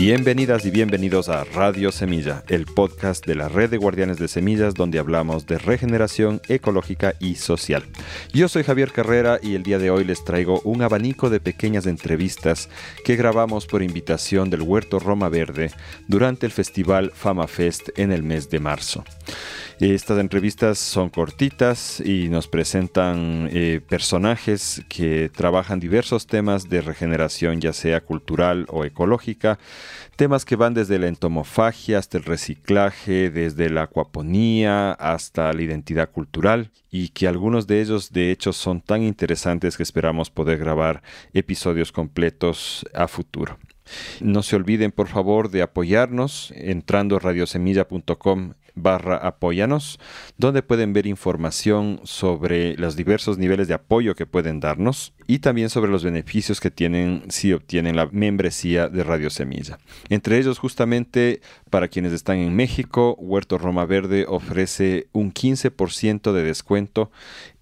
Bienvenidas y bienvenidos a Radio Semilla, el podcast de la red de guardianes de semillas donde hablamos de regeneración ecológica y social. Yo soy Javier Carrera y el día de hoy les traigo un abanico de pequeñas entrevistas que grabamos por invitación del Huerto Roma Verde durante el festival Fama Fest en el mes de marzo. Estas entrevistas son cortitas y nos presentan eh, personajes que trabajan diversos temas de regeneración, ya sea cultural o ecológica, temas que van desde la entomofagia hasta el reciclaje, desde la acuaponía hasta la identidad cultural y que algunos de ellos de hecho son tan interesantes que esperamos poder grabar episodios completos a futuro. No se olviden por favor de apoyarnos entrando a radiosemilla.com barra apóyanos, donde pueden ver información sobre los diversos niveles de apoyo que pueden darnos y también sobre los beneficios que tienen si obtienen la membresía de Radio Semilla. Entre ellos, justamente para quienes están en México, Huerto Roma Verde ofrece un 15% de descuento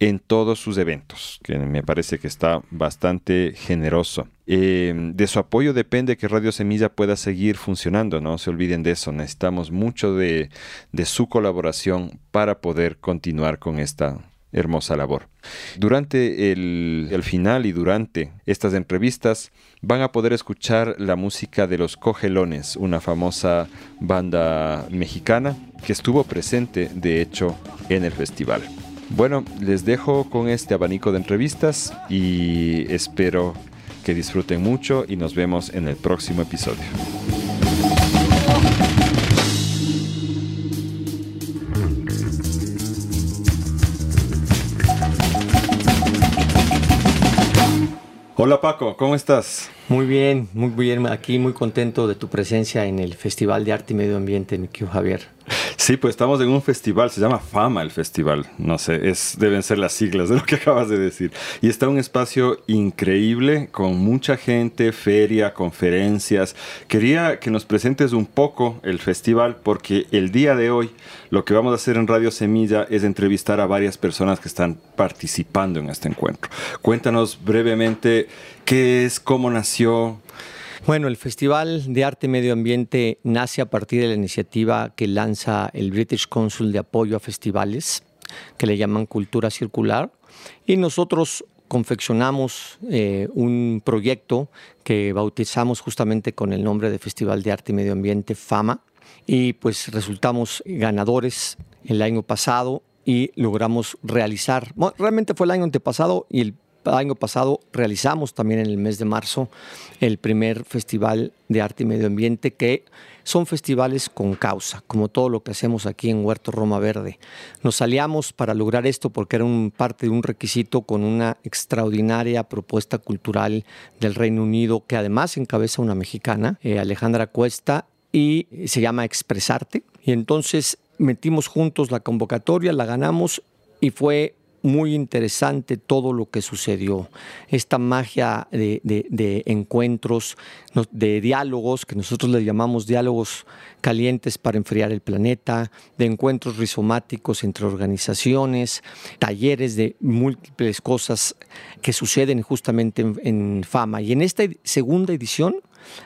en todos sus eventos, que me parece que está bastante generoso. Eh, de su apoyo depende que Radio Semilla pueda seguir funcionando, no se olviden de eso, necesitamos mucho de, de su colaboración para poder continuar con esta hermosa labor. Durante el, final y durante estas entrevistas van a poder escuchar la música de los Cogelones, una famosa banda mexicana que estuvo presente de hecho en el festival. Bueno, les dejo con este abanico de entrevistas y espero que disfruten mucho y nos vemos en el próximo episodio. Hola Paco, ¿cómo estás? Muy bien, muy bien. Aquí muy contento de tu presencia en el Festival de Arte y Medio Ambiente, mi Javier. Sí, pues estamos en un festival, se llama Fama el festival, no sé, es, deben ser las siglas de lo que acabas de decir. Y está un espacio increíble con mucha gente, feria, conferencias. Quería que nos presentes un poco el festival porque el día de hoy lo que vamos a hacer en Radio Semilla es entrevistar a varias personas que están participando en este encuentro. Cuéntanos brevemente qué es, cómo nació. Bueno, el Festival de Arte y Medio Ambiente nace a partir de la iniciativa que lanza el British Council de Apoyo a Festivales, que le llaman Cultura Circular, y nosotros confeccionamos eh, un proyecto que bautizamos justamente con el nombre de Festival de Arte y Medio Ambiente FAMA, y pues resultamos ganadores el año pasado y logramos realizar, realmente fue el año antepasado y el año pasado realizamos también en el mes de marzo el primer Festival de Arte y Medio Ambiente, que son festivales con causa, como todo lo que hacemos aquí en Huerto Roma Verde. Nos aliamos para lograr esto porque era un, parte de un requisito con una extraordinaria propuesta cultural del Reino Unido, que además encabeza una mexicana, eh, Alejandra Cuesta, y se llama Expresarte. Y entonces metimos juntos la convocatoria, la ganamos y fue muy interesante todo lo que sucedió. Esta magia de, encuentros, de diálogos, que nosotros le llamamos diálogos calientes para enfriar el planeta, de encuentros rizomáticos entre organizaciones, talleres de múltiples cosas que suceden justamente en, en Fama. Y en esta segunda edición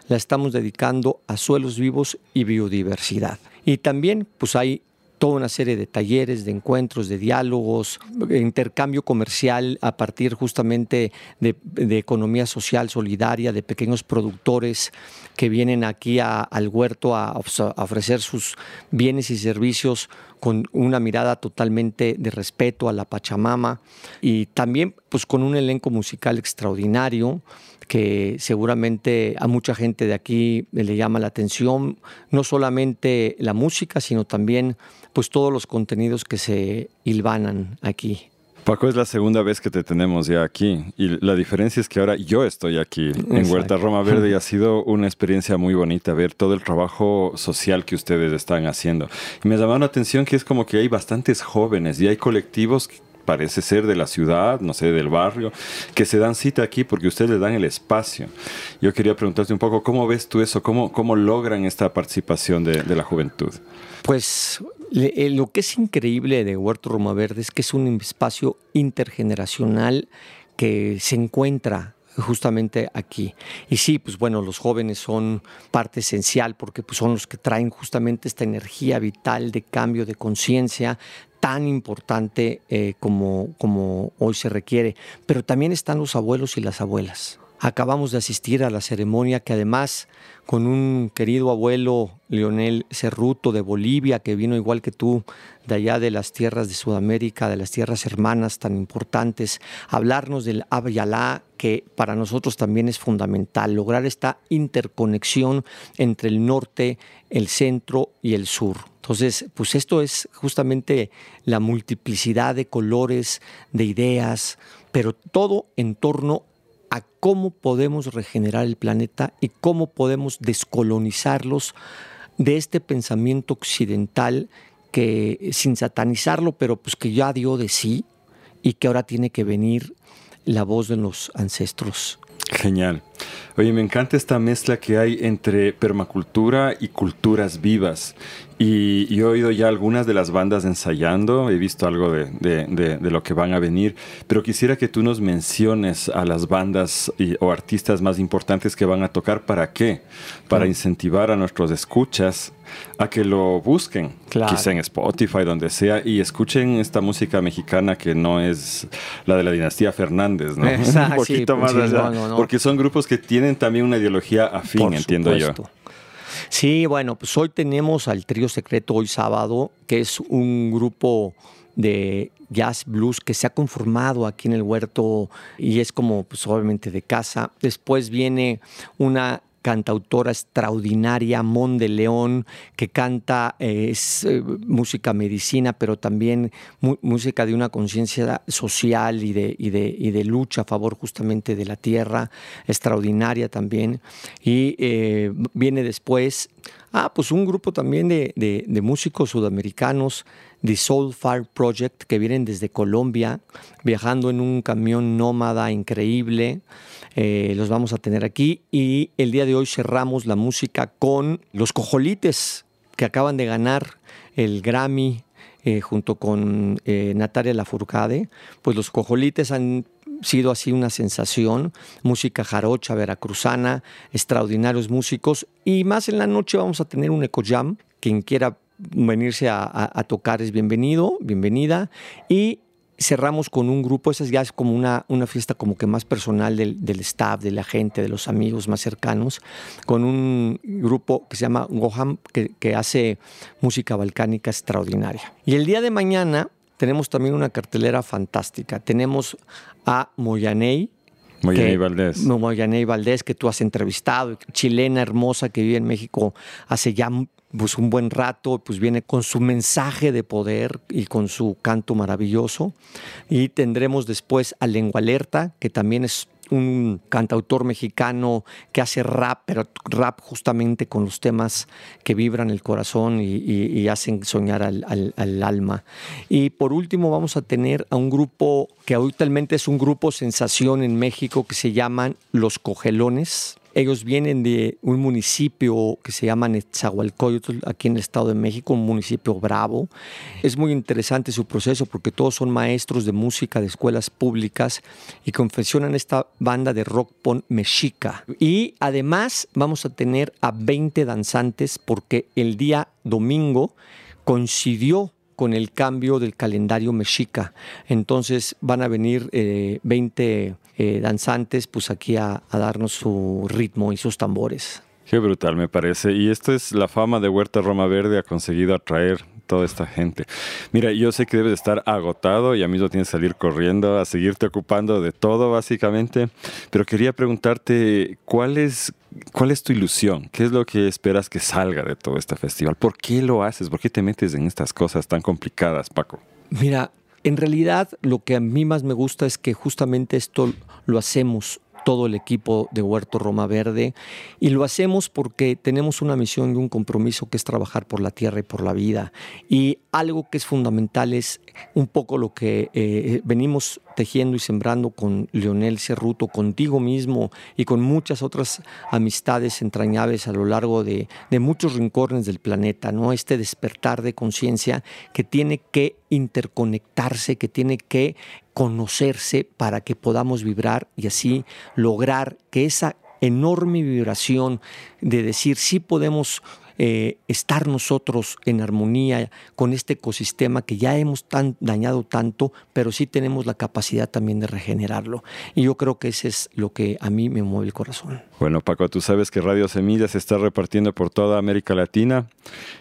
la estamos dedicando a suelos vivos y biodiversidad. Y también pues hay toda una serie de talleres, de encuentros, de diálogos, de intercambio comercial a partir justamente de, economía social solidaria, de pequeños productores que vienen aquí al huerto a, ofrecer sus bienes y servicios con una mirada totalmente de respeto a la Pachamama y también pues con un elenco musical extraordinario que seguramente a mucha gente de aquí le llama la atención, no solamente la música, sino también pues todos los contenidos que se hilvanan aquí. Paco, es la segunda vez que te tenemos ya aquí y la diferencia es que ahora yo estoy aquí en Huerta Roma Verde y ha sido una experiencia muy bonita ver todo el trabajo social que ustedes están haciendo. Y me llamado la atención que es como que hay bastantes jóvenes y hay colectivos parece ser de la ciudad, no sé, del barrio, que se dan cita aquí porque ustedes le dan el espacio. Yo quería preguntarte un poco, ¿cómo ves tú eso? ¿Cómo, cómo logran esta participación de, de la juventud? Pues eh, lo que es increíble de Huerto Roma Verde es que es un espacio intergeneracional que se encuentra justamente aquí. Y sí, pues bueno, los jóvenes son parte esencial porque pues, son los que traen justamente esta energía vital de cambio de conciencia tan importante eh, como, como hoy se requiere. Pero también están los abuelos y las abuelas. Acabamos de asistir a la ceremonia que además con un querido abuelo, Leonel Cerruto de Bolivia, que vino igual que tú de allá de las tierras de Sudamérica, de las tierras hermanas tan importantes, hablarnos del Abyalá, que para nosotros también es fundamental, lograr esta interconexión entre el norte, el centro y el sur. Entonces, pues esto es justamente la multiplicidad de colores, de ideas, pero todo en torno a cómo podemos regenerar el planeta y cómo podemos descolonizarlos de este pensamiento occidental que sin satanizarlo, pero pues que ya dio de sí y que ahora tiene que venir la voz de los ancestros. Genial. Oye, me encanta esta mezcla que hay entre permacultura y culturas vivas. Y, he oído ya algunas de las bandas ensayando, he visto algo de, lo que van a venir, pero quisiera que tú nos menciones a las bandas o artistas más importantes que van a tocar. ¿Para qué? Para incentivar a nuestros escuchas a que lo busquen, quizá en Spotify, donde sea, y escuchen esta música mexicana que no es la de la dinastía Fernández, ¿no? Un poquito más allá. Porque son grupos que tienen también una ideología afín, entiendo yo. Sí, bueno, pues hoy tenemos al Trío Secreto, hoy sábado, que es un grupo de jazz blues que se ha conformado aquí en el huerto y es como pues obviamente de casa. Después viene una cantautora extraordinaria, Mon de León, que canta eh, es, eh, música medicina, pero también música de una conciencia social y de, y, de, y de, lucha a favor justamente de la tierra, extraordinaria también. Y eh, viene después, ah, pues un grupo también de, de músicos sudamericanos The Soul Fire Project, que vienen desde Colombia, viajando en un camión nómada increíble. Eh, los vamos a tener aquí. Y el día de hoy cerramos la música con los Cojolites, que acaban de ganar el Grammy eh, junto con eh, Natalia Lafourcade. Pues los Cojolites han sido así una sensación, música jarocha, veracruzana, extraordinarios músicos. Y más en la noche vamos a tener un eco jam. Quien quiera venirse a, tocar es bienvenido, bienvenida. Y cerramos con un grupo, esa ya es como una, una fiesta como que más personal del, staff, de la gente, de los amigos más cercanos, con un grupo que se llama Goham, que, que hace música balcánica extraordinaria. Y el día de mañana tenemos también una cartelera fantástica. Tenemos a Moyaney, Moyaney Valdés. Moyaney Valdés, que tú has entrevistado, chilena hermosa que vive en México hace ya pues, un buen rato, pues viene con su mensaje de poder y con su canto maravilloso. Y tendremos después a Lengua Alerta, que también es un cantautor mexicano que hace rap, pero rap justamente con los temas que vibran el corazón y, hacen soñar al, al, alma. Y por último vamos a tener a un grupo que actualmente es un grupo sensación en México que se llaman Los Cogelones. Ellos vienen de un municipio que se llama Netzahualcoyotl, aquí en el Estado de México, un municipio bravo. Es muy interesante su proceso porque todos son maestros de música de escuelas públicas y confeccionan esta banda de rock pon mexica. Y además vamos a tener a 20 danzantes porque el día domingo coincidió con el cambio del calendario mexica. Entonces van a venir 20 eh, eh, danzantes pues aquí a, darnos su ritmo y sus tambores. Qué brutal me parece. Y esto es la fama de Huerta Roma Verde ha conseguido atraer toda esta gente. Mira, yo sé que debes estar agotado y a mí lo tienes que salir corriendo a seguirte ocupando de todo básicamente, pero quería preguntarte cuál es, cuál es tu ilusión, qué es lo que esperas que salga de todo este festival, por qué lo haces, por qué te metes en estas cosas tan complicadas, Paco. Mira, en realidad lo que a mí más me gusta es que justamente esto lo hacemos todo el equipo de Huerto Roma Verde y lo hacemos porque tenemos una misión y un compromiso que es trabajar por la tierra y por la vida. Y algo que es fundamental es un poco lo que eh, venimos tejiendo y sembrando con Leonel Cerruto, contigo mismo y con muchas otras amistades entrañables a lo largo de, de muchos rincones del planeta, ¿no? Este despertar de conciencia que tiene que interconectarse, que tiene que conocerse para que podamos vibrar y así lograr que esa enorme vibración de decir sí podemos eh, estar nosotros en armonía con este ecosistema que ya hemos tan, dañado tanto, pero sí tenemos la capacidad también de regenerarlo. Y yo creo que ese es lo que a mí me mueve el corazón. Bueno, Paco, tú sabes que Radio Semillas se está repartiendo por toda América Latina.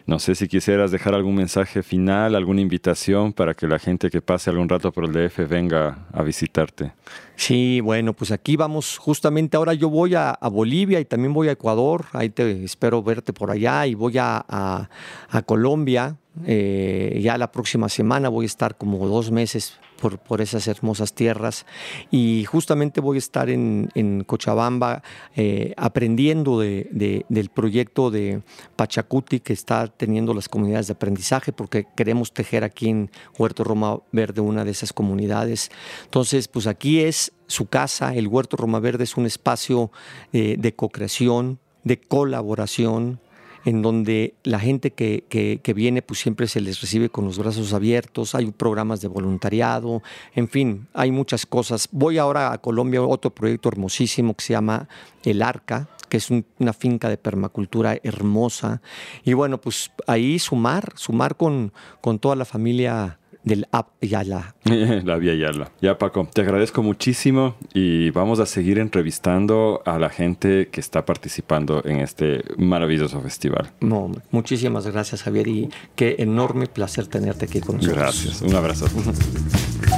No sé si quisieras dejar algún mensaje final, alguna invitación para que la gente que pase algún rato por el DF venga a visitarte. Sí, bueno, pues aquí vamos, justamente ahora yo voy a, Bolivia y también voy a Ecuador, ahí te espero verte por allá y voy a, a, Colombia, eh, ya la próxima semana voy a estar como dos meses por, esas hermosas tierras. Y justamente voy a estar en, en Cochabamba eh, aprendiendo de, del proyecto de Pachacuti que está teniendo las comunidades de aprendizaje, porque queremos tejer aquí en Huerto Roma Verde una de esas comunidades. Entonces, pues aquí es su casa, el Huerto Roma Verde es un espacio eh, de co-creación, de colaboración, en donde la gente que, que, viene pues siempre se les recibe con los brazos abiertos, hay programas de voluntariado, en fin, hay muchas cosas. Voy ahora a Colombia, otro proyecto hermosísimo que se llama El Arca, que es una finca de permacultura hermosa. Y bueno, pues ahí sumar, sumar con, con toda la familia del App Yala. la Vía Yala. Ya, Paco, te agradezco muchísimo y vamos a seguir entrevistando a la gente que está participando en este maravilloso festival. No, muchísimas gracias, Javier, y qué enorme placer tenerte aquí con nosotros. Gracias, un abrazo.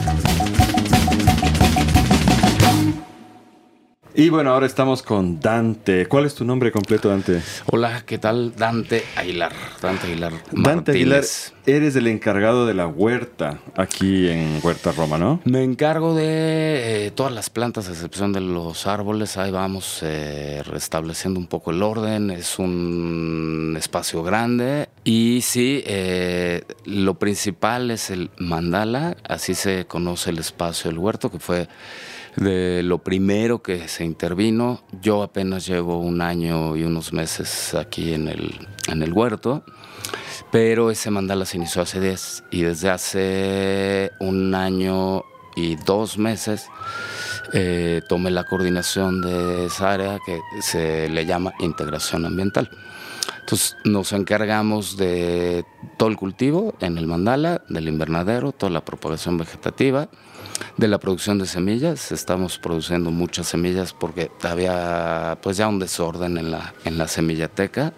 Y bueno, ahora estamos con Dante. ¿Cuál es tu nombre completo, Dante? Hola, ¿qué tal? Dante Aguilar. Dante Aguilar. Dante Aguilar, eres el encargado de la huerta aquí en Huerta Roma, ¿no? Me encargo de eh, todas las plantas, a excepción de los árboles. Ahí vamos eh, restableciendo un poco el orden. Es un espacio grande. Y sí, eh, lo principal es el mandala. Así se conoce el espacio del huerto, que fue de lo primero que se intervino. Yo apenas llevo un año y unos meses aquí en el, en el huerto, pero ese mandala se inició hace 10 y desde hace un año y dos meses eh, tomé la coordinación de esa área que se le llama integración ambiental. Entonces nos encargamos de todo el cultivo en el mandala, del invernadero, toda la propagación vegetativa, de la producción de semillas. Estamos produciendo muchas semillas porque había pues ya un desorden en la, en la semillateca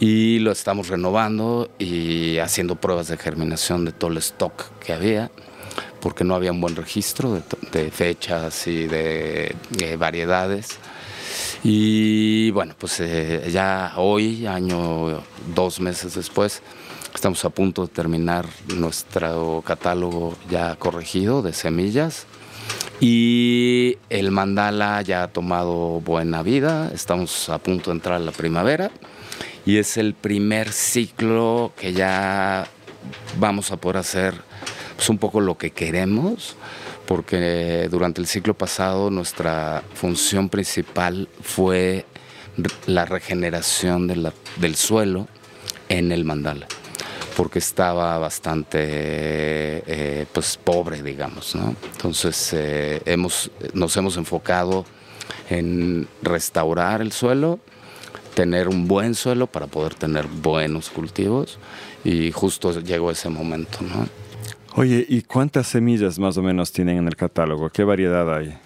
y lo estamos renovando y haciendo pruebas de germinación de todo el stock que había porque no había un buen registro de, fechas y de, variedades. Y bueno, pues eh, ya hoy, año, dos meses después, Estamos a punto de terminar nuestro catálogo ya corregido de semillas y el mandala ya ha tomado buena vida. Estamos a punto de entrar a la primavera y es el primer ciclo que ya vamos a poder hacer pues, un poco lo que queremos porque durante el ciclo pasado nuestra función principal fue la regeneración del suelo en el mandala porque estaba bastante eh, pues pobre, digamos, ¿no? Entonces eh, hemos, nos hemos enfocado en restaurar el suelo, tener un buen suelo para poder tener buenos cultivos y justo llegó ese momento, ¿no? Oye, ¿y cuántas semillas más o menos tienen en el catálogo? ¿Qué variedad hay?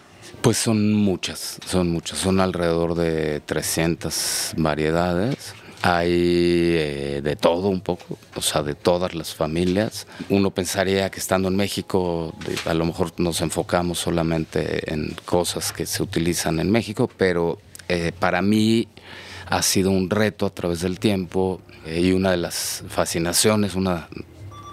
Pues son muchas, son muchas, son alrededor de 300 variedades. Hay eh, de todo un poco, o sea, de todas las familias. Uno pensaría que estando en México a lo mejor nos enfocamos solamente en cosas que se utilizan en México, pero eh, para mí ha sido un reto a través del tiempo eh, y una de las fascinaciones, una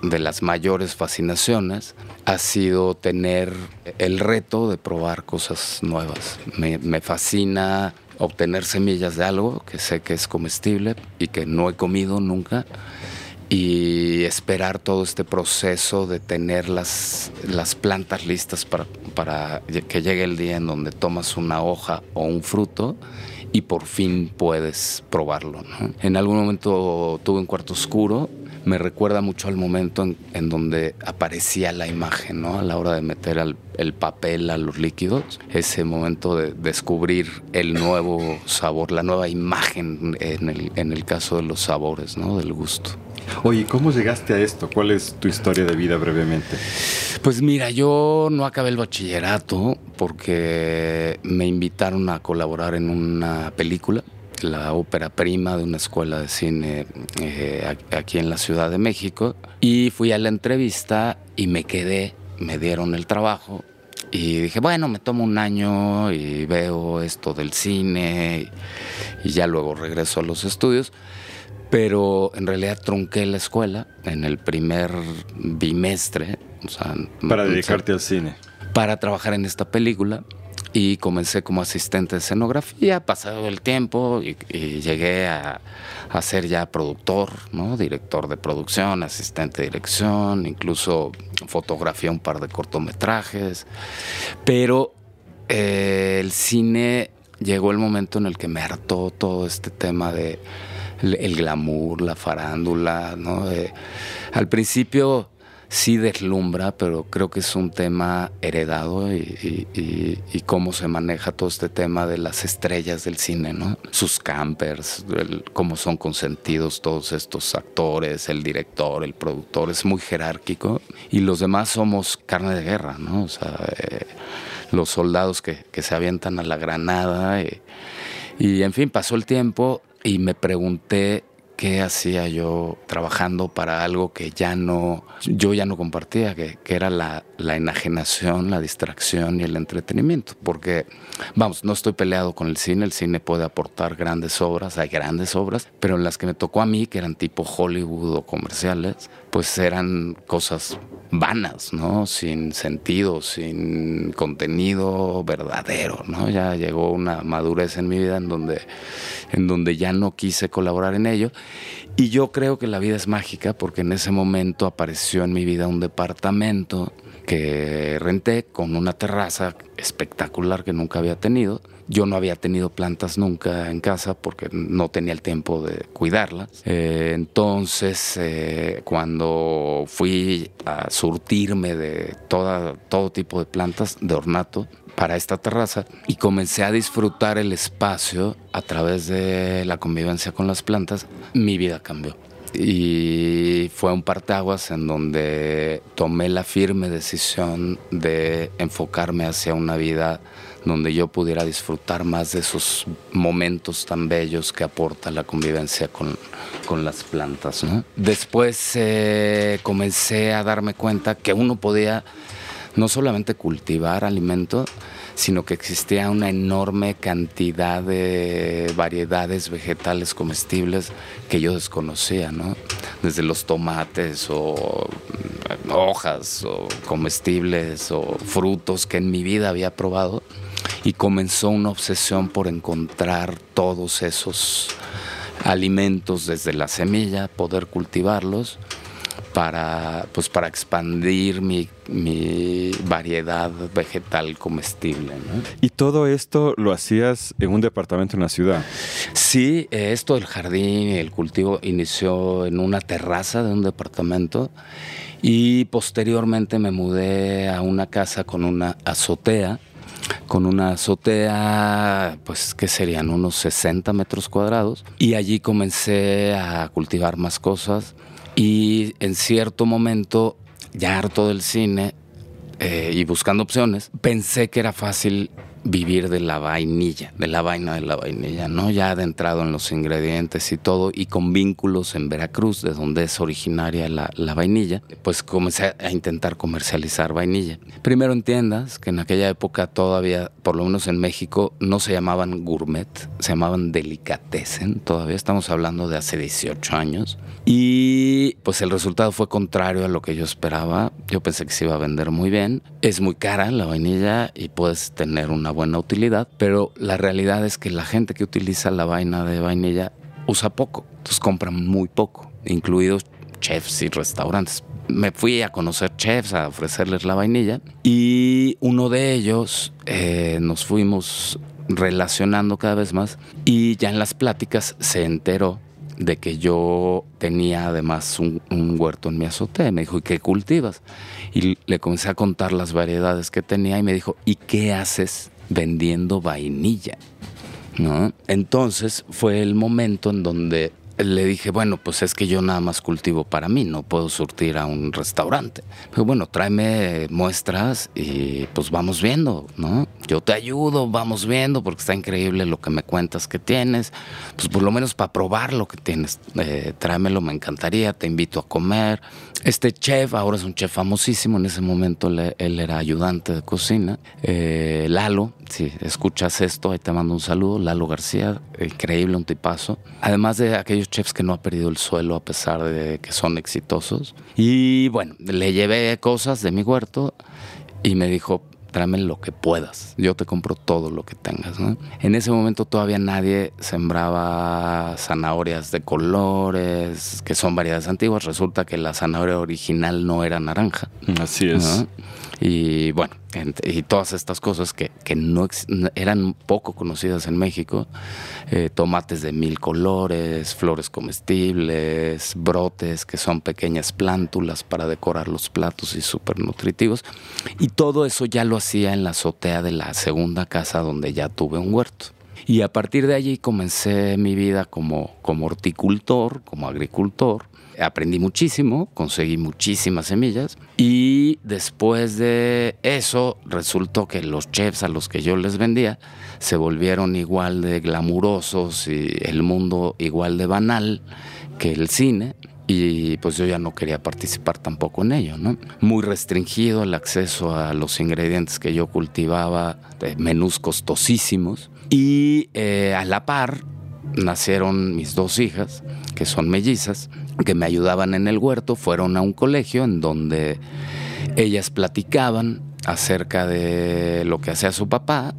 de las mayores fascinaciones ha sido tener el reto de probar cosas nuevas. Me, me fascina obtener semillas de algo que sé que es comestible y que no he comido nunca y esperar todo este proceso de tener las, las plantas listas para, para que llegue el día en donde tomas una hoja o un fruto y por fin puedes probarlo. En algún momento tuve un cuarto oscuro, me recuerda mucho al momento en, donde aparecía la imagen, ¿no? A la hora de meter el papel a los líquidos, ese momento de descubrir el nuevo sabor, la nueva imagen en el, en el caso de los sabores, ¿no? Del gusto. Oye, ¿cómo llegaste a esto? ¿Cuál es tu historia de vida brevemente? Pues mira, yo no acabé el bachillerato porque me invitaron a colaborar en una película la ópera prima de una escuela de cine eh, aquí en la Ciudad de México. Y fui a la entrevista y me quedé, me dieron el trabajo. Y dije, bueno, me tomo un año y veo esto del cine y, ya luego regreso a los estudios. Pero en realidad trunqué la escuela en el primer bimestre. para dedicarte al cine. Para trabajar en esta película y comencé como asistente de escenografía, pasado el tiempo y, llegué a, ser ya productor, ¿no? director de producción, asistente de dirección, incluso fotografía un par de cortometrajes, pero eh, el cine llegó el momento en el que me hartó todo este tema de el, glamour, la farándula, ¿no? al principio sí deslumbra, pero creo que es un tema heredado y, cómo se maneja todo este tema de las estrellas del cine, ¿no? Sus campers, cómo son consentidos todos estos actores, el director, el productor, es muy jerárquico y los demás somos carne de guerra, ¿no? O sea, eh, los soldados que, que, se avientan a la granada y, y en fin, pasó el tiempo y me pregunté qué hacía yo trabajando para algo que ya no, yo ya no compartía, que, era la, la, enajenación, la distracción y el entretenimiento. Porque, vamos, no estoy peleado con el cine, el cine puede aportar grandes obras, hay grandes obras, pero en las que me tocó a mí, que eran tipo Hollywood o comerciales, pues eran cosas vanas, ¿no? Sin sentido, sin contenido verdadero, ¿no? Ya llegó una madurez en mi vida en donde, en donde ya no quise colaborar en ello. Y yo creo que la vida es mágica porque en ese momento apareció en mi vida un departamento que renté con una terraza espectacular que nunca había tenido. Yo no había tenido plantas nunca en casa porque no tenía el tiempo de cuidarlas. Eh, entonces, eh, cuando fui a surtirme de todo tipo de plantas de ornato, para esta terraza y comencé a disfrutar el espacio a través de la convivencia con las plantas, mi vida cambió. Y fue un partaguas en donde tomé la firme decisión de enfocarme hacia una vida donde yo pudiera disfrutar más de esos momentos tan bellos que aporta la convivencia con, con las plantas. Después eh, comencé a darme cuenta que uno podía no solamente cultivar alimento, sino que existía una enorme cantidad de variedades vegetales comestibles que yo desconocía, ¿no? Desde los tomates o mm, hojas o comestibles o frutos que en mi vida había probado y comenzó una obsesión por encontrar todos esos alimentos desde la semilla, poder cultivarlos para, pues para expandir mi, variedad vegetal comestible. ¿Y todo esto lo hacías en un departamento en la ciudad? Sí, esto del jardín y el cultivo inició en una terraza de un departamento y posteriormente me mudé a una casa con una azotea con una azotea, pues que serían unos 60 metros cuadrados, y allí comencé a cultivar más cosas y en cierto momento, ya harto del cine eh, y buscando opciones, pensé que era fácil vivir de la vainilla, de la vaina de la vainilla, ¿no? Ya adentrado en los ingredientes y todo, y con vínculos en Veracruz, de donde es originaria la, la, vainilla, pues comencé a intentar comercializar vainilla. Primero en tiendas, que en aquella época todavía, por lo menos en México, no se llamaban gourmet, se llamaban delicatessen, todavía estamos hablando de hace 18 años. Y pues el resultado fue contrario a lo que yo esperaba. Yo pensé que se iba a vender muy bien. Es muy cara la vainilla y puedes tener una buena utilidad, pero la realidad es que la gente que utiliza la vaina de vainilla usa poco, entonces compran muy poco, incluidos chefs y restaurantes. Me fui a conocer chefs, a ofrecerles la vainilla y uno de ellos eh, nos fuimos relacionando cada vez más y ya en las pláticas se enteró de que yo tenía además un, huerto en mi azotea. Me dijo, ¿y qué cultivas? Y le comencé a contar las variedades que tenía y me dijo, ¿y qué haces vendiendo vainilla? ¿No? Entonces fue el momento en donde le dije, bueno, pues es que yo nada más cultivo para mí, no puedo surtir a un restaurante. Pero bueno, tráeme muestras y pues vamos viendo, ¿no? Yo te ayudo, vamos viendo, porque está increíble lo que me cuentas que tienes. Pues por lo menos para probar lo que tienes, eh, tráemelo, me encantaría, te invito a comer. Este chef, ahora es un chef famosísimo, en ese momento él era ayudante de cocina, eh, Lalo, si escuchas esto, ahí te mando un saludo, Lalo García, increíble, un tipazo. Además de aquellos chefs que no ha perdido el suelo a pesar de que son exitosos. Y bueno, le llevé cosas de mi huerto y me dijo, tráeme lo que puedas, yo te compro todo lo que tengas. En ese momento todavía nadie sembraba zanahorias de colores, que son variedades antiguas. Resulta que la zanahoria original no era naranja. Así es. Y bueno, y todas estas cosas que, no eran poco conocidas en México, eh, tomates de mil colores, flores comestibles, brotes que son pequeñas plántulas para decorar los platos y súper nutritivos. Y todo eso ya lo hacía en la azotea de la segunda casa donde ya tuve un huerto. Y a partir de allí comencé mi vida como, como horticultor, como agricultor. Aprendí muchísimo, conseguí muchísimas semillas. Y después de eso resultó que los chefs a los que yo les vendía se volvieron igual de glamurosos y el mundo igual de banal que el cine. Y pues yo ya no quería participar tampoco en ello, ¿no? Muy restringido el acceso a los ingredientes que yo cultivaba, menús costosísimos y eh, a la par nacieron mis dos hijas, que son mellizas, que me ayudaban en el huerto, fueron a un colegio en donde ellas platicaban acerca de lo que hacía su papá.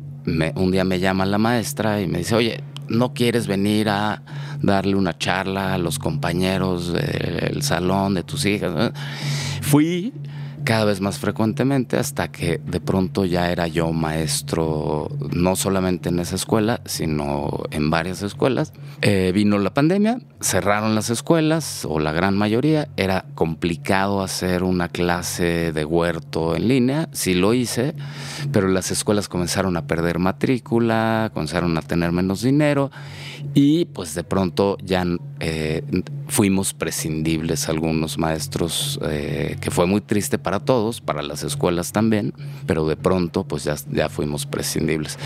un día me llama la maestra y me dice, oye, ¿no quieres venir a darle una charla a los compañeros del salón de tus hijas? Fui cada vez más frecuentemente hasta que de pronto ya era yo maestro, no solamente en esa escuela, sino en varias escuelas. Eh, vino la pandemia, cerraron las escuelas, o la gran mayoría, era complicado hacer una clase de huerto en línea, sí lo hice, pero las escuelas comenzaron a perder matrícula, comenzaron a tener menos dinero y pues de pronto ya eh, fuimos prescindibles algunos maestros, eh, que fue muy triste para todos, para las escuelas también, pero de pronto pues ya, ya fuimos prescindibles.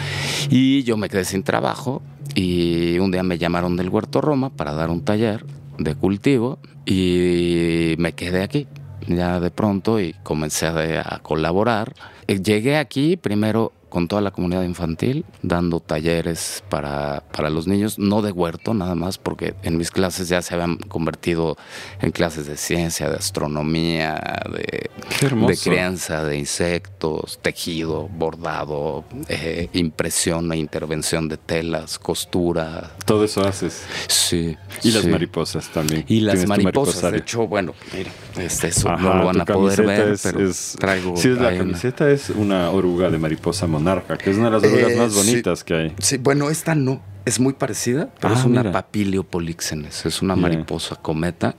Y yo me quedé sin trabajo y un día me llamaron del Huerto Roma para dar un taller de cultivo y me quedé aquí ya de pronto y comencé a colaborar. Eh, llegué aquí primero con toda la comunidad infantil, dando talleres para, para, los niños, no de huerto nada más, porque en mis clases ya se habían convertido en clases de ciencia, de astronomía, de, de crianza de insectos, tejido, bordado, eh, impresión e intervención de telas, costura. Todo eso haces. Sí. Y las mariposas también. Y las mariposas, de hecho, bueno, mira, este, eso no lo van a poder ver, pero traigo... Sí, la camiseta es una oruga de mariposa monarca, que es una de las orugas más eh, bonitas que hay. Sí, bueno, esta no. Es muy parecida, pero es ah, una Papilio políxenes, es una mariposa cometa,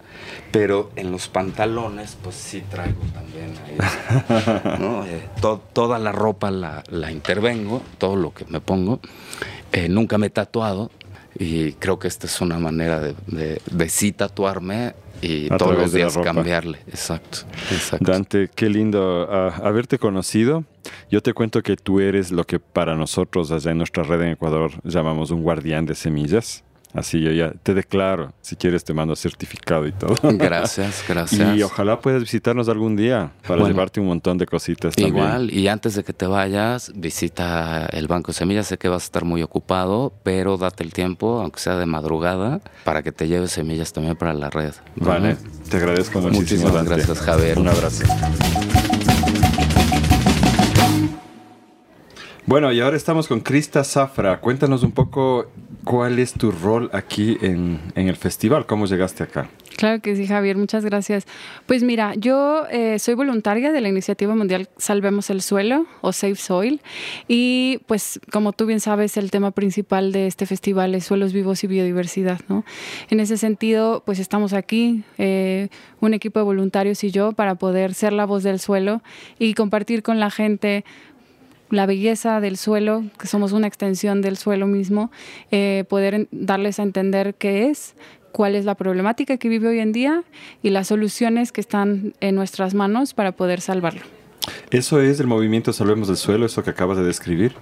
pero en los pantalones, pues sí traigo también ahí, ¿no? Eh, toda la ropa la, intervengo, todo lo que me pongo. Eh, nunca me he tatuado y creo que esta es una manera de, de, de sí tatuarme y todos los días cambiarle. Exacto, Dante, qué lindo ah, haberte conocido. Yo te cuento que tú eres lo que para nosotros allá en nuestra red en Ecuador llamamos un guardián de semillas. Así yo ya te declaro, si quieres te mando certificado y todo. Gracias, gracias. Y ojalá puedas visitarnos algún día para llevarte un montón de cositas también. Igual, y antes de que te vayas, visita el Banco de Semillas. Sé que vas a estar muy ocupado, pero date el tiempo, aunque sea de madrugada, para que te lleves semillas también para la red. Vale, te agradezco muchísimo. Muchísimas gracias, Javier. Un abrazo. Bueno, y ahora estamos con Krista Zafra. Cuéntanos un poco cuál es tu rol aquí en, el festival, cómo llegaste acá. Claro que sí, Javier, muchas gracias. Pues mira, yo eh, soy voluntaria de la iniciativa mundial Salvemos el Suelo o Save Soil y pues como tú bien sabes, el tema principal de este festival es suelos vivos y biodiversidad, ¿no? En ese sentido, pues estamos aquí, eh, un equipo de voluntarios y yo, para poder ser la voz del suelo y compartir con la gente la belleza del suelo, que somos una extensión del suelo mismo, eh, poder darles a entender qué es, cuál es la problemática que vive hoy en día y las soluciones que están en nuestras manos para poder salvarlo. ¿Eso es el movimiento Salvemos el Suelo, eso que acabas de describir?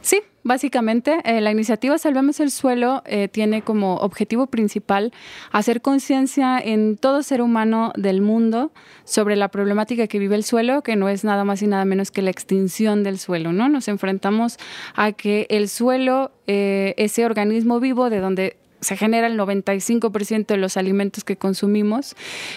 Sí, básicamente eh, la iniciativa Salvemos el Suelo eh, tiene como objetivo principal hacer conciencia en todo ser humano del mundo sobre la problemática que vive el suelo, que no es nada más y nada menos que la extinción del suelo, ¿no? Nos enfrentamos a que el suelo, eh, ese organismo vivo de donde se genera el 95% de los alimentos que consumimos,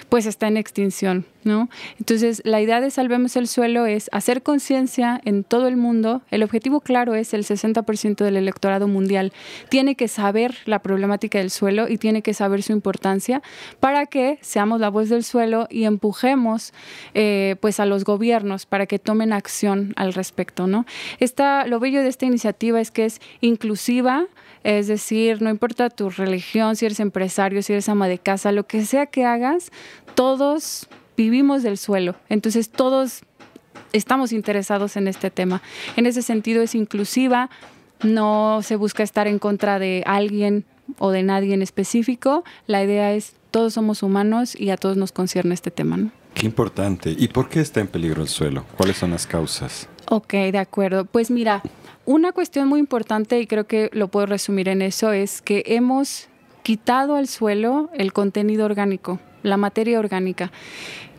pues está en extinción, ¿no? Entonces, la idea de Salvemos el Suelo es hacer conciencia en todo el mundo. El objetivo claro es el 60% del electorado mundial tiene que saber la problemática del suelo y tiene que saber su importancia para que seamos la voz del suelo y empujemos eh, pues a los gobiernos para que tomen acción al respecto, ¿no? Esta, lo bello de esta iniciativa es que es inclusiva, es decir, no importa tu religión, si eres empresario, si eres ama de casa, lo que sea que hagas, todos vivimos del suelo. Entonces todos estamos interesados en este tema. En ese sentido es inclusiva, no se busca estar en contra de alguien o de nadie en específico. La idea es todos somos humanos y a todos nos concierne este tema. ¿no? Qué importante. ¿Y por qué está en peligro el suelo? ¿Cuáles son las causas? Ok, de acuerdo. Pues mira, una cuestión muy importante, y creo que lo puedo resumir en eso, es que hemos quitado al suelo el contenido orgánico, la materia orgánica.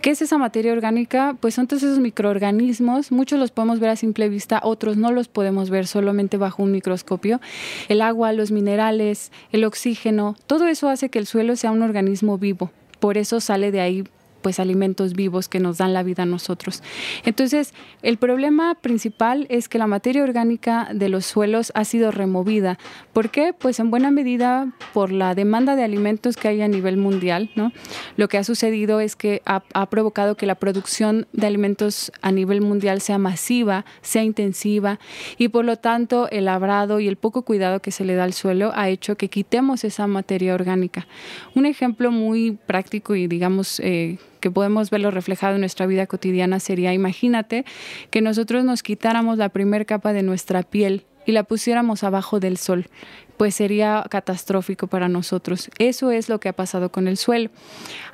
¿Qué es esa materia orgánica? Pues son todos esos microorganismos, muchos los podemos ver a simple vista, otros no los podemos ver solamente bajo un microscopio. El agua, los minerales, el oxígeno, todo eso hace que el suelo sea un organismo vivo. Por eso sale de ahí pues alimentos vivos que nos dan la vida a nosotros. Entonces, el problema principal es que la materia orgánica de los suelos ha sido removida. ¿Por qué? Pues en buena medida por la demanda de alimentos que hay a nivel mundial, ¿no? Lo que ha sucedido es que ha, ha provocado que la producción de alimentos a nivel mundial sea masiva, sea intensiva y por lo tanto el labrado y el poco cuidado que se le da al suelo ha hecho que quitemos esa materia orgánica. Un ejemplo muy práctico y digamos eh, que podemos verlo reflejado en nuestra vida cotidiana sería, imagínate que nosotros nos quitáramos la primera capa de nuestra piel y la pusiéramos abajo del sol, pues sería catastrófico para nosotros. Eso es lo que ha pasado con el suelo.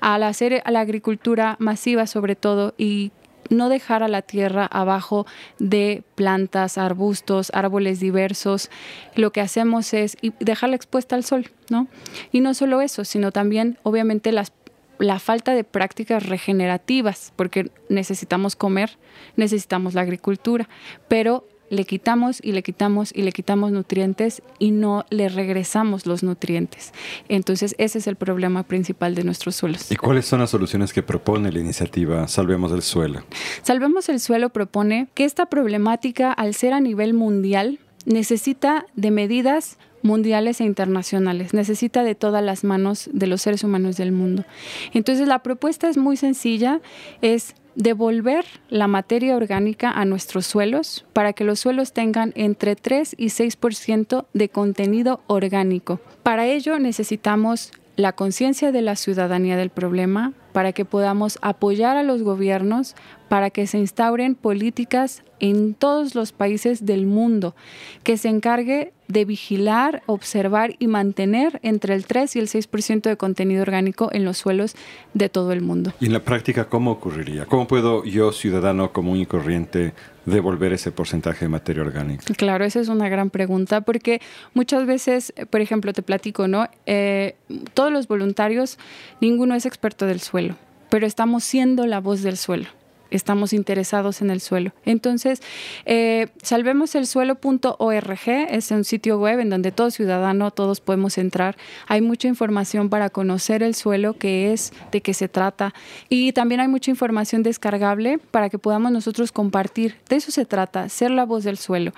Al hacer la agricultura masiva sobre todo y no dejar a la tierra abajo de plantas, arbustos, árboles diversos. Lo que hacemos es dejarla expuesta al sol, ¿no? Y no solo eso, sino también, obviamente, las la falta de prácticas regenerativas, porque necesitamos comer, necesitamos la agricultura, pero le quitamos y le quitamos y le quitamos nutrientes y no le regresamos los nutrientes. Entonces ese es el problema principal de nuestros suelos. ¿Y cuáles son las soluciones que propone la iniciativa Salvemos el Suelo? Salvemos el Suelo propone que esta problemática, al ser a nivel mundial, necesita de medidas mundiales e internacionales, necesita de todas las manos de los seres humanos del mundo. Entonces la propuesta es muy sencilla, es devolver la materia orgánica a nuestros suelos para que los suelos tengan entre 3 y 6% de contenido orgánico. Para ello necesitamos la conciencia de la ciudadanía del problema, para que podamos apoyar a los gobiernos para que se instauren políticas en todos los países del mundo, que se encargue de vigilar, observar y mantener entre el 3 y el 6% de contenido orgánico en los suelos de todo el mundo. ¿Y en la práctica cómo ocurriría? ¿Cómo puedo yo, ciudadano común y corriente, devolver ese porcentaje de materia orgánica? Claro, esa es una gran pregunta porque muchas veces, por ejemplo, te platico, ¿no? Eh, todos los voluntarios, ninguno es experto del suelo, pero estamos siendo la voz del suelo estamos interesados en el suelo. Entonces, eh, salvemoselsuelo.org es un sitio web en donde todo ciudadano, todos podemos entrar. Hay mucha información para conocer el suelo, qué es, de qué se trata. Y también hay mucha información descargable para que podamos nosotros compartir. De eso se trata, ser la voz del suelo.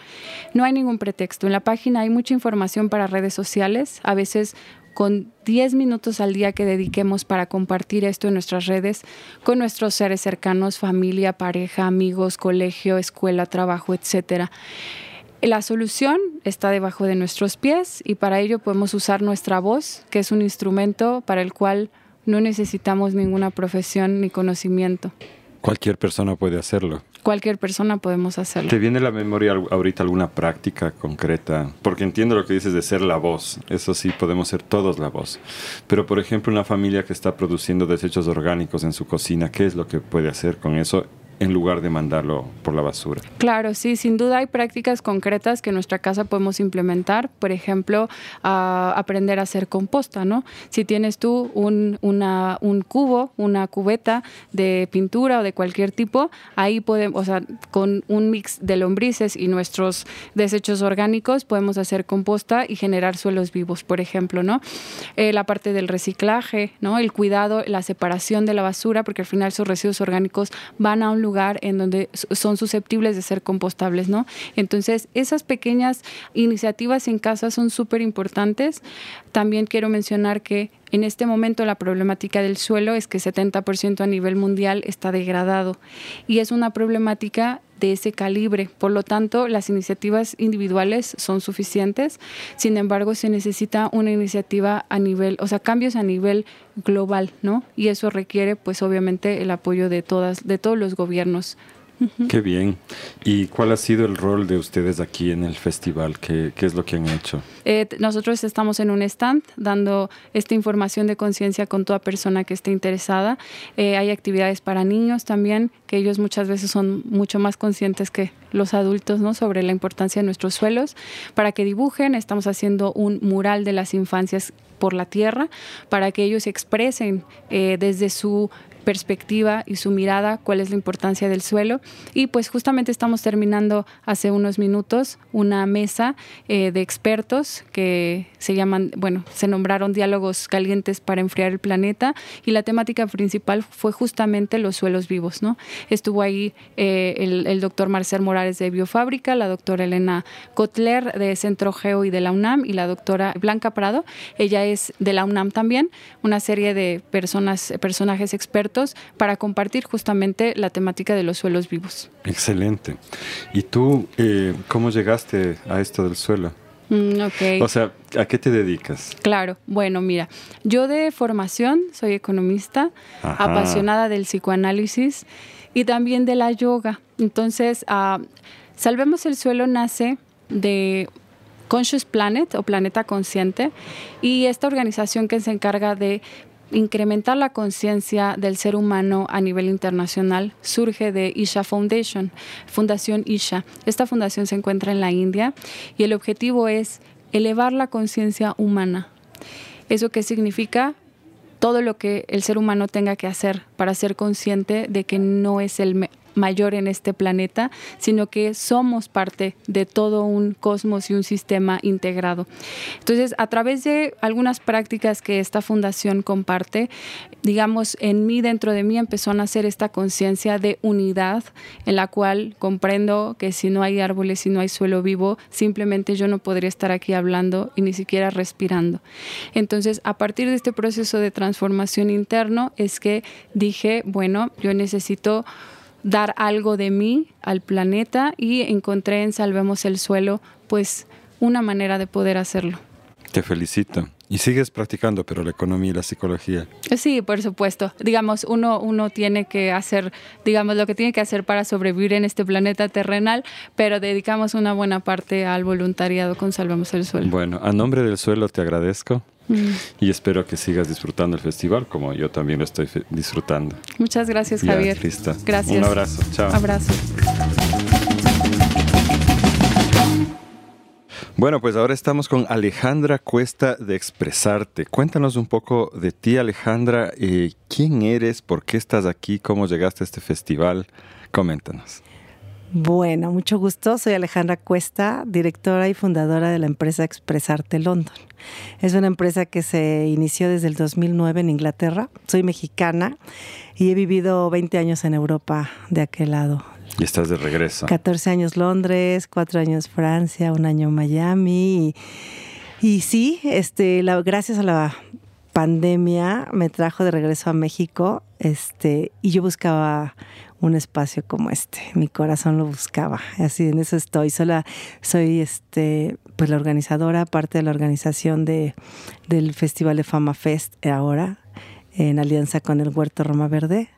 No hay ningún pretexto. En la página hay mucha información para redes sociales. A veces con 10 minutos al día que dediquemos para compartir esto en nuestras redes con nuestros seres cercanos, familia, pareja, amigos, colegio, escuela, trabajo, etcétera. La solución está debajo de nuestros pies y para ello podemos usar nuestra voz, que es un instrumento para el cual no necesitamos ninguna profesión ni conocimiento. Cualquier persona puede hacerlo. Cualquier persona podemos hacerlo. ¿Te viene la memoria ahorita alguna práctica concreta? Porque entiendo lo que dices de ser la voz. Eso sí, podemos ser todos la voz. Pero, por ejemplo, una familia que está produciendo desechos orgánicos en su cocina, ¿qué es lo que puede hacer con eso en lugar de mandarlo por la basura. Claro, sí, sin duda hay prácticas concretas que en nuestra casa podemos implementar. Por ejemplo, aprender a hacer composta, ¿no? Si tienes tú un, un cubo, una cubeta de pintura o de cualquier tipo, ahí podemos, o sea, con un mix de lombrices y nuestros desechos orgánicos podemos hacer composta y generar suelos vivos, por ejemplo, ¿no? Eh, la parte del reciclaje, ¿no? El cuidado, la separación de la basura, porque al final esos residuos orgánicos van a un lugar lugar en donde son susceptibles de ser compostables, ¿no? Entonces, esas pequeñas iniciativas en casa son súper importantes. También quiero mencionar que en este momento la problemática del suelo es que 70% a nivel mundial está degradado y es una problemática de ese calibre. Por lo tanto, las iniciativas individuales son suficientes. Sin embargo, se necesita una iniciativa a nivel, o sea, cambios a nivel global, ¿no? Y eso requiere, pues, obviamente, el apoyo de todas, de todos los gobiernos Qué bien. ¿Y cuál ha sido el rol de ustedes aquí en el festival? ¿Qué, qué es lo que han hecho? Eh, nosotros estamos en un stand dando esta información de conciencia con toda persona que esté interesada. Eh, hay actividades para niños también, que ellos muchas veces son mucho más conscientes que los adultos ¿no? sobre la importancia de nuestros suelos, para que dibujen. Estamos haciendo un mural de las infancias por la tierra para que ellos expresen eh, desde su perspectiva y su mirada, cuál es la importancia del suelo. Y pues justamente estamos terminando hace unos minutos una mesa eh, de expertos que se llaman, bueno, se nombraron diálogos calientes para enfriar el planeta y la temática principal fue justamente los suelos vivos, ¿no? Estuvo ahí eh, el, doctor Marcel Morales de Biofábrica, la doctora Elena Kotler de Centro Geo y de la UNAM y la doctora Blanca Prado, ella es de la UNAM también, una serie de personas, personajes expertos para compartir justamente la temática de los suelos vivos. Excelente. ¿Y tú eh, cómo llegaste a esto del suelo? Mm, okay. O sea, ¿a qué te dedicas? Claro, bueno, mira, yo de formación soy economista, apasionada del psicoanálisis y también de la yoga. Entonces, uh, Salvemos el Suelo nace de Conscious Planet o Planeta Consciente y esta organización que se encarga de incrementar la conciencia del ser humano a nivel internacional surge de Isha Foundation, Fundación Isha. Esta fundación se encuentra en la India y el objetivo es elevar la conciencia humana. ¿Eso qué significa? Todo lo que el ser humano tenga que hacer para ser consciente de que no es el mayor en este planeta, sino que somos parte de todo un cosmos y un sistema integrado. Entonces, a través de algunas prácticas que esta fundación comparte, digamos, en mí, dentro de mí, empezó a nacer esta conciencia de unidad en la cual comprendo que si no hay árboles, si no hay suelo vivo, simplemente yo no podría estar aquí hablando y ni siquiera respirando. Entonces, a partir de este proceso de transformación interno es que dije, bueno, yo necesito dar algo de mí al planeta y encontré en Salvemos el Suelo pues una manera de poder hacerlo. Te felicito. Y sigues practicando, pero la economía y la psicología. Sí, por supuesto. Digamos, uno, uno tiene que hacer, digamos, lo que tiene que hacer para sobrevivir en este planeta terrenal, pero dedicamos una buena parte al voluntariado con Salvemos el Suelo. Bueno, a nombre del suelo te agradezco. Mm. Y espero que sigas disfrutando el festival como yo también lo estoy disfrutando. Muchas gracias, Javier. Gracias. Un abrazo. Chao. Abrazo. Bueno, pues ahora estamos con Alejandra Cuesta de Expresarte. Cuéntanos un poco de ti, Alejandra. Eh, ¿Quién eres? ¿Por qué estás aquí? ¿Cómo llegaste a este festival? Coméntanos. Bueno, mucho gusto. Soy Alejandra Cuesta, directora y fundadora de la empresa Expresarte London. Es una empresa que se inició desde el 2009 en Inglaterra. Soy mexicana y he vivido 20 años en Europa de aquel lado. Y estás de regreso. 14 años Londres, 4 años Francia, un año Miami. Y sí, este, la, gracias a la pandemia me trajo de regreso a México, este, y yo buscaba un espacio como este. Mi corazón lo buscaba. Así en eso estoy. Sola, soy este, pues la organizadora, parte de la organización de, del Festival de Fama Fest ahora, en alianza con el Huerto Roma Verde.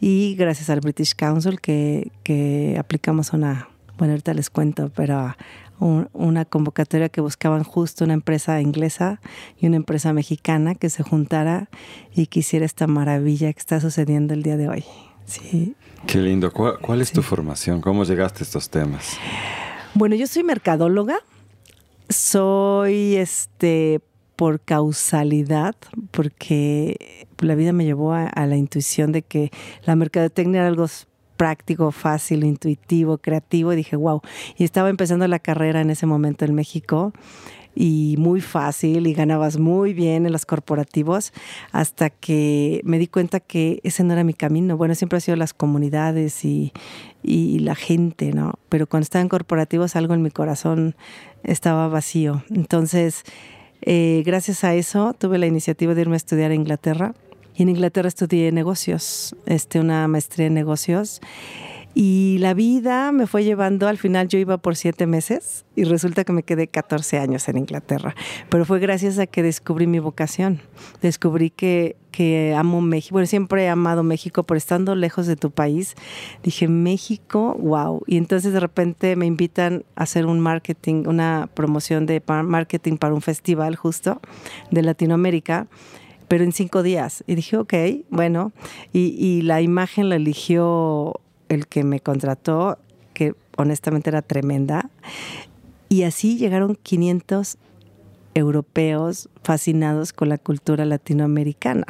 Y gracias al British Council que, que aplicamos una, bueno, ahorita les cuento, pero una convocatoria que buscaban justo una empresa inglesa y una empresa mexicana que se juntara y que esta maravilla que está sucediendo el día de hoy. Sí. Qué lindo. ¿Cuál, es tu formación? ¿Cómo llegaste a estos temas? Bueno, yo soy mercadóloga. Soy este por causalidad, porque la vida me llevó a, a la intuición de que la mercadotecnia era algo práctico, fácil, intuitivo, creativo. Y dije, wow. Y estaba empezando la carrera en ese momento en México y muy fácil y ganabas muy bien en los corporativos hasta que me di cuenta que ese no era mi camino. Bueno, siempre ha sido las comunidades y, la gente, ¿no? Pero cuando estaba en corporativos algo en mi corazón estaba vacío. Entonces, eh, gracias a eso tuve la iniciativa de irme a estudiar a Inglaterra. Y en Inglaterra estudié negocios, este, una maestría en negocios. Y la vida me fue llevando, al final yo iba por siete meses y resulta que me quedé 14 años en Inglaterra. Pero fue gracias a que descubrí mi vocación. Descubrí que, que amo México. Bueno, siempre he amado México, pero estando lejos de tu país, dije, México, wow. Y entonces de repente me invitan a hacer un marketing, una promoción de marketing para un festival justo de Latinoamérica pero en cinco días. Y dije, ok, bueno, y, y la imagen la eligió el que me contrató, que honestamente era tremenda. Y así llegaron 500 europeos fascinados con la cultura latinoamericana.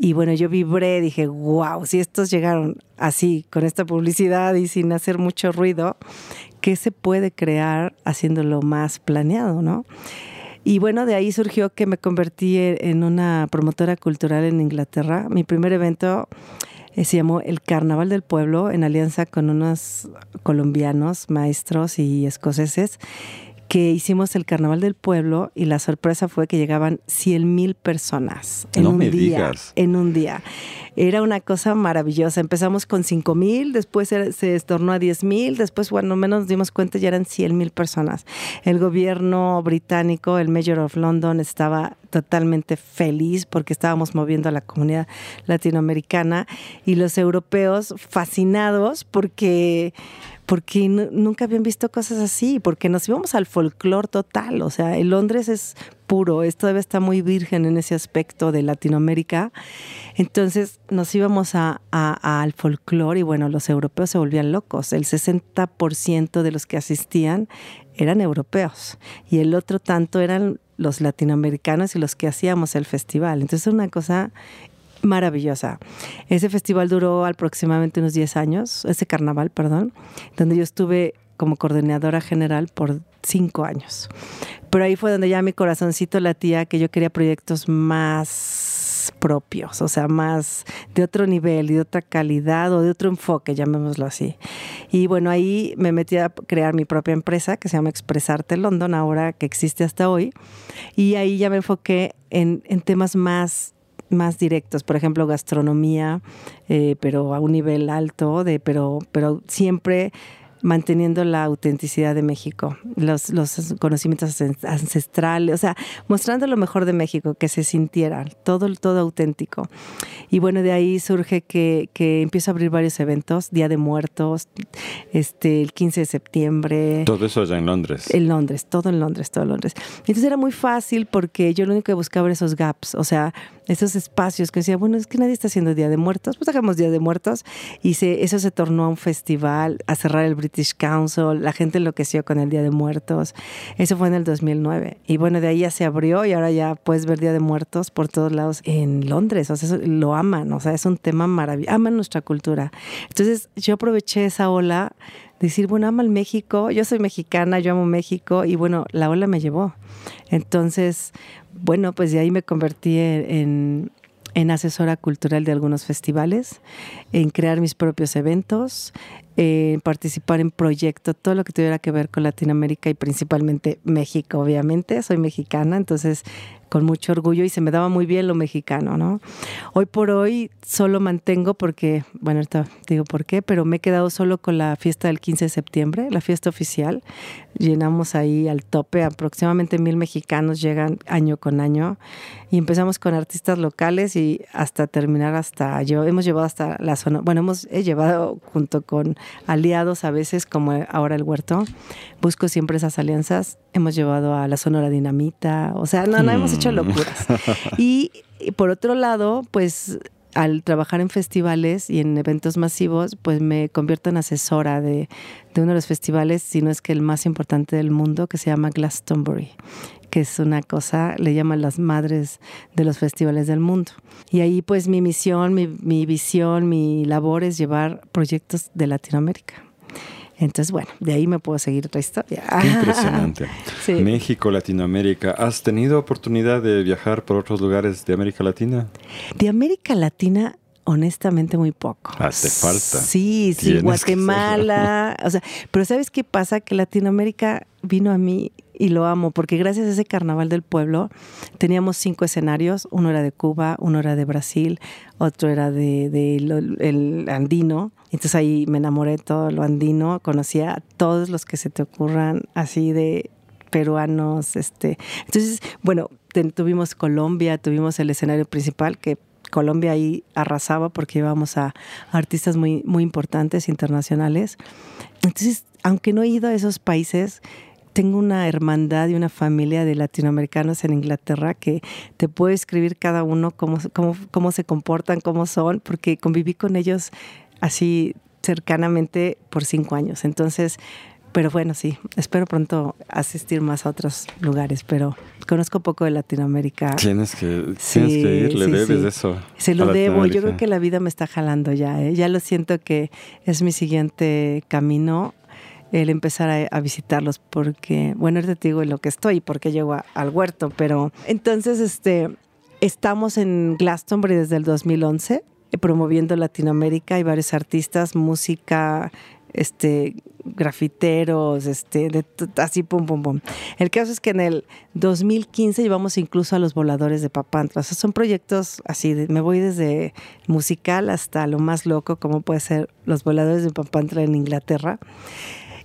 Y bueno, yo vibré, dije, wow, si estos llegaron así, con esta publicidad y sin hacer mucho ruido, ¿qué se puede crear haciéndolo más planeado, no? Y bueno, de ahí surgió que me convertí en una promotora cultural en Inglaterra. Mi primer evento eh, se llamó El Carnaval del Pueblo en alianza con unos colombianos, maestros y escoceses que hicimos el Carnaval del Pueblo y la sorpresa fue que llegaban 100 mil personas en un día. En un día. Era una cosa maravillosa. Empezamos con 5 mil, después se tornó a 10 mil, después, bueno, menos nos dimos cuenta ya eran 100 mil personas. El gobierno británico, el Mayor of London, estaba totalmente feliz porque estábamos moviendo a la comunidad latinoamericana y los europeos fascinados porque porque nunca habían visto cosas así, porque nos íbamos al folclore total, o sea, Londres es puro, esto debe estar muy virgen en ese aspecto de Latinoamérica, entonces nos íbamos a, al folclore y bueno, los europeos se volvían locos, el 60% de los que asistían eran europeos y el otro tanto eran los latinoamericanos y los que hacíamos el festival, entonces es una cosa maravillosa. Ese festival duró aproximadamente unos 10 años, ese carnaval, perdón, donde yo estuve como coordinadora general por cinco años. Pero ahí fue donde ya mi corazoncito latía que yo quería proyectos más propios, o sea, más de otro nivel y de otra calidad o de otro enfoque, llamémoslo así. Y bueno, ahí me metí a crear mi propia empresa que se llama Expresarte London, ahora que existe hasta hoy. Y ahí ya me enfoqué en, en temas más más directos, por ejemplo, gastronomía, eh, pero a un nivel alto, de, pero, pero siempre manteniendo la autenticidad de México, los, los conocimientos ancestrales, o sea, mostrando lo mejor de México, que se sintiera todo, todo auténtico. Y bueno, de ahí surge que, que empiezo a abrir varios eventos, Día de Muertos, este, el 15 de septiembre. Todo eso allá en Londres. En Londres, todo en Londres, todo en Londres. Entonces era muy fácil porque yo lo único que buscaba era esos gaps, o sea, esos espacios que decía, bueno, es que nadie está haciendo Día de Muertos, pues hagamos Día de Muertos. Y se, eso se tornó a un festival, a cerrar el British Council, la gente enloqueció con el Día de Muertos. Eso fue en el 2009. Y bueno, de ahí ya se abrió y ahora ya puedes ver Día de Muertos por todos lados en Londres. O sea, lo aman, o sea, es un tema maravilloso, aman nuestra cultura. Entonces yo aproveché esa ola decir, bueno, amo el México, yo soy mexicana, yo amo México y bueno, la ola me llevó. Entonces, bueno, pues de ahí me convertí en asesora cultural de algunos festivales, en crear mis propios eventos, eh, participar en proyectos, todo lo que tuviera que ver con Latinoamérica y principalmente México, obviamente. Soy mexicana, entonces con mucho orgullo y se me daba muy bien lo mexicano, ¿no? Hoy por hoy solo mantengo porque, bueno, ahorita digo por qué, pero me he quedado solo con la fiesta del 15 de septiembre, la fiesta oficial. Llenamos ahí al tope, aproximadamente mil mexicanos llegan año con año y empezamos con artistas locales y hasta terminar hasta, yo, hemos llevado hasta la zona, bueno, hemos he llevado junto con aliados a veces como ahora el huerto, busco siempre esas alianzas, hemos llevado a la Sonora Dinamita, o sea, no, no hemos hecho locuras. Y, por otro lado, pues al trabajar en festivales y en eventos masivos, pues me convierto en asesora de, de, uno de los festivales, si no es que el más importante del mundo, que se llama Glastonbury, que es una cosa, le llaman las madres de los festivales del mundo. Y ahí pues mi misión, mi, mi visión, mi labor es llevar proyectos de Latinoamérica. Entonces, bueno, de ahí me puedo seguir otra historia. Qué impresionante. México, Latinoamérica. ¿Has tenido oportunidad de viajar por otros lugares de América Latina? De América Latina, honestamente muy poco. Hace falta. Sí, sí, Guatemala. O sea, pero ¿sabes qué pasa? Que Latinoamérica vino a mí y lo amo, porque gracias a ese carnaval del pueblo teníamos cinco escenarios, uno era de Cuba, uno era de Brasil, otro era de, el andino, entonces ahí me enamoré de todo lo andino, conocía a todos los que se te ocurran así de peruanos, este, entonces, bueno, tuvimos Colombia, tuvimos el escenario principal que Colombia ahí arrasaba porque íbamos a artistas muy, muy importantes internacionales. Entonces, aunque no he ido a esos países, tengo una hermandad y una familia de latinoamericanos en Inglaterra que te puedo escribir cada uno cómo, cómo, cómo se comportan, cómo son, porque conviví con ellos así cercanamente por cinco años. Entonces, pero bueno, sí, espero pronto asistir más a otros lugares, pero conozco poco de Latinoamérica. Tienes que, tienes que ir, le debes eso. Se lo debo, yo creo que la vida me está jalando ya, ¿eh? ya lo siento que es mi siguiente camino el empezar a, visitarlos porque, bueno, ahorita te digo en lo que estoy, porque llego al huerto, pero entonces este, estamos en Glastonbury desde el 2011 eh, promoviendo Latinoamérica hay varios artistas, música, este grafiteros, este, así pum pum pum. El caso es que en el 2015 llevamos incluso a los voladores de Papantla. O sea, son proyectos así, me voy desde musical hasta lo más loco, como puede ser los voladores de Papantla en Inglaterra.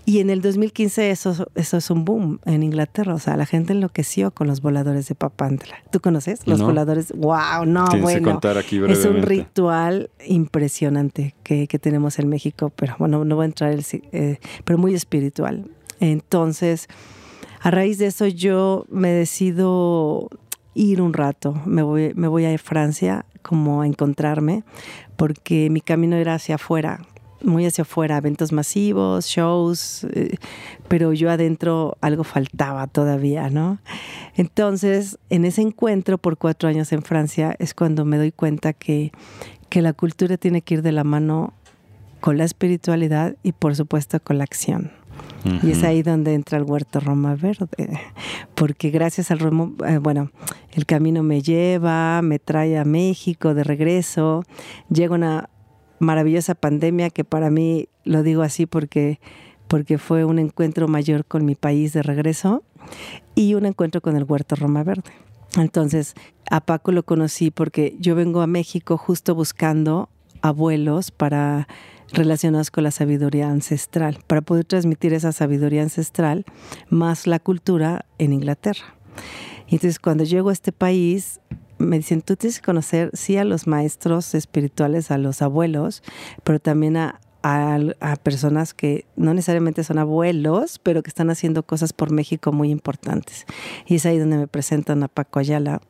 Y en el 2015 eso, eso es un boom en Inglaterra. O sea, la gente enloqueció con los voladores de Papantla. ¿Tú conoces? Los voladores. ¡Wow! No, bueno. es un ritual impresionante que, que, tenemos en México, pero bueno, no voy a entrar, el, eh, pero muy espiritual. Entonces, a raíz de eso yo me decido ir un rato. Me voy, me voy a Francia como a encontrarme, porque mi camino era hacia afuera muy hacia afuera, eventos masivos, shows, eh, pero yo adentro algo faltaba todavía, ¿no? Entonces, en ese encuentro por cuatro años en Francia es cuando me doy cuenta que, que la cultura tiene que ir de la mano con la espiritualidad y por supuesto con la acción. Y es ahí donde entra el huerto Roma Verde, porque gracias al Roma, eh, bueno, el camino me lleva, me trae a México de regreso, llego a una, maravillosa pandemia que para mí, lo digo así porque, porque fue un encuentro mayor con mi país de regreso y un encuentro con el Huerto Roma Verde. Entonces, a Paco lo conocí porque yo vengo a México justo buscando abuelos para relacionados con la sabiduría ancestral, para poder transmitir esa sabiduría ancestral más la cultura en Inglaterra. Entonces, cuando llego a este país, me dicen, tú tienes que conocer, sí, a los maestros espirituales, a los abuelos, pero también a, a, personas que no necesariamente son abuelos, pero que están haciendo cosas por México muy importantes. Y es ahí donde me presentan a Paco Ayala.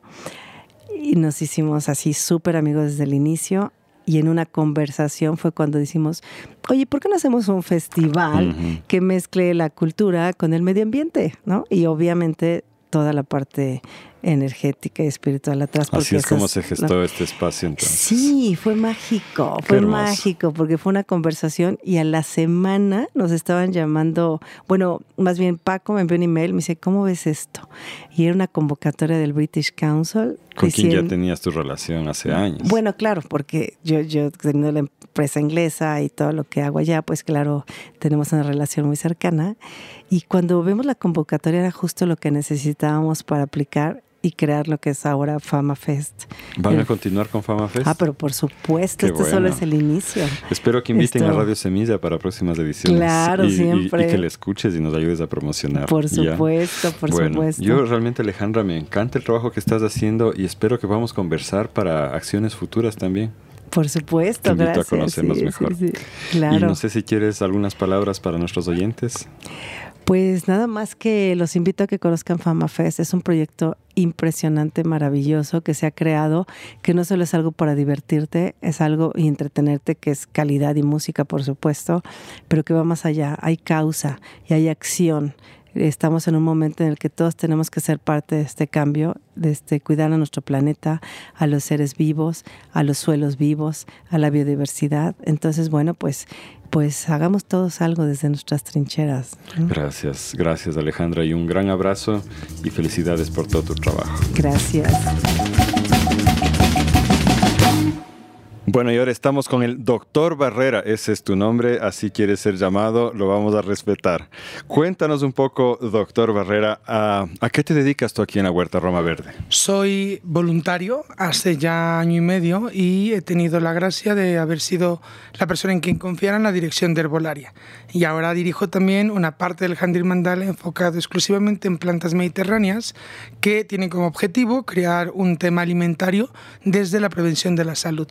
Y nos hicimos así súper amigos desde el inicio. Y en una conversación fue cuando decimos, oye, ¿por qué no hacemos un festival que mezcle la cultura con el medio ambiente? ¿no? Y obviamente toda la parte energética y espiritual atrás. Así es como se gestó este espacio entonces. Sí, fue mágico, fue mágico, porque fue una conversación y a la semana nos estaban llamando, bueno, más bien Paco me envió un email, me dice, ¿cómo ves esto? Y era una convocatoria del British Council. ¿Con quien ya tenías tu relación hace años? Bueno, claro, porque yo, yo teniendo la empresa inglesa y todo lo que hago allá, pues claro, tenemos una relación muy cercana. Y cuando vemos la convocatoria era justo lo que necesitábamos para aplicar y crear lo que es ahora Fama Fest. ¿Van a continuar con Fama Fest? Ah, pero por supuesto, esto solo es el inicio. Espero que inviten a Radio Semilla para próximas ediciones. Claro, siempre. Y, que le escuches y nos ayudes a promocionar. Por supuesto, por supuesto. Yo realmente, Alejandra, me encanta el trabajo que estás haciendo y espero que podamos conversar para acciones futuras también. Por supuesto, Te invito gracias. a conocernos mejor. claro. Y no sé si quieres algunas palabras para nuestros oyentes. Pues nada más que los invito a que conozcan Fama Fest. Es un proyecto impresionante, maravilloso que se ha creado, que no solo es algo para divertirte, es algo y entretenerte, que es calidad y música, por supuesto, pero que va más allá. Hay causa y hay acción estamos en un momento en el que todos tenemos que ser parte de este cambio, de este cuidar a nuestro planeta, a los seres vivos, a los suelos vivos, a la biodiversidad. Entonces, bueno, pues pues hagamos todos algo desde nuestras trincheras. Gracias, gracias Alejandra y un gran abrazo y felicidades por todo tu trabajo. Gracias. Bueno, y ahora estamos con el doctor Barrera. Ese es tu nombre, así quieres ser llamado, lo vamos a respetar. Cuéntanos un poco, doctor Barrera, ¿a, qué te dedicas tú aquí en la Huerta Roma Verde? Soy voluntario hace ya año y medio y he tenido la gracia de haber sido la persona en quien confiara en la dirección de herbolaria. Y ahora dirijo también una parte del Jardín Mandala enfocado exclusivamente en plantas mediterráneas que tienen como objetivo crear un tema alimentario desde la prevención de la salud.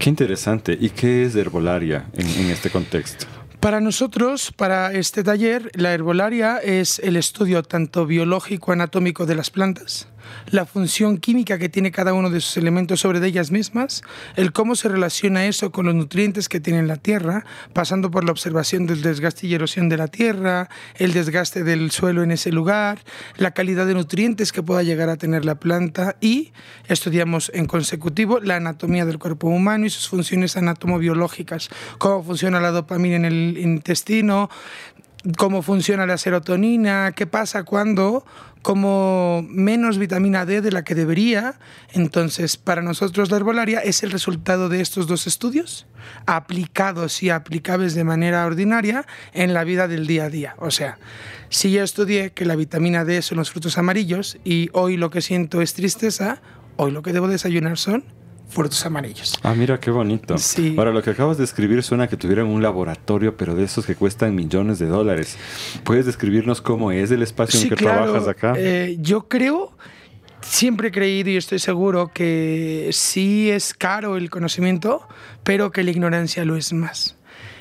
Qué interesante. ¿Y qué es herbolaria en, en este contexto? Para nosotros, para este taller, la herbolaria es el estudio tanto biológico anatómico de las plantas, la función química que tiene cada uno de sus elementos sobre ellas mismas, el cómo se relaciona eso con los nutrientes que tiene la tierra, pasando por la observación del desgaste y erosión de la tierra, el desgaste del suelo en ese lugar, la calidad de nutrientes que pueda llegar a tener la planta y estudiamos en consecutivo la anatomía del cuerpo humano y sus funciones anatomobiológicas, cómo funciona la dopamina en el intestino, cómo funciona la serotonina, qué pasa cuando como menos vitamina D de la que debería. Entonces, para nosotros la herbolaria es el resultado de estos dos estudios aplicados y aplicables de manera ordinaria en la vida del día a día. O sea, si yo estudié que la vitamina D son los frutos amarillos y hoy lo que siento es tristeza, hoy lo que debo desayunar son frutos amarillos. Ah, mira qué bonito. Sí. Ahora, lo que acabas de escribir suena que tuvieran un laboratorio, pero de esos que cuestan millones de dólares. ¿Puedes describirnos cómo es el espacio en que trabajas acá? Eh, yo creo, siempre he creído y estoy seguro que sí es caro el conocimiento, pero que la ignorancia lo es más.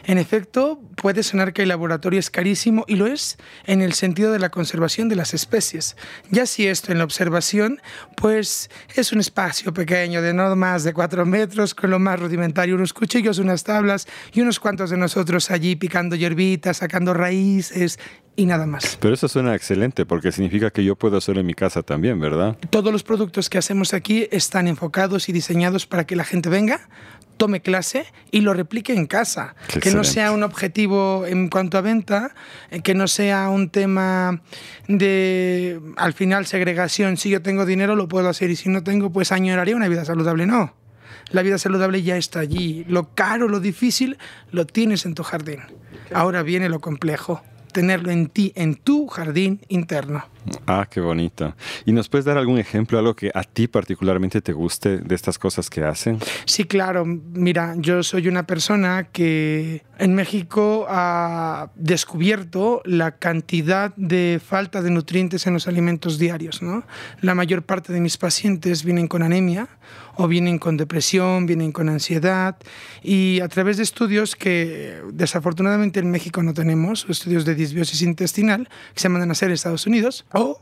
En efecto, puede sonar que el laboratorio es carísimo y lo es en el sentido de la conservación de las especies. Ya si esto en la observación, pues es un espacio pequeño de no más de cuatro metros, con lo más rudimentario, unos cuchillos, unas tablas y unos cuantos de nosotros allí picando hierbitas, sacando raíces y nada más. Pero eso suena excelente porque significa que yo puedo hacerlo en mi casa también, ¿verdad? Todos los productos que hacemos aquí están enfocados y diseñados para que la gente venga, tome clase y lo replique en casa. que no sea un objetivo en cuanto a venta, eh, que no sea un tema de, al final, segregación. Si yo tengo dinero, lo puedo hacer y si no tengo, pues añoraría una vida saludable. No. La vida saludable ya está allí. Lo caro, lo difícil, lo tienes en tu jardín. Ahora viene lo complejo tenerlo en ti, en tu jardín interno. Ah, qué bonito. ¿Y nos puedes dar algún ejemplo, algo que a ti particularmente te guste de estas cosas que hacen? Sí, claro. Mira, yo soy una persona que en México ha descubierto la cantidad de falta de nutrientes en los alimentos diarios. ¿no? La mayor parte de mis pacientes vienen con anemia o vienen con depresión, vienen con ansiedad. Y a través de estudios que desafortunadamente en México no tenemos, estudios de disbiosis intestinal que se mandan a hacer en Estados Unidos o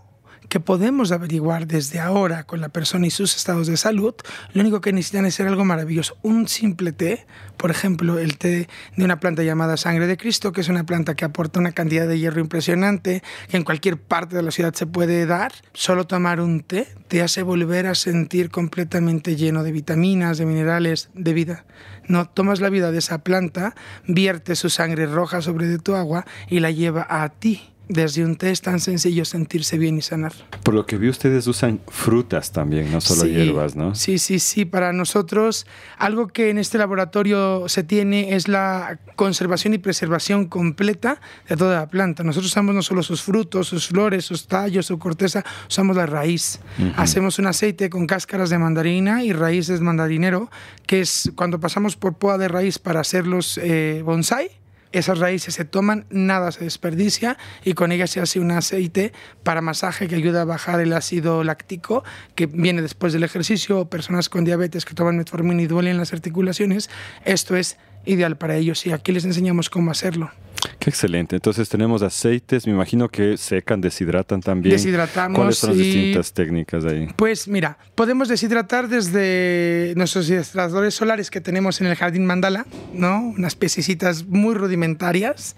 que podemos averiguar desde ahora con la persona y sus estados de salud, lo único que necesitan es ser algo maravilloso. Un simple té, por ejemplo, el té de una planta llamada sangre de Cristo, que es una planta que aporta una cantidad de hierro impresionante, que en cualquier parte de la ciudad se puede dar. Solo tomar un té te hace volver a sentir completamente lleno de vitaminas, de minerales, de vida. No tomas la vida de esa planta, vierte su sangre roja sobre tu agua y la lleva a ti desde un té es tan sencillo sentirse bien y sanar. Por lo que vi, ustedes usan frutas también, no solo hierbas, ¿no? Sí, sí, sí. Para nosotros, algo que en este laboratorio se tiene es la conservación y preservación completa de toda la planta. Nosotros usamos no solo sus frutos, sus flores, sus tallos, su corteza, usamos la raíz. Hacemos un aceite con cáscaras de mandarina y raíces mandarinero, que es cuando pasamos por poa de raíz para hacer los eh, bonsai esas raíces se toman, nada se desperdicia y con ellas se hace un aceite para masaje que ayuda a bajar el ácido láctico que viene después del ejercicio, personas con diabetes que toman metformina y duelen las articulaciones. Esto es ideal para ellos y aquí les enseñamos cómo hacerlo. Qué excelente. Entonces tenemos aceites, me imagino que secan, deshidratan también. Deshidratamos. ¿Cuáles son las distintas técnicas ahí? Pues mira, podemos deshidratar desde nuestros hidratadores solares que tenemos en el jardín mandala, ¿no? Unas piececitas muy rudimentarias.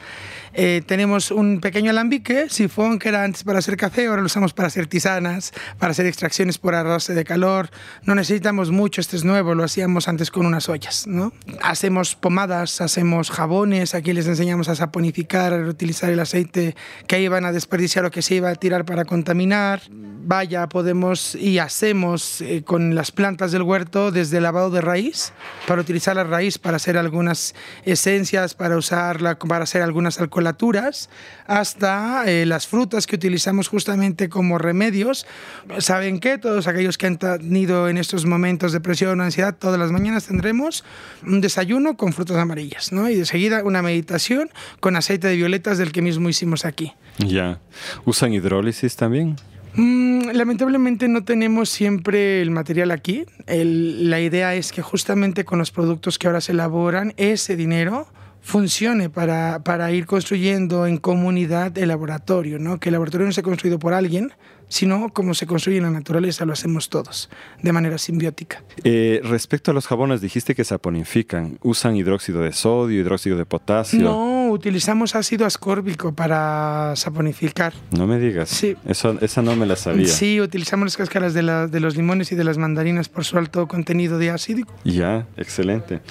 Eh, tenemos un pequeño alambique, sifón, que era antes para hacer café, ahora lo usamos para hacer tisanas, para hacer extracciones por arroz de calor. No necesitamos mucho, este es nuevo, lo hacíamos antes con unas ollas, ¿no? Hacemos pomadas, hacemos jabones, aquí les enseñamos a saponificar, a reutilizar el aceite que iban a desperdiciar o que se iba a tirar para contaminar. Vaya, podemos y hacemos eh, con las plantas del huerto desde el lavado de raíz, para utilizar la raíz para hacer algunas esencias, para usarla, para hacer algunas alcoholaturas, hasta eh, las frutas que utilizamos justamente como remedios. ¿Saben qué? Todos aquellos que han tenido en estos momentos de depresión o ansiedad, todas las mañanas tendremos un desayuno con frutas amarillas, ¿no? Y de seguida una meditación con aceite de violetas del que mismo hicimos aquí. Ya. ¿Usan hidrólisis también? Mm, lamentablemente no tenemos siempre el material aquí. la idea es que justamente con los productos que ahora se elaboran, ese dinero funcione para, para ir construyendo en comunidad el laboratorio, ¿no? que el laboratorio no sea construido por alguien, sino como se construye en la naturaleza, lo hacemos todos, de manera simbiótica. Eh, respecto a los jabones, dijiste que saponifican. ¿Usan hidróxido de sodio, hidróxido de potasio? No, utilizamos ácido ascórbico para saponificar. No me digas. Sí. Eso, esa no me la sabía. Sí, utilizamos las cáscaras de, de los limones y de las mandarinas por su alto contenido de ácido. Ya, excelente.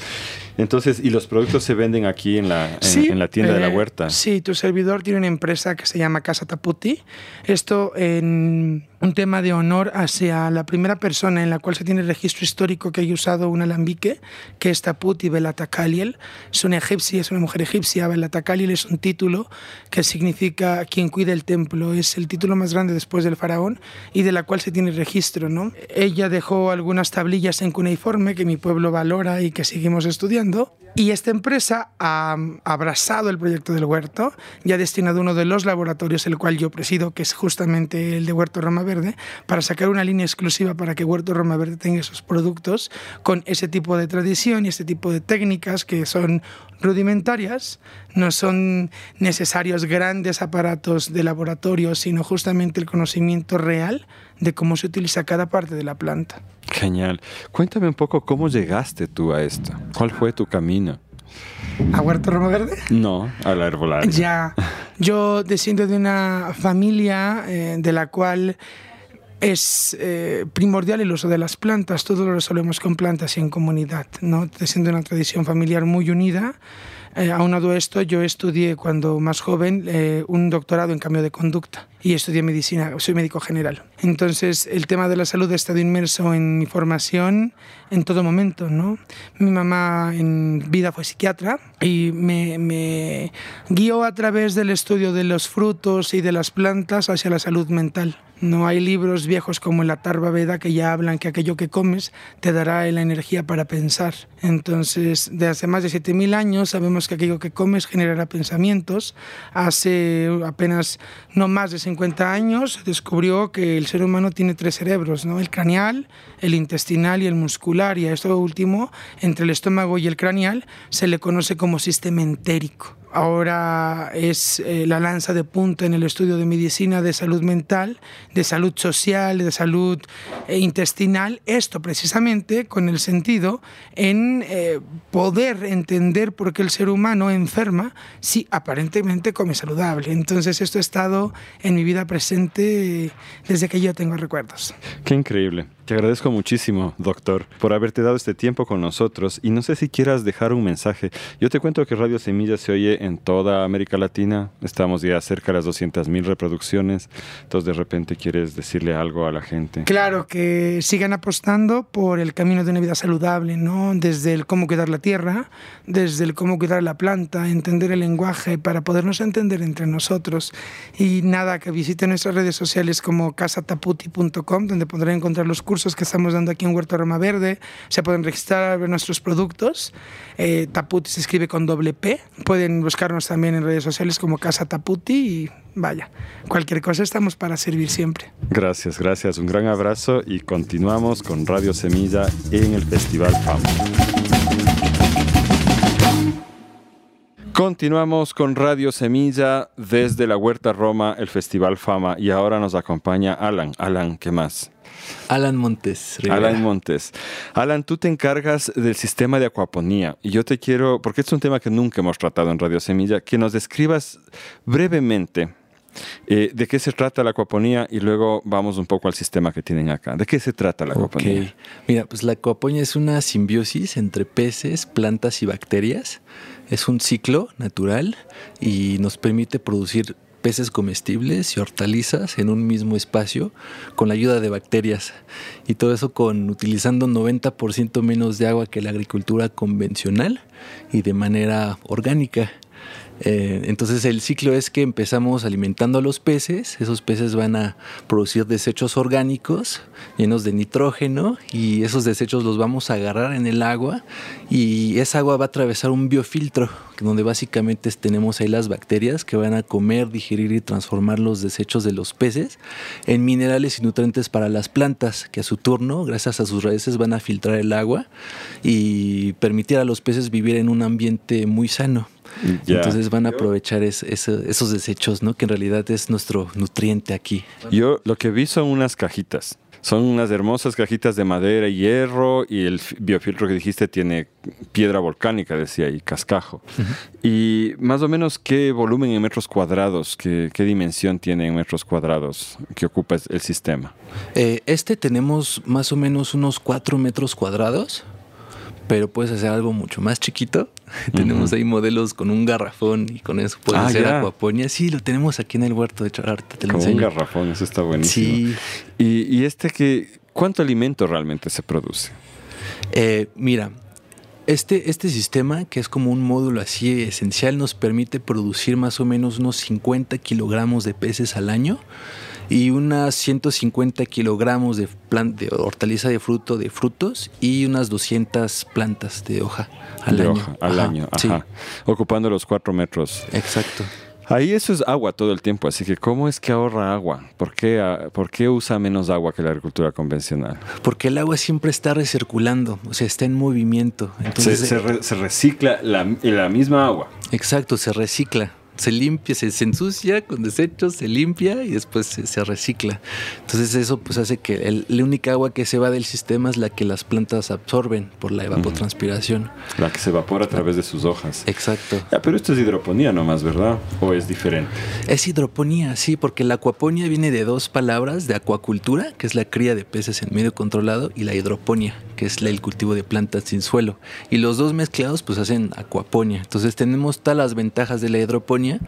Entonces, ¿y los productos se venden aquí en la, en, la tienda de la eh, huerta? Sí, tu servidor tiene una empresa que se llama Casa Taputi. Esto en un tema de honor hacia la primera persona en la cual se tiene registro histórico que haya usado un alambique, que es Taputi Belatakaliel. Es una egipcia, es una mujer egipcia. Belatakaliel es un título que significa quien cuida el templo. Es el título más grande después del faraón y de la cual se tiene registro. ¿no? Ella dejó algunas tablillas en cuneiforme que mi pueblo valora y que seguimos estudiando. Y esta empresa ha abrazado el proyecto del huerto y ha destinado uno de los laboratorios, el cual yo presido, que es justamente el de Huerto Roma Verde, para sacar una línea exclusiva para que Huerto Roma Verde tenga esos productos con ese tipo de tradición y ese tipo de técnicas que son rudimentarias, no son necesarios grandes aparatos de laboratorio, sino justamente el conocimiento real de cómo se utiliza cada parte de la planta. Genial. Cuéntame un poco cómo llegaste tú a esto. ¿Cuál fue tu camino? ¿A Huerto Roma Verde? No, a la herbolaria. Ya. Yo desciendo de una familia eh, de la cual es eh, primordial el uso de las plantas. Todo lo resolvemos con plantas y en comunidad. ¿no? Desciendo de una tradición familiar muy unida eh, aunado a esto, yo estudié cuando más joven eh, un doctorado en cambio de conducta y estudié medicina, soy médico general. Entonces, el tema de la salud ha estado inmerso en mi formación en todo momento, ¿no? Mi mamá en vida fue psiquiatra y me, me guió a través del estudio de los frutos y de las plantas hacia la salud mental. No hay libros viejos como la Tarva Veda que ya hablan que aquello que comes te dará la energía para pensar. Entonces, de hace más de 7000 años sabemos que aquello que comes generará pensamientos. Hace apenas no más de 50 años se descubrió que el ser humano tiene tres cerebros, ¿no? El craneal, el intestinal y el muscular. Y a esto último, entre el estómago y el craneal, se le conoce como sistema entérico. Ahora es eh, la lanza de punta en el estudio de medicina de salud mental, de salud social, de salud eh, intestinal, esto precisamente con el sentido en eh, poder entender por qué el ser humano enferma si aparentemente come saludable. Entonces esto ha estado en mi vida presente desde que yo tengo recuerdos. Qué increíble. Te agradezco muchísimo, doctor, por haberte dado este tiempo con nosotros y no sé si quieras dejar un mensaje. Yo te cuento que Radio Semilla se oye en toda América Latina, estamos ya cerca de las 200.000 reproducciones, entonces de repente quieres decirle algo a la gente. Claro, que sigan apostando por el camino de una vida saludable, ¿no? Desde el cómo cuidar la tierra, desde el cómo cuidar la planta, entender el lenguaje para podernos entender entre nosotros. Y nada, que visiten nuestras redes sociales como casataputi.com, donde podrán encontrar los cursos que estamos dando aquí en Huerto Roma Verde. Se pueden registrar, nuestros productos. Eh, Taputi se escribe con doble P. Pueden buscarnos también en redes sociales como Casa Taputi y vaya, cualquier cosa estamos para servir siempre. Gracias, gracias. Un gran abrazo y continuamos con Radio Semilla en el Festival Fama. Continuamos con Radio Semilla desde la Huerta Roma, el Festival Fama, y ahora nos acompaña Alan. Alan, ¿qué más? Alan Montes. Alan Montes. Alan, tú te encargas del sistema de acuaponía y yo te quiero, porque es un tema que nunca hemos tratado en Radio Semilla, que nos describas brevemente eh, ¿De qué se trata la acuaponía? Y luego vamos un poco al sistema que tienen acá. ¿De qué se trata la acuaponía? Okay. Mira, pues la acuaponía es una simbiosis entre peces, plantas y bacterias. Es un ciclo natural y nos permite producir peces comestibles y hortalizas en un mismo espacio con la ayuda de bacterias y todo eso con utilizando 90% menos de agua que la agricultura convencional y de manera orgánica. Eh, entonces el ciclo es que empezamos alimentando a los peces, esos peces van a producir desechos orgánicos llenos de nitrógeno y esos desechos los vamos a agarrar en el agua y esa agua va a atravesar un biofiltro donde básicamente tenemos ahí las bacterias que van a comer, digerir y transformar los desechos de los peces en minerales y nutrientes para las plantas que a su turno, gracias a sus raíces, van a filtrar el agua y permitir a los peces vivir en un ambiente muy sano. Entonces van a aprovechar esos desechos, ¿no? Que en realidad es nuestro nutriente aquí. Yo lo que vi son unas cajitas. Son unas hermosas cajitas de madera y hierro y el biofiltro que dijiste tiene piedra volcánica, decía, y cascajo. Y más o menos qué volumen en metros cuadrados, qué, dimensión tiene en metros cuadrados que ocupa el sistema. Eh, este tenemos más o menos unos 4 metros cuadrados pero puedes hacer algo mucho más chiquito. tenemos ahí modelos con un garrafón y con eso puedes ah, hacer acuaponía. Sí, lo tenemos aquí en el huerto, de hecho, ahorita te lo con un garrafón, eso está buenísimo. Sí. ¿Y, este que, cuánto alimento realmente se produce? Eh, mira, este, este sistema, que es como un módulo así esencial, nos permite producir más o menos unos 50 kilogramos de peces al año y unas 150 kilogramos de, de hortaliza de fruto de frutos y unas 200 plantas de hoja al año. al año, ajá. Ocupando los cuatro metros. Exacto. Ahí eso es agua todo el tiempo, así que ¿cómo es que ahorra agua? ¿Por qué, ah, ¿Por qué usa menos agua que la agricultura convencional? Porque el agua siempre está recirculando, o sea, está en movimiento. Entonces, se, se recicla la, la misma agua. Exacto, se recicla se limpia, se, ensucia con desechos, se limpia y después se, recicla. Entonces eso pues hace que la única agua que se va del sistema es la que las plantas absorben por la evapotranspiración. La que se evapora a través de sus hojas. Exacto. pero esto es hidroponía nomás, ¿verdad? ¿O es diferente? Es hidroponía, sí, porque la acuaponía viene de dos palabras, de acuacultura, que es la cría de peces en medio controlado, y la hidroponía, que es el cultivo de plantas sin suelo. Y los dos mezclados pues hacen acuaponía. Entonces tenemos todas las ventajas de la hidroponía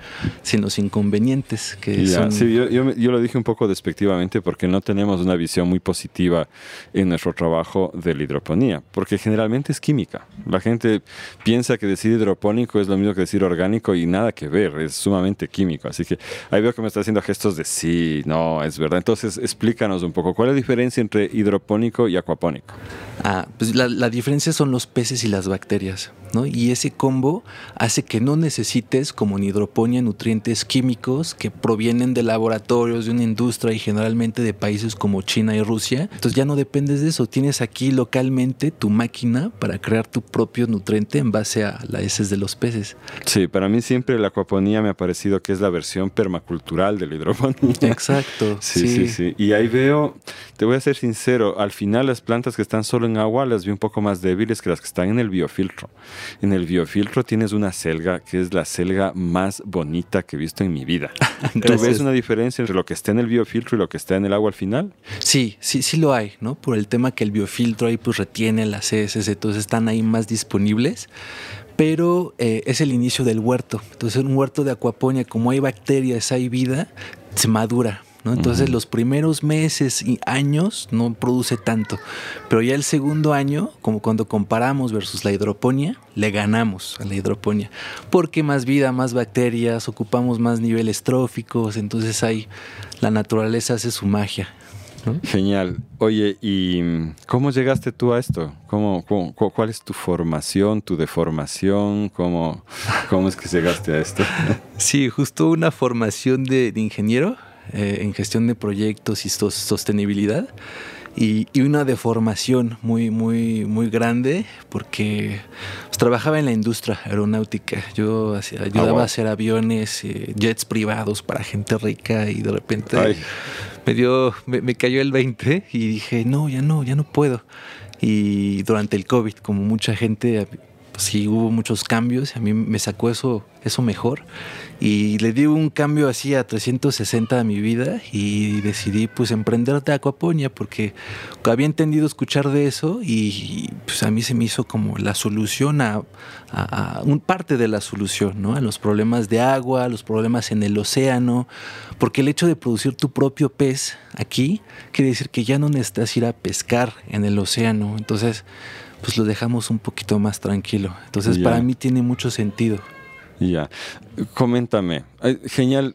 sin los inconvenientes que son... Sí, yo, yo, lo dije un poco despectivamente porque no tenemos una visión muy positiva en nuestro trabajo de la hidroponía, porque generalmente es química. La gente piensa que decir hidropónico es lo mismo que decir orgánico y nada que ver, es sumamente químico. Así que ahí veo que me está haciendo gestos de sí, no, es verdad. Entonces explícanos un poco, ¿cuál es la diferencia entre hidropónico y acuapónico? Ah, pues la, la diferencia son los peces y las bacterias. Y ese combo hace que no necesites, como en hidroponía, nutrientes químicos que provienen de laboratorios, de una industria y generalmente de países como China y Rusia. Entonces ya no dependes de eso. Tienes aquí localmente tu máquina para crear tu propio nutriente en base a las heces de los peces. Sí, para mí siempre la acuaponía me ha parecido que es la versión permacultural de la hidroponía. Exacto. sí, sí, sí, Y ahí veo, te voy a ser sincero, al final las plantas que están solo en agua las vi un poco más débiles que las que están en el biofiltro. En el biofiltro tienes una selga que es la selga más bonita que he visto en mi vida. ¿Tú ves una diferencia entre lo que está en el biofiltro y lo que está en el agua al final? Sí, sí, sí lo hay, ¿no? Por el tema que el biofiltro ahí pues retiene las heces, entonces están ahí más disponibles pero eh, es el inicio del huerto. Entonces, un huerto de acuaponia, como hay bacterias, hay vida, se madura. Entonces los primeros meses y años no produce tanto, pero ya el segundo año, como cuando comparamos versus la hidroponía, le ganamos a la hidroponía, porque más vida, más bacterias, ocupamos más niveles tróficos, entonces ahí la naturaleza hace su magia. Genial. Oye, ¿y cómo llegaste tú a esto? ¿Cómo, cuál es tu formación, tu deformación? ¿Cómo, ¿Cómo es que llegaste a esto? Sí, justo una formación de ingeniero eh, en gestión de proyectos y sostenibilidad. Y, una deformación muy, muy, muy grande porque pues, trabajaba en la industria aeronáutica. Yo ayudaba ah, a hacer aviones, eh, jets privados para gente rica y de repente me, dio, me, cayó el 20 y dije, no, ya no, ya no puedo. Y durante el COVID, como mucha gente, pues, sí hubo muchos cambios, a mí me sacó eso, eso mejor y le di un cambio así a 360 a mi vida y decidí pues emprender de acuaponia porque había entendido escuchar de eso y pues a mí se me hizo como la solución a, un parte de la solución, ¿no? A los problemas de agua, a los problemas en el océano, porque el hecho de producir tu propio pez aquí quiere decir que ya no necesitas ir a pescar en el océano, entonces pues lo dejamos un poquito más tranquilo. Entonces para mí tiene mucho sentido. Ya, coméntame. Genial.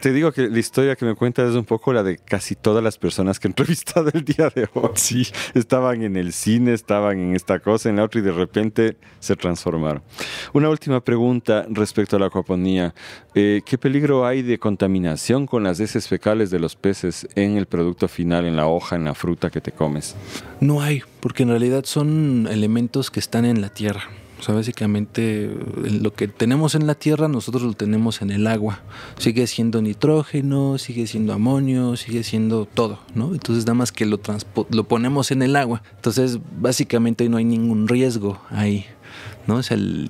Te digo que la historia que me cuentas es un poco la de casi todas las personas que he entrevistado el día de hoy. Sí, estaban en el cine, estaban en esta cosa, en la otra y de repente se transformaron. Una última pregunta respecto a la acuaponía. Eh, ¿Qué peligro hay de contaminación con las heces fecales de los peces en el producto final, en la hoja, en la fruta que te comes? No hay, porque en realidad son elementos que están en la tierra. O sea, básicamente lo que tenemos en la tierra nosotros lo tenemos en el agua. Sigue siendo nitrógeno, sigue siendo amonio, sigue siendo todo, ¿no? Entonces nada más que lo, lo ponemos en el agua. Entonces básicamente no hay ningún riesgo ahí. ¿No?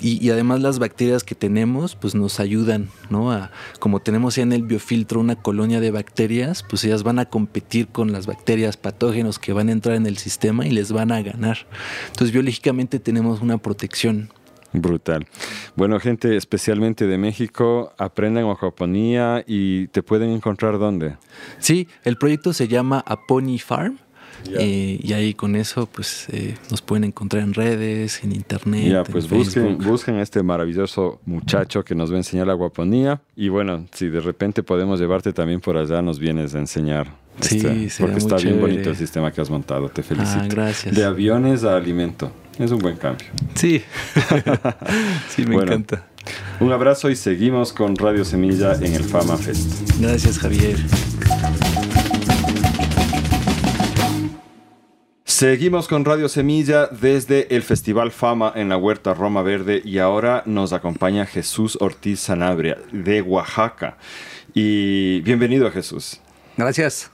y, además las bacterias que tenemos, pues nos ayudan, ¿no? A, como tenemos ya en el biofiltro una colonia de bacterias, pues ellas van a competir con las bacterias patógenos que van a entrar en el sistema y les van a ganar. Entonces, biológicamente tenemos una protección. Brutal. Bueno, gente especialmente de México, aprendan acuaponía y te pueden encontrar dónde. Sí, el proyecto se llama Apony Farm eh, y ahí con eso, pues eh, nos pueden encontrar en redes, en internet. Ya, pues busquen, busquen a este maravilloso muchacho que nos va a enseñar la guaponía. Y bueno, si de repente podemos llevarte también por allá, nos vienes a enseñar. Sí, este, porque está bien bonito el sistema que has montado. Te felicito. Ah, gracias. De aviones a alimento. Es un buen cambio. Sí, sí, me encanta. Un abrazo y seguimos con Radio Semilla en el Fama Fest. Gracias, Javier. Seguimos con Radio Semilla desde el Festival Fama en la Huerta Roma Verde y ahora nos acompaña Jesús Ortiz Sanabria de Oaxaca. Y bienvenido Jesús. Gracias.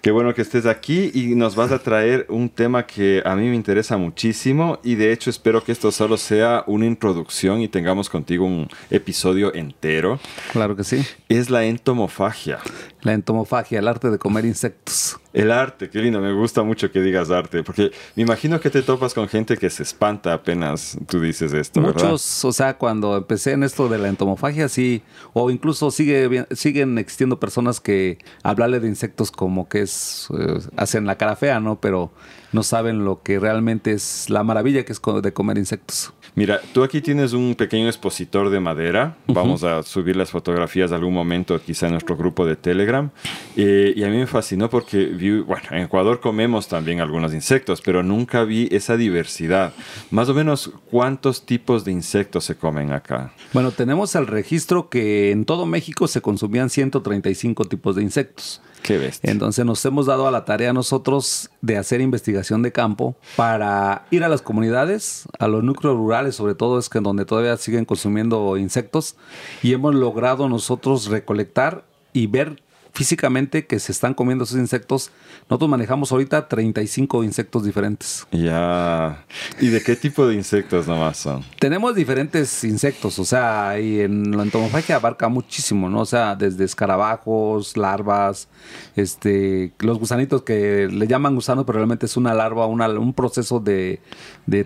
Qué bueno que estés aquí y nos vas a traer un tema que a mí me interesa muchísimo y de hecho espero que esto solo sea una introducción y tengamos contigo un episodio entero. Claro que sí. Es la entomofagia. La entomofagia, el arte de comer insectos. El arte, qué lindo, me gusta mucho que digas arte, porque me imagino que te topas con gente que se espanta apenas tú dices esto, Muchos, o sea, cuando empecé en esto de la entomofagia, sí, o incluso sigue, siguen existiendo personas que hablarle de insectos como que es, eh, hacen la cara fea, ¿no? Pero no saben lo que realmente es la maravilla que es de comer insectos. Mira, tú aquí tienes un pequeño expositor de madera. Vamos a subir las fotografías de algún momento, quizá en nuestro grupo de Telegram. Eh, y a mí me fascinó porque vi, bueno, en Ecuador comemos también algunos insectos, pero nunca vi esa diversidad. Más o menos, ¿cuántos tipos de insectos se comen acá? Bueno, tenemos el registro que en todo México se consumían 135 tipos de insectos. Qué bestia. Entonces nos hemos dado a la tarea nosotros de hacer investigación de campo para ir a las comunidades, a los núcleos rurales, sobre todo es que donde todavía siguen consumiendo insectos, y hemos logrado nosotros recolectar y ver físicamente que se están comiendo esos insectos. Nosotros manejamos ahorita 35 insectos diferentes. Ya. ¿Y de qué tipo de insectos nomás son? Tenemos diferentes insectos, o sea, y en la entomofagia abarca muchísimo, ¿no? O sea, desde escarabajos, larvas, este, los gusanitos que le llaman gusanos, pero realmente es una larva, un proceso de,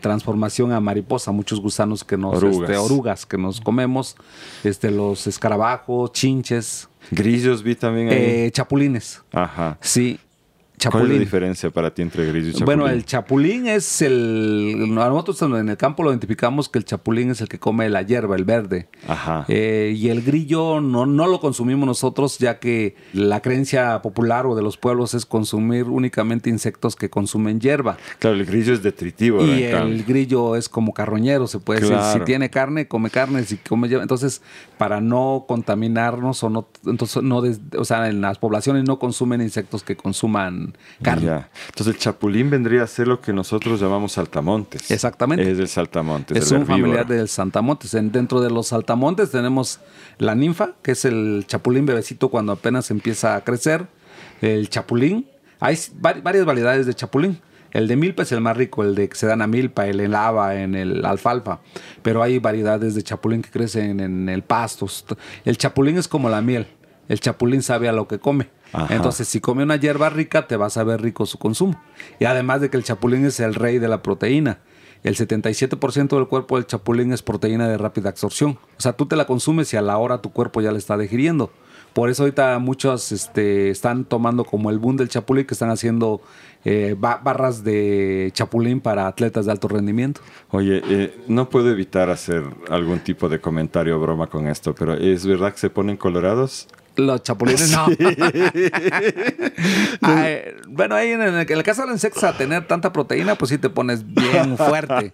transformación a mariposa. Muchos gusanos que nos, orugas, este, orugas que nos comemos, este, los escarabajos, chinches, Grillos vi también ahí. Eh, chapulines. Ajá. Sí. ¿Cuál es la diferencia para ti entre grillo y chapulín? Bueno, el chapulín es el... Nosotros en el campo lo identificamos que el chapulín es el que come la hierba, el verde. Ajá. Eh, y el grillo no, no lo consumimos nosotros ya que la creencia popular o de los pueblos es consumir únicamente insectos que consumen hierba. Claro, el grillo es detritivo. Y el grillo es como carroñero, se puede decir. Si tiene carne, come carne. Si come hierba. Entonces, para no contaminarnos o no... Entonces, no o sea, en las poblaciones no consumen insectos que consuman carne. Entonces el chapulín vendría a ser lo que nosotros llamamos saltamontes. Exactamente. Es el saltamontes. Es un familiar del saltamontes. dentro de los saltamontes tenemos la ninfa, que es el chapulín bebecito cuando apenas empieza a crecer. El chapulín. Hay varias variedades de chapulín. El de milpa es el más rico, el de que se dan a milpa, el en lava, en el alfalfa. Pero hay variedades de chapulín que crecen en el pasto. El chapulín es como la miel. El chapulín sabe a lo que come. Entonces, si come una hierba rica, te va a saber rico su consumo. Y además de que el chapulín es el rey de la proteína. El 77% del cuerpo del chapulín es proteína de rápida absorción. O sea, tú te la consumes y a la hora tu cuerpo ya la está digiriendo. Por eso ahorita muchos este, están tomando como el boom del chapulín, que están haciendo eh, barras de chapulín para atletas de alto rendimiento. Oye, eh, no puedo evitar hacer algún tipo de comentario o broma con esto, pero ¿es verdad que se ponen colorados? Los chapulines no. bueno, ahí en el, caso de los insectos, a tener tanta proteína, pues sí te pones bien fuerte.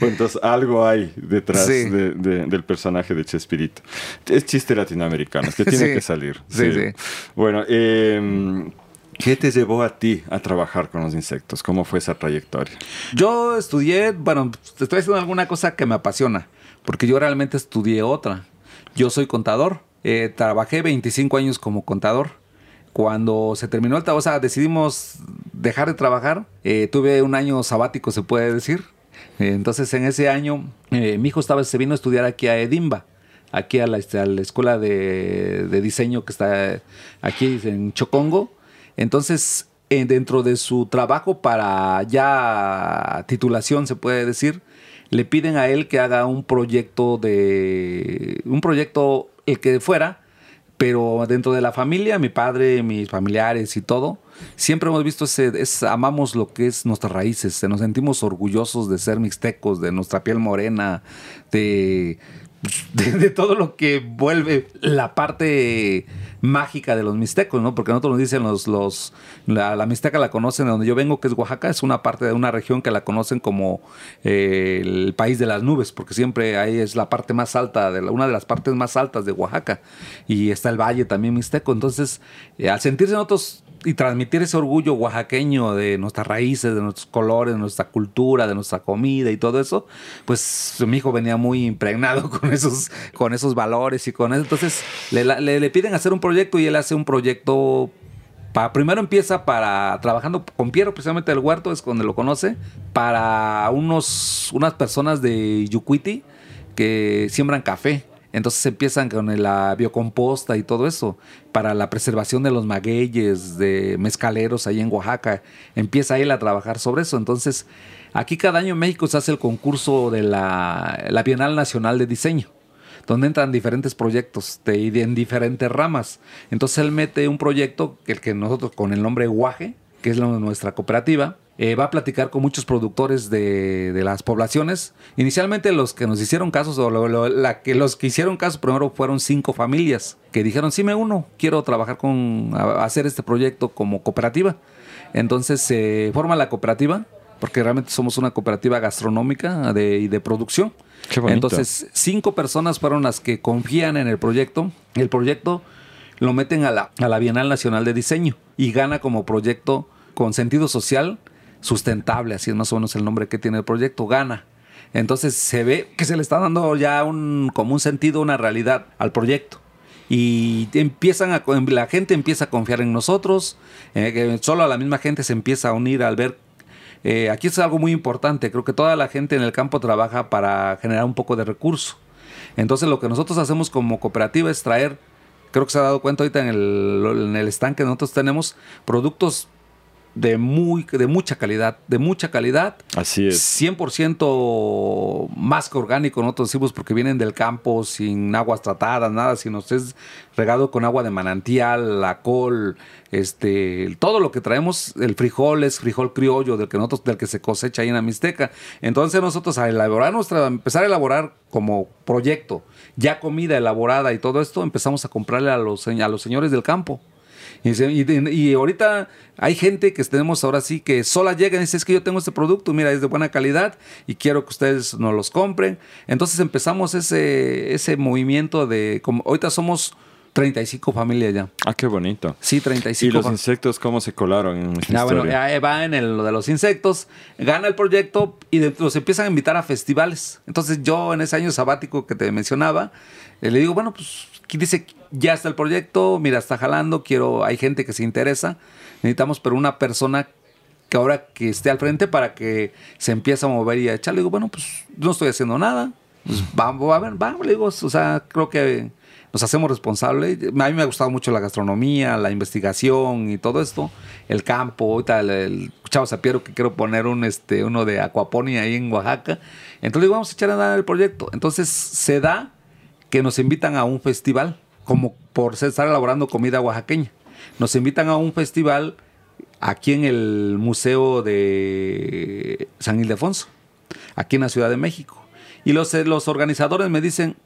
entonces algo hay detrás del personaje de Chespirito. Es chiste latinoamericano, es que tiene que salir. Sí, sí. Bueno, em, ¿qué te llevó a ti a trabajar con los insectos? ¿Cómo fue esa trayectoria? Yo estudié, bueno, estoy haciendo alguna cosa que me apasiona, porque yo realmente estudié otra. Yo soy contador. Eh, trabajé 25 años como contador. Cuando se terminó el trabajo, sea, decidimos dejar de trabajar. Eh, tuve un año sabático, se puede decir. entonces, en ese año, eh, mi hijo estaba, se vino a estudiar aquí a Edimba, aquí a la, este, escuela de, diseño que está aquí en Chocongo. Entonces, dentro de su trabajo para ya titulación, se puede decir, le piden a él que haga un proyecto de un proyecto el que fuera, pero dentro de la familia, mi padre, mis familiares y todo, siempre hemos visto ese, amamos lo que es nuestras raíces, nos sentimos orgullosos de ser mixtecos, de nuestra piel morena, de de, todo lo que vuelve la parte mágica de los mixtecos, ¿no? Porque nosotros nos dicen los, los la, la, mixteca la conocen de donde yo vengo, que es Oaxaca, es una parte de una región que la conocen como eh, el país de las nubes, porque siempre ahí es la parte más alta, de una de las partes más altas de Oaxaca, y está el valle también mixteco, entonces eh, al sentirse nosotros y transmitir ese orgullo oaxaqueño de nuestras raíces, de nuestros colores, de nuestra cultura, de nuestra comida y todo eso, pues mi hijo venía muy impregnado con esos, con esos valores y con eso. Entonces le, le, piden hacer un proyecto y él hace un proyecto primero empieza para trabajando con Piero, precisamente del huerto, es donde lo conoce, para unos, unas personas de Yucuiti que siembran café. Entonces empiezan con la biocomposta y todo eso para la preservación de los magueyes, de mezcaleros ahí en Oaxaca. Empieza él a trabajar sobre eso. Entonces, aquí cada año en México se hace el concurso de la, la Bienal Nacional de Diseño donde entran diferentes proyectos de, en diferentes ramas. Entonces él mete un proyecto, el que nosotros con el nombre Guaje, que es nuestra cooperativa, eh, va a platicar con muchos productores de, de, las poblaciones. Inicialmente los que nos hicieron casos, o lo, lo, la que, los que hicieron casos primero fueron cinco familias que dijeron, sí me uno, quiero trabajar con, a, hacer este proyecto como cooperativa. Entonces se forma la cooperativa, porque realmente somos una cooperativa gastronómica de, y de producción. Entonces cinco personas fueron las que confían en el proyecto. El proyecto lo meten a la, a la Bienal Nacional de Diseño y gana como proyecto con sentido social sustentable, así es más o menos el nombre que tiene el proyecto, gana. Entonces se ve que se le está dando ya un, como un sentido, una realidad al proyecto. Y empiezan a, la gente empieza a confiar en nosotros, eh, solo a la misma gente se empieza a unir al ver. Eh, aquí es algo muy importante, creo que toda la gente en el campo trabaja para generar un poco de recurso. Entonces lo que nosotros hacemos como cooperativa es traer, creo que se ha dado cuenta ahorita en el, en el stand que nosotros tenemos, productos de, muy, de mucha calidad, de mucha calidad. Así es. 100% más que orgánico, nosotros decimos, porque vienen del campo sin aguas tratadas, nada, sino es regado con agua de manantial, la col, este, todo lo que traemos, el frijol es frijol criollo del que nosotros, del que se cosecha ahí en la Mixteca. Entonces nosotros a elaborar nuestra, empezar a elaborar como proyecto, ya comida elaborada y todo esto, empezamos a comprarle a los, a los señores del campo. Y, ahorita hay gente que tenemos ahora sí que sola llega y dice, es que yo tengo este producto, mira, es de buena calidad y quiero que ustedes nos los compren. Entonces empezamos ese, ese movimiento de, como ahorita somos 35 familias ya. Ah, qué bonito. Sí, 35. ¿Y los insectos cómo se colaron en esta ah, bueno, va en lo de los insectos, gana el proyecto y los empiezan a invitar a festivales. Entonces yo en ese año sabático que te mencionaba, eh, le digo, bueno, pues dice, ya está el proyecto, mira, está jalando, quiero, hay gente que se interesa, necesitamos pero una persona que ahora que esté al frente para que se empiece a mover y a echar. Le digo, bueno, pues no estoy haciendo nada. Pues vamos, a ver, vamos, le digo, o sea, creo que nos hacemos responsables. A mí me ha gustado mucho la gastronomía, la investigación y todo esto. El campo, ahorita el, Chavo Sapiero que quiero poner un este uno de aquaponia ahí en Oaxaca. Entonces digo, vamos a echar a dar el proyecto. Entonces se da que nos invitan a un festival, como por estar elaborando comida oaxaqueña. Nos invitan a un festival aquí en el Museo de San Ildefonso, aquí en la Ciudad de México. Y los, eh, los organizadores me dicen,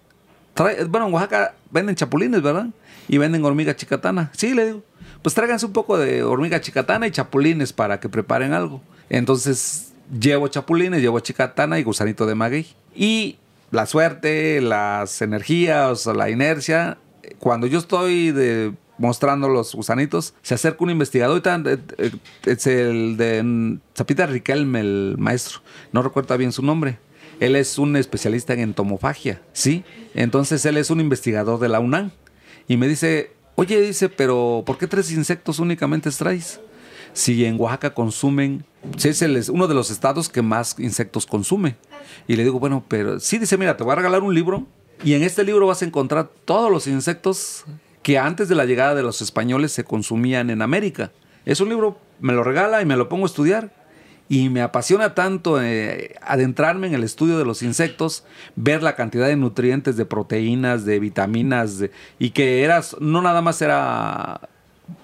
bueno, en Oaxaca venden chapulines, ¿verdad? Y venden hormiga chicatana. Sí, le digo, pues tráiganse un poco de hormiga chicatana y chapulines para que preparen algo. Entonces llevo chapulines, llevo chicatana y gusanito de maguey. Y la suerte, las energías, la inercia. Cuando yo estoy mostrando los gusanitos, se acerca un investigador, eh, eh, es el de Zapita Riquelme, el maestro, no recuerdo bien su nombre. Él es un especialista en entomofagia, ¿sí? Entonces él es un investigador de la UNAM. Y me dice, oye, dice, pero ¿por qué tres insectos únicamente traes? Si en Oaxaca consumen, si es uno de los estados que más insectos consume. Y le digo, bueno, pero sí dice, mira, te voy a regalar un libro y en este libro vas a encontrar todos los insectos que antes de la llegada de los españoles se consumían en América. Es un libro, me lo regala y me lo pongo a estudiar. Y me apasiona tanto eh, adentrarme en el estudio de los insectos, ver la cantidad de nutrientes, de proteínas, de vitaminas, y que eras, no nada más era,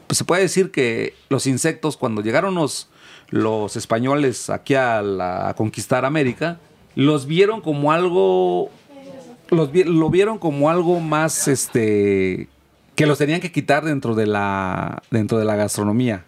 pues se puede decir que los insectos, cuando llegaron los, los españoles aquí a, a conquistar América, los vieron como algo, los, lo vieron como algo más, este, que los tenían que quitar dentro de la, dentro de la gastronomía.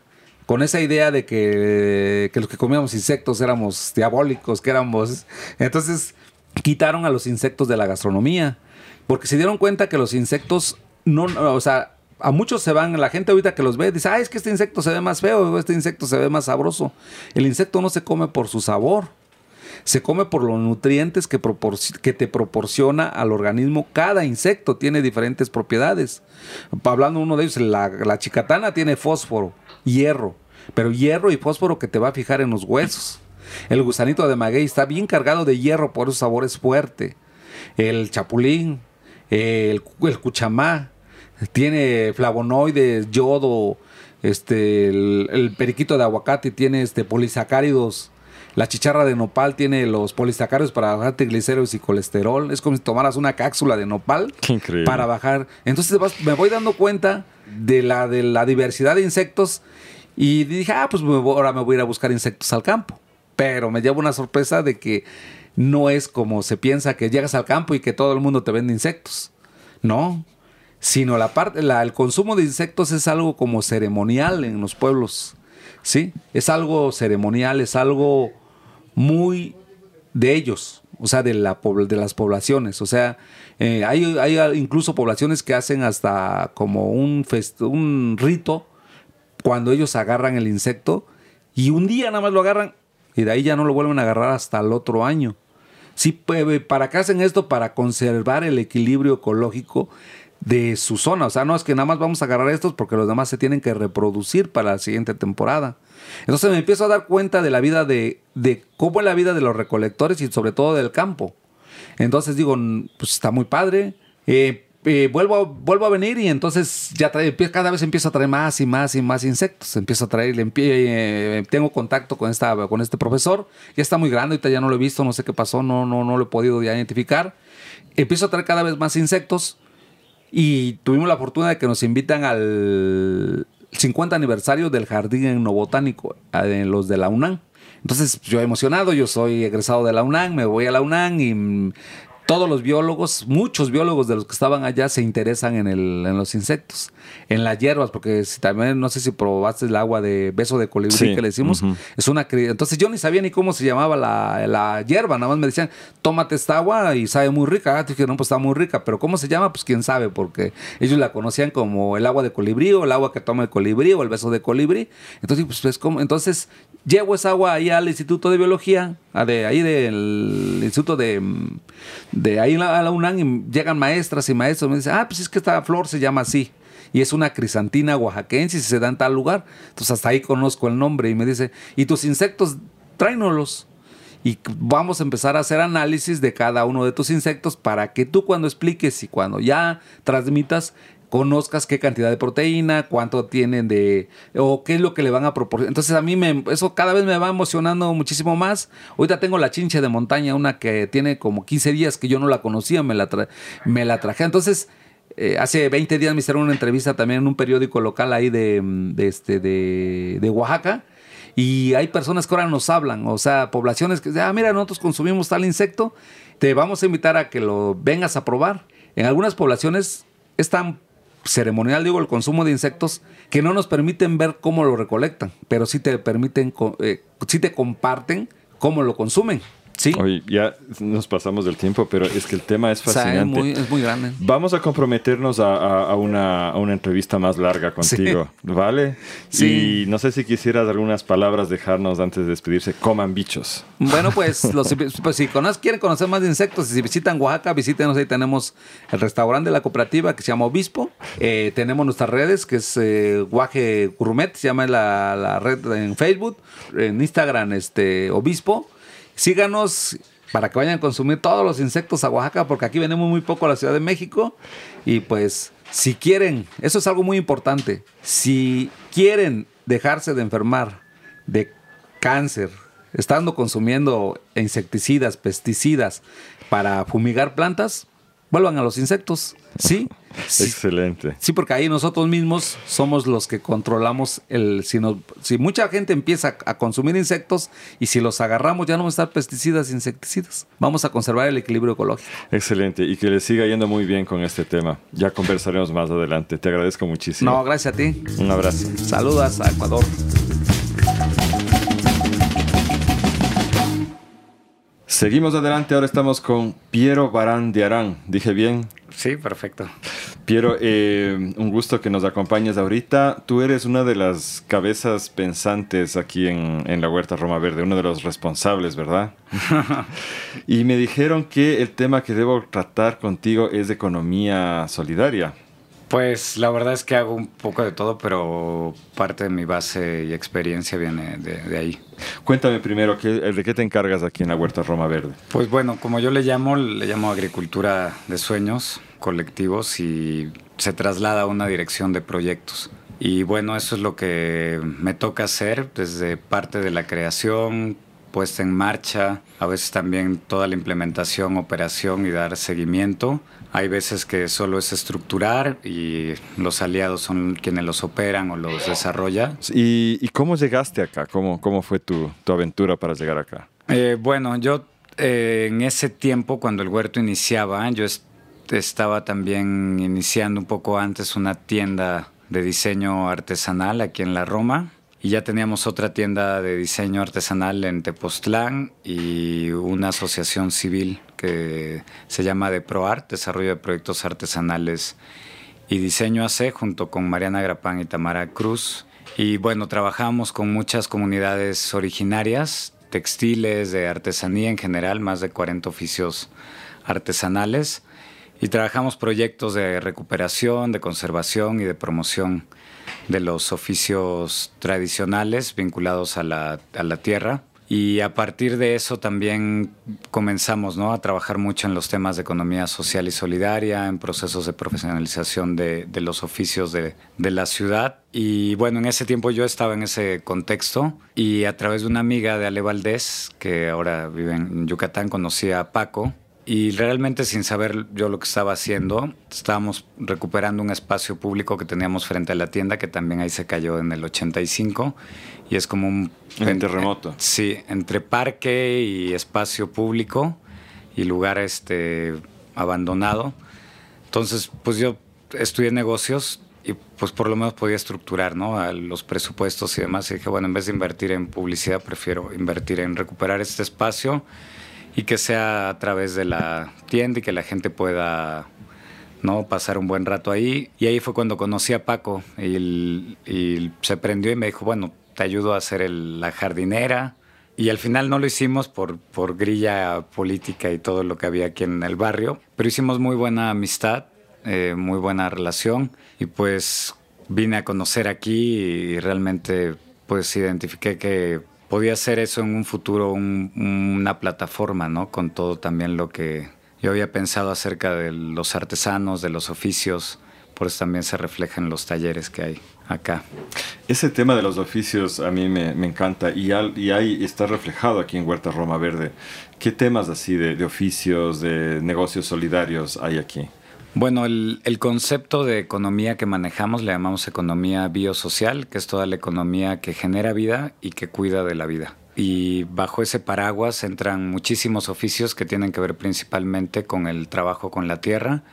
Con esa idea de que, que los que comíamos insectos éramos diabólicos, que éramos... Entonces quitaron a los insectos de la gastronomía, porque se dieron cuenta que los insectos no, o sea, a muchos se van, la gente ahorita que los ve dice, ah, es que este insecto se ve más feo, este insecto se ve más sabroso. El insecto no se come por su sabor, se come por los nutrientes que, te proporciona al organismo. Cada insecto tiene diferentes propiedades. Hablando uno de ellos, la, chicatana tiene fósforo, hierro, pero hierro y fósforo que te va a fijar en los huesos. El gusanito de maguey está bien cargado de hierro, por su sabor es fuerte. El chapulín, el, el cuchamá, tiene flavonoides, yodo, este, el, el, periquito de aguacate tiene este, polisacáridos la chicharra de nopal tiene los polisacáridos para bajar triglicéridos y colesterol. Es como si tomaras una cápsula de nopal para bajar. Entonces me voy dando cuenta de la, de la diversidad de insectos Y dije, ah, pues ahora me voy a ir a buscar insectos al campo. Pero me llevo una sorpresa de que no es como se piensa que llegas al campo y que todo el mundo te vende insectos. No, sino la parte, la, el consumo de insectos es algo como ceremonial en los pueblos. ¿Sí? Es algo ceremonial, es algo muy de ellos, o sea, de, la, de las poblaciones. O sea, eh, hay, hay, incluso poblaciones que hacen hasta como un, un rito cuando ellos agarran el insecto y un día nada más lo agarran y de ahí ya no lo vuelven a agarrar hasta el otro año. Sí, ¿para qué hacen esto? Para conservar el equilibrio ecológico de su zona. O sea, no es que nada más vamos a agarrar estos porque los demás se tienen que reproducir para la siguiente temporada. Entonces me empiezo a dar cuenta de la vida de, de cómo es la vida de los recolectores y sobre todo del campo. Entonces digo, pues está muy padre. Eh, eh, vuelvo, a, vuelvo a venir y entonces ya cada vez empiezo a traer más y más y más insectos. Empiezo a traer, eh, tengo contacto con, esta, con este profesor. Ya está muy grande, ahorita ya no lo he visto, no sé qué pasó, no, no, no lo he podido identificar. Empiezo a traer cada vez más insectos y tuvimos la fortuna de que nos invitan al 50 aniversario del Jardín Etnobotánico, en los de la UNAM. Entonces yo emocionado, yo soy egresado de la UNAM, me voy a la UNAM y todos los biólogos, muchos biólogos de los que estaban allá se interesan en, el, en los insectos, en las hierbas, porque si también no sé si probaste el agua de beso de colibrí que le decimos, es una entonces yo ni sabía ni cómo se llamaba la, la, hierba, nada más me decían, tómate esta agua y sabe muy rica, ah, dije, no, pues está muy rica, pero ¿cómo se llama? Pues quién sabe, porque ellos la conocían como el agua de colibrí o el agua que toma el colibrí o el beso de colibrí, entonces pues, pues como, entonces llevo esa agua ahí al Instituto de Biología, de ahí del Instituto de, de ahí a la UNAM, y llegan maestras y maestros, me dicen, ah, pues es que esta flor se llama así, y es una crisantina oaxaquense y se da en tal lugar. Entonces hasta ahí conozco el nombre y me dice, ¿y tus insectos? Tráenolos. Y vamos a empezar a hacer análisis de cada uno de tus insectos para que tú cuando expliques y cuando ya transmitas conozcas qué cantidad de proteína, cuánto tienen de, o qué es lo que le van a proporcionar. Entonces a mí me, eso cada vez me va emocionando muchísimo más. Ahorita tengo la chinche de montaña, una que tiene como 15 días que yo no la conocía, me la, me la traje. Entonces, eh, hace 20 días me hicieron una entrevista también en un periódico local ahí de, este, de, de Oaxaca. Y hay personas que ahora nos hablan, o sea, poblaciones que dicen, ah, mira, nosotros consumimos tal insecto, te vamos a invitar a que lo vengas a probar. En algunas poblaciones es tan ceremonial, digo, el consumo de insectos, que no nos permiten ver cómo lo recolectan, pero sí te permiten, eh, sí te comparten cómo lo consumen. Sí. Oye, ya nos pasamos del tiempo, pero es que el tema es fascinante. es, muy, grande. Vamos a comprometernos a, una, entrevista más larga contigo, ¿vale? Sí. Y no sé si quisieras algunas palabras dejarnos antes de despedirse. Coman bichos. Bueno, pues, los, pues si quieren conocer más de insectos, si visitan Oaxaca, visítenos. Ahí tenemos el restaurante de la cooperativa que se llama Obispo. Eh, tenemos nuestras redes, que es eh, Guaje Gourmet, se llama la, la red en Facebook. En Instagram, este Obispo. Síganos para que vayan a consumir todos los insectos a Oaxaca, porque aquí venimos muy poco a la Ciudad de México. Y pues, si quieren, eso es algo muy importante, si quieren dejarse de enfermar de cáncer, estando consumiendo insecticidas, pesticidas para fumigar plantas, vuelvan a los insectos. ¿Sí? Excelente. Sí, porque ahí nosotros mismos somos los que controlamos el. Si, si mucha gente empieza a consumir insectos y si los agarramos, ya no vamos a estar pesticidas, insecticidas. Vamos a conservar el equilibrio ecológico. Excelente. Y que le siga yendo muy bien con este tema. Ya conversaremos más adelante. Te agradezco muchísimo. No, gracias a ti. Un abrazo. Saludos a Ecuador. Seguimos adelante, ahora estamos con Piero Barán de Arán. ¿Dije bien? Sí, perfecto. Piero, eh, un gusto que nos acompañes ahorita. Tú eres una de las cabezas pensantes aquí en, en la Huerta Roma Verde, uno de los responsables, ¿verdad? y me dijeron que el tema que debo tratar contigo es de economía solidaria. Pues la verdad es que hago un poco de todo, pero parte de mi base y experiencia viene de, ahí. Cuéntame primero, ¿de qué te encargas aquí en la Huerta Roma Verde? Pues bueno, como yo le llamo, le llamo agricultura de sueños colectivos y se traslada a una dirección de proyectos. Y bueno, eso es lo que me toca hacer desde parte de la creación, puesta en marcha, a veces también toda la implementación, operación y dar seguimiento. Hay veces que solo es estructurar y los aliados son quienes los operan o los desarrollan. ¿Y, cómo llegaste acá? ¿Cómo, cómo fue tu, tu aventura para llegar acá? Eh, bueno, yo eh, en ese tiempo, cuando el huerto iniciaba, yo estaba también iniciando un poco antes una tienda de diseño artesanal aquí en la Roma y ya teníamos otra tienda de diseño artesanal en Tepoztlán y una asociación civil que se llama de ProArt, Desarrollo de Proyectos Artesanales y Diseño AC, junto con Mariana Grapán y Tamara Cruz. Y bueno, trabajamos con muchas comunidades originarias, textiles, de artesanía en general, más de 40 oficios artesanales. Y trabajamos proyectos de recuperación, de conservación y de promoción de los oficios tradicionales vinculados a la, a la tierra. Y a partir de eso también comenzamos ¿no? a trabajar mucho en los temas de economía social y solidaria, en procesos de profesionalización de, de los oficios de, de, la ciudad. Y bueno, en ese tiempo yo estaba en ese contexto y a través de una amiga de Ale Valdés, que ahora vive en Yucatán, conocí a Paco, y realmente sin saber yo lo que estaba haciendo, estábamos recuperando un espacio público que teníamos frente a la tienda, que también ahí se cayó en el 85, y es como un... terremoto. Sí, entre parque y espacio público y lugar este, abandonado. Entonces, pues yo estudié negocios y pues por lo menos podía estructurar ¿no? los presupuestos y demás. Y dije, bueno, en vez de invertir en publicidad, prefiero invertir en recuperar este espacio y que sea a través de la tienda y que la gente pueda ¿no? pasar un buen rato ahí. Y ahí fue cuando conocí a Paco y, se prendió y me dijo, bueno, te ayudo a hacer la jardinera. Y al final no lo hicimos por, por grilla política y todo lo que había aquí en el barrio, pero hicimos muy buena amistad, eh, muy buena relación y pues vine a conocer aquí y realmente pues identifiqué que podía ser eso en un futuro una plataforma, ¿no? Con todo también lo que yo había pensado acerca de los artesanos, de los oficios, por eso también se refleja en los talleres que hay acá. Ese tema de los oficios a mí me, encanta y, y ahí está reflejado aquí en Huerta Roma Verde. ¿Qué temas así de oficios, de negocios solidarios hay aquí? Bueno, el, concepto de economía que manejamos le llamamos economía biosocial, que es toda la economía que genera vida y que cuida de la vida. Y bajo ese paraguas entran muchísimos oficios que tienen que ver principalmente con el trabajo con la tierra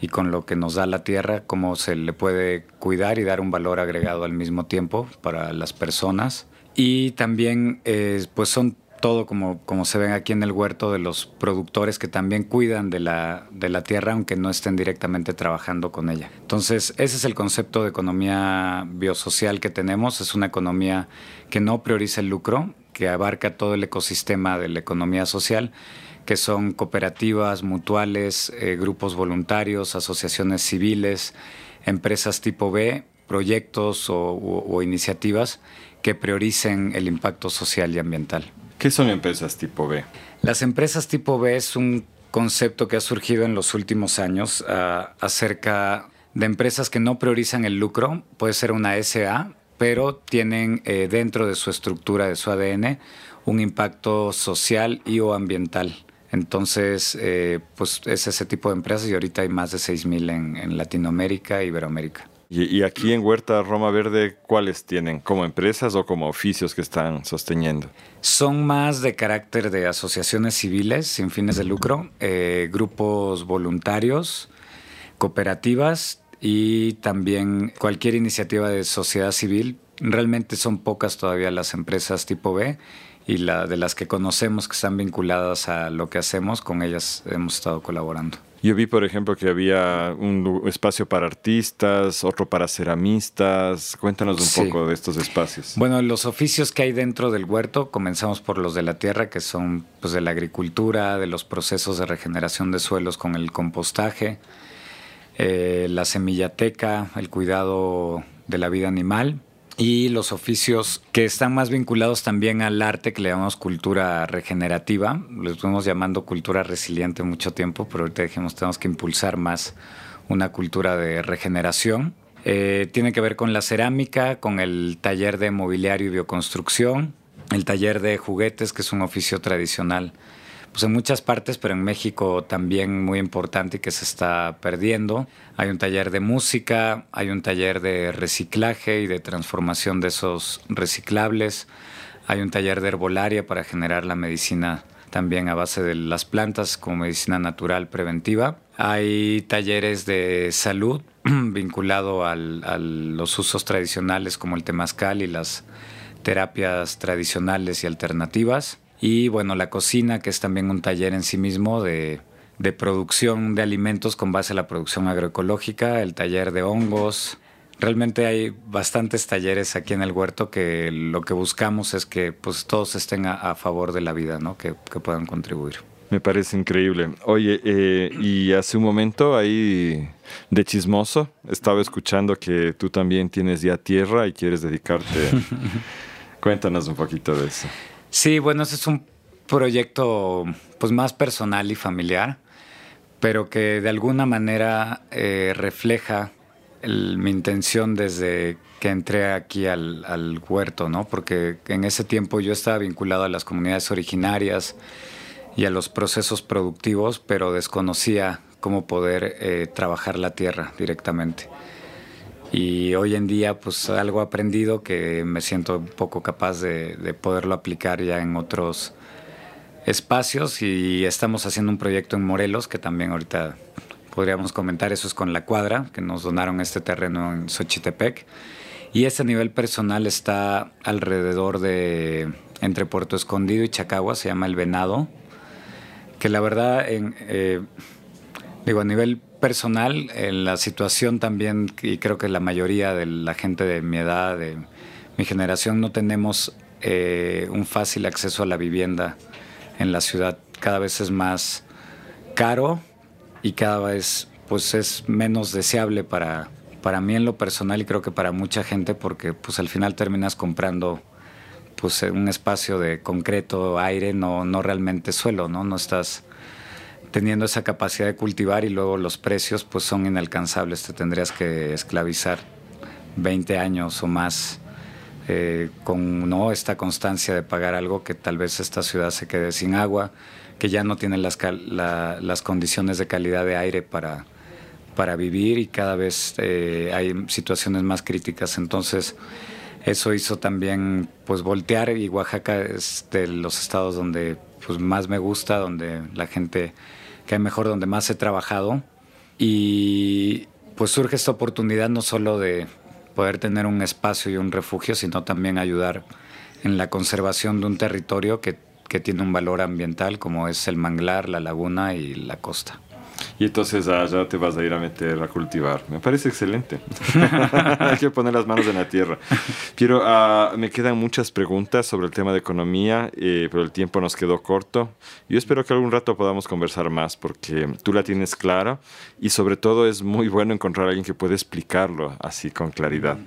y con lo que nos da la tierra, cómo se le puede cuidar y dar un valor agregado al mismo tiempo para las personas. Y también eh, pues son todo como, como se ven aquí en el huerto de los productores que también cuidan de la, de la tierra aunque no estén directamente trabajando con ella. Entonces, ese es el concepto de economía biosocial que tenemos. Es una economía que no prioriza el lucro, que abarca todo el ecosistema de la economía social, que son cooperativas, mutuales, eh, grupos voluntarios, asociaciones civiles, empresas tipo B, proyectos o iniciativas que prioricen el impacto social y ambiental. ¿Qué son empresas tipo B? Las empresas tipo B es un concepto que ha surgido en los últimos años ah, acerca de empresas que no priorizan el lucro. Puede ser una SA, pero tienen eh, dentro de su estructura, de su ADN, un impacto social y o ambiental. Entonces, eh, pues es ese tipo de empresas y ahorita hay más de 6.000 en, en Latinoamérica e Iberoamérica. Y, aquí en Huerta Roma Verde, ¿cuáles tienen? ¿Como empresas o como oficios que están sosteniendo? Son más de carácter de asociaciones civiles sin fines de lucro, eh, grupos voluntarios, cooperativas y también cualquier iniciativa de sociedad civil. Realmente son pocas todavía las empresas tipo B y la de las que conocemos que están vinculadas a lo que hacemos, con ellas hemos estado colaborando. Yo vi, por ejemplo, que había un espacio para artistas, otro para ceramistas. Cuéntanos un poco de estos espacios. Bueno, los oficios que hay dentro del huerto, comenzamos por los de la tierra, que son pues, de la agricultura, de los procesos de regeneración de suelos con el compostaje, eh, la semillateca, el cuidado de la vida animal y los oficios que están más vinculados también al arte que le llamamos cultura regenerativa. Lo estuvimos llamando cultura resiliente mucho tiempo, pero ahorita dijimos tenemos que impulsar más una cultura de regeneración. Eh, tiene que ver con la cerámica, con el taller de mobiliario y bioconstrucción, el taller de juguetes, que es un oficio tradicional pues en muchas partes, pero en México también muy importante y que se está perdiendo. Hay un taller de música, hay un taller de reciclaje y de transformación de esos reciclables, hay un taller de herbolaria para generar la medicina también a base de las plantas como medicina natural preventiva. Hay talleres de salud vinculado a los usos tradicionales como el temazcal y las terapias tradicionales y alternativas. Y bueno, la cocina, que es también un taller en sí mismo de, de producción de alimentos con base a la producción agroecológica, el taller de hongos, realmente hay bastantes talleres aquí en el huerto que lo que buscamos es que pues todos estén a, favor de la vida, ¿no? Que, que, puedan contribuir. Me parece increíble. Oye, eh, y hace un momento ahí de chismoso estaba escuchando que tú también tienes ya tierra y quieres dedicarte. Cuéntanos un poquito de eso. Sí, bueno, ese es un proyecto pues más personal y familiar, pero que de alguna manera eh, refleja mi intención desde que entré aquí al, huerto, ¿no? Porque en ese tiempo yo estaba vinculado a las comunidades originarias y a los procesos productivos, pero desconocía cómo poder eh, trabajar la tierra directamente. Y hoy en día, pues algo aprendido que me siento un poco capaz de, de poderlo aplicar ya en otros espacios y estamos haciendo un proyecto en Morelos que también ahorita podríamos comentar, eso es con la cuadra, que nos donaron este terreno en Xochitepec. Y ese nivel personal está alrededor de, entre Puerto Escondido y Chacagua, se llama El Venado, que la verdad, eh, digo, a nivel personal, en la situación también, y creo que la mayoría de la gente de mi edad, de mi generación, no tenemos eh, un fácil acceso a la vivienda en la ciudad. Cada vez es más caro y cada vez pues es menos deseable para, para mí en lo personal y creo que para mucha gente porque pues al final terminas comprando pues un espacio de concreto, aire, no, no realmente suelo, ¿no? No estás teniendo esa capacidad de cultivar y luego los precios pues son inalcanzables, te tendrías que esclavizar 20 años o más eh, con no esta constancia de pagar algo que tal vez esta ciudad se quede sin agua, que ya no tienen las, las condiciones de calidad de aire para, para vivir y cada vez eh, hay situaciones más críticas. Entonces, eso hizo también pues voltear y Oaxaca es de los estados donde pues más me gusta, donde la gente cae mejor, donde más he trabajado y pues surge esta oportunidad no solo de poder tener un espacio y un refugio, sino también ayudar en la conservación de un territorio que que tiene un valor ambiental como es el manglar, la laguna y la costa. Y entonces allá te vas a ir a meter a cultivar. Me parece excelente. Hay que poner las manos en la tierra. Quiero, uh, me quedan muchas preguntas sobre el tema de economía, eh, pero el tiempo nos quedó corto. Yo espero que algún rato podamos conversar más porque tú la tienes clara y sobre todo es muy bueno encontrar a alguien que pueda explicarlo así con claridad.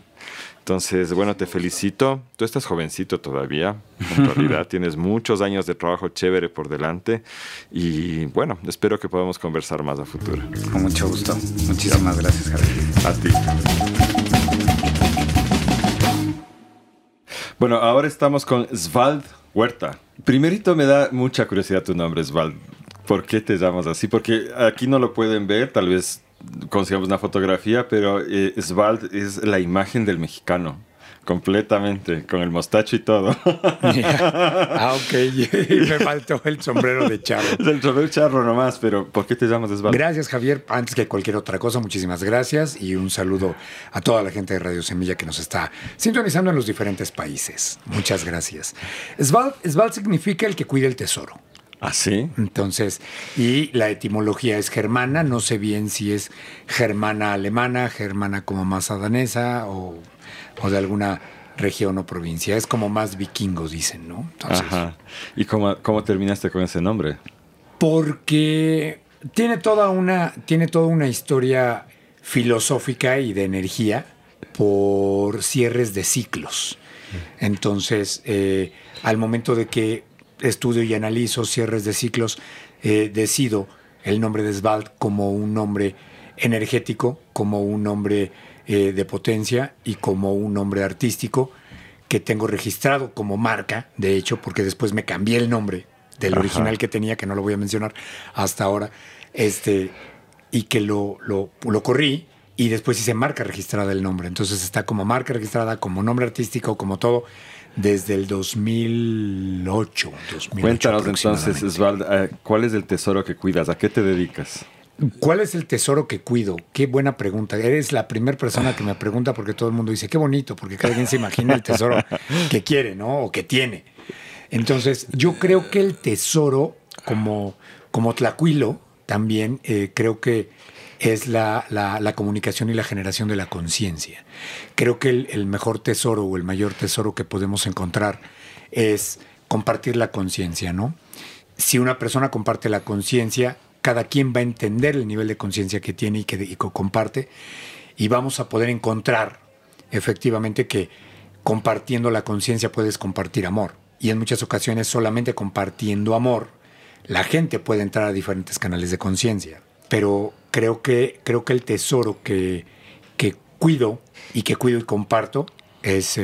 Entonces, bueno, te felicito. Tú estás jovencito todavía. En realidad tienes muchos años de trabajo chévere por delante. Y bueno, espero que podamos conversar más a futuro. Con mucho gusto. Muchísimas gracias, Javier. A ti. Bueno, ahora estamos con Svald Huerta. Primerito me da mucha curiosidad tu nombre, Svald. ¿Por qué te llamas así? Porque aquí no lo pueden ver, tal vez consigamos una fotografía, pero eh, Svald es la imagen del mexicano. Completamente, con el mostacho y todo. ah, ok. Me faltó el sombrero de charro. El sombrero de charro nomás, pero ¿por qué te llamas Svald? Gracias, Javier. Antes que cualquier otra cosa, muchísimas gracias y un saludo a toda la gente de Radio Semilla que nos está sintonizando en los diferentes países. Muchas gracias. Svald, Svald significa el que cuida el tesoro. ¿Ah, sí? Entonces, y la etimología es germana, no sé bien si es germana alemana, germana como masa danesa o, de alguna región o provincia. Es como más vikingos, dicen, ¿no? Ajá. ¿Y cómo, cómo terminaste con ese nombre? Porque tiene toda una, tiene toda una historia filosófica y de energía por cierres de ciclos. Entonces, eh, al momento de que estudio y analizo cierres de ciclos, eh, decido el nombre de Svald como un nombre energético, como un nombre eh, de potencia y como un nombre artístico que tengo registrado como marca, de hecho, porque después me cambié el nombre del Ajá. original que tenía, que no lo voy a mencionar hasta ahora, este, y que lo, lo, lo corrí y después hice marca registrada del nombre. Entonces está como marca registrada, como nombre artístico, como todo, desde el 2008. 2008 Cuéntanos entonces. Osvaldo, eh, ¿cuál es el tesoro que cuidas? ¿A qué te dedicas? ¿Cuál es el tesoro que cuido? Qué buena pregunta. Eres la primera persona que me pregunta porque todo el mundo dice, qué bonito, porque cada quien se imagina el tesoro que quiere, ¿no? O que tiene. Entonces, yo creo que el tesoro, como, como Tlacuilo, también eh, creo que es la, la- comunicación y la generación de la conciencia. Creo que el, el mejor tesoro o el mayor tesoro que podemos encontrar es compartir la conciencia, ¿no? Si una persona comparte la conciencia, cada quien va a entender el nivel de conciencia que tiene y que, y que comparte, y vamos a poder encontrar efectivamente que compartiendo la conciencia puedes compartir amor. Y en muchas ocasiones solamente compartiendo amor, la gente puede entrar a diferentes canales de conciencia. Pero creo que, creo que el tesoro que, cuido y que cuido y comparto es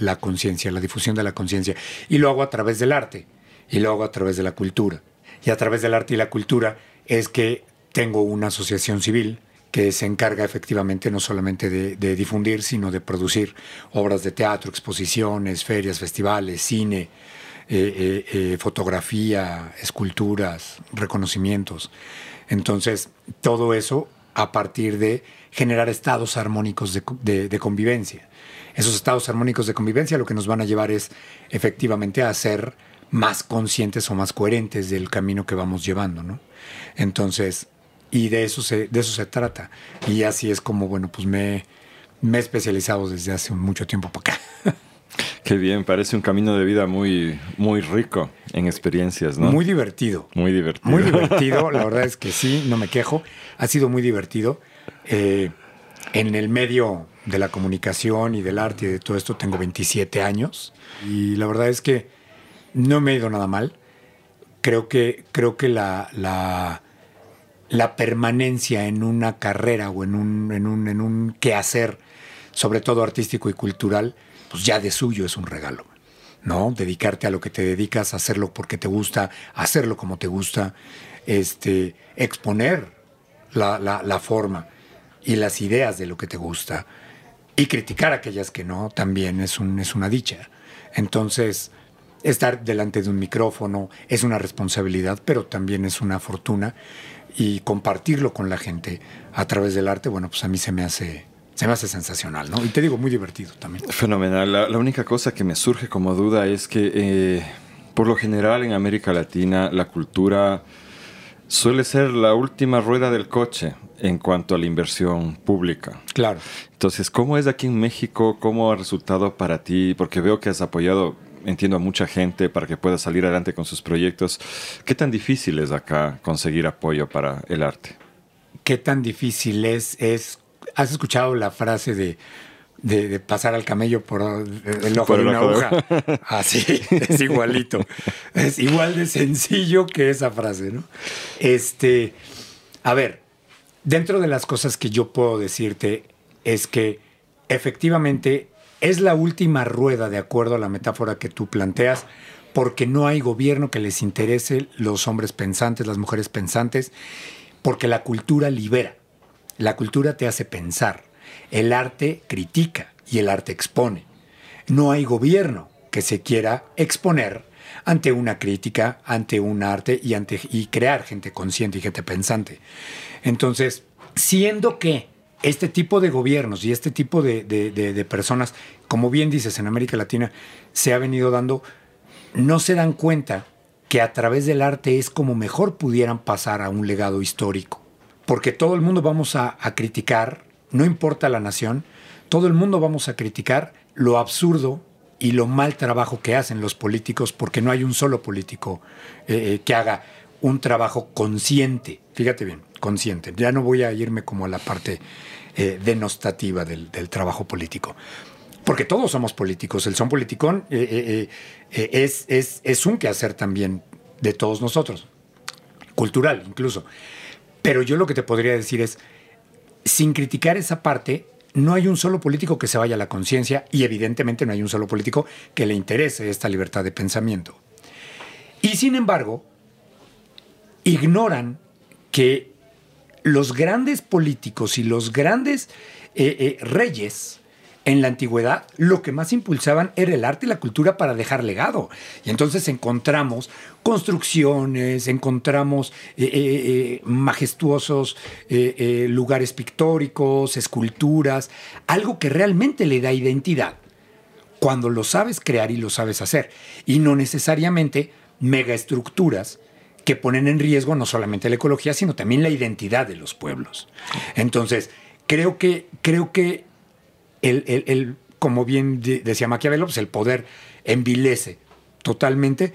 la conciencia, la difusión de la conciencia. Y lo hago a través del arte y lo hago a través de la cultura. Y a través del arte y la cultura es que tengo una asociación civil que se encarga efectivamente no solamente de, de difundir, sino de producir obras de teatro, exposiciones, ferias, festivales, cine, eh, eh, eh, fotografía, esculturas, reconocimientos. Entonces, todo eso a partir de generar estados armónicos de, co- de- de convivencia. Esos estados armónicos de convivencia lo que nos van a llevar es efectivamente a ser más conscientes o más coherentes del camino que vamos llevando, ¿no? Entonces, y de eso se, de eso se trata. Y así es como, bueno, pues me, me he especializado desde hace mucho tiempo para acá. Qué bien, parece un camino de vida muy, muy rico en experiencias, ¿no? Muy divertido. Muy divertido. Muy divertido, la verdad es que sí, no me quejo. Ha sido muy divertido. Eh, en el medio de la comunicación y del arte y de todo esto tengo 27 años y la verdad es que no me ha ido nada mal. Creo que, creo que la, la, la permanencia en una carrera o en un, en un, en un quehacer, sobre todo artístico y cultural, pues ya de suyo es un regalo. ¿no? Dedicarte a lo que te dedicas, hacerlo porque te gusta, hacerlo como te gusta, este, exponer la, la- forma y las ideas de lo que te gusta y criticar aquellas que no, también es, un, es una dicha. Entonces, estar delante de un micrófono es una responsabilidad, pero también es una fortuna y compartirlo con la gente a través del arte, bueno, pues a mí se me hace, se me hace sensacional, ¿no? Y te digo, muy divertido también. Fenomenal. La, la única cosa que me surge como duda es que eh, por lo general en América Latina la cultura suele ser la última rueda del coche en cuanto a la inversión pública. Claro. Entonces, ¿cómo es aquí en México? ¿Cómo ha resultado para ti? Porque veo que has apoyado, entiendo, a mucha gente para que pueda salir adelante con sus proyectos. ¿Qué tan difícil es acá conseguir apoyo para el arte? qué tan difícil es, es ¿has escuchado la frase de, de- de pasar al camello por el ojo Por de una aguja? Así, es igualito. Es igual de sencillo que esa frase, ¿no? Este, a ver, dentro de las cosas que yo puedo decirte es que efectivamente es la última rueda de acuerdo a la metáfora que tú planteas, porque no hay gobierno que les interese los hombres pensantes, las mujeres pensantes, porque la cultura libera, la cultura te hace pensar, el arte critica y el arte expone. No hay gobierno que se quiera exponer ante una crítica, ante un arte y, ante, y crear gente consciente y gente pensante. Entonces, siendo que este tipo de gobiernos y este tipo de, de- de- de personas, como bien dices, en América Latina se ha venido dando, no se dan cuenta que a través del arte es como mejor pudieran pasar a un legado histórico. Porque todo el mundo vamos a, a criticar, no importa la nación, todo el mundo vamos a criticar lo absurdo y lo mal trabajo que hacen los políticos, porque no hay un solo político eh, eh, que haga un trabajo consciente. Fíjate bien, consciente. Ya no voy a irme como a la parte eh, denostativa del, del trabajo político. Porque todos somos políticos. El son politicón es, es, es un quehacer también de todos nosotros. Cultural, incluso. Pero yo lo que te podría decir es, sin criticar esa parte, no hay un solo político que se vaya a la conciencia y evidentemente no hay un solo político que le interese esta libertad de pensamiento. Y sin embargo, ignoran que los grandes políticos y los grandes eh, eh, reyes en la antigüedad lo que más impulsaban era el arte y la cultura para dejar legado. Y entonces encontramos construcciones, encontramos eh, eh, majestuosos lugares pictóricos, esculturas, algo que realmente le da identidad cuando lo sabes crear y lo sabes hacer. Y no necesariamente megaestructuras que ponen en riesgo no solamente la ecología, sino también la identidad de los pueblos. Entonces, creo que, creo que el, como bien decía Maquiavelo, pues el poder envilece totalmente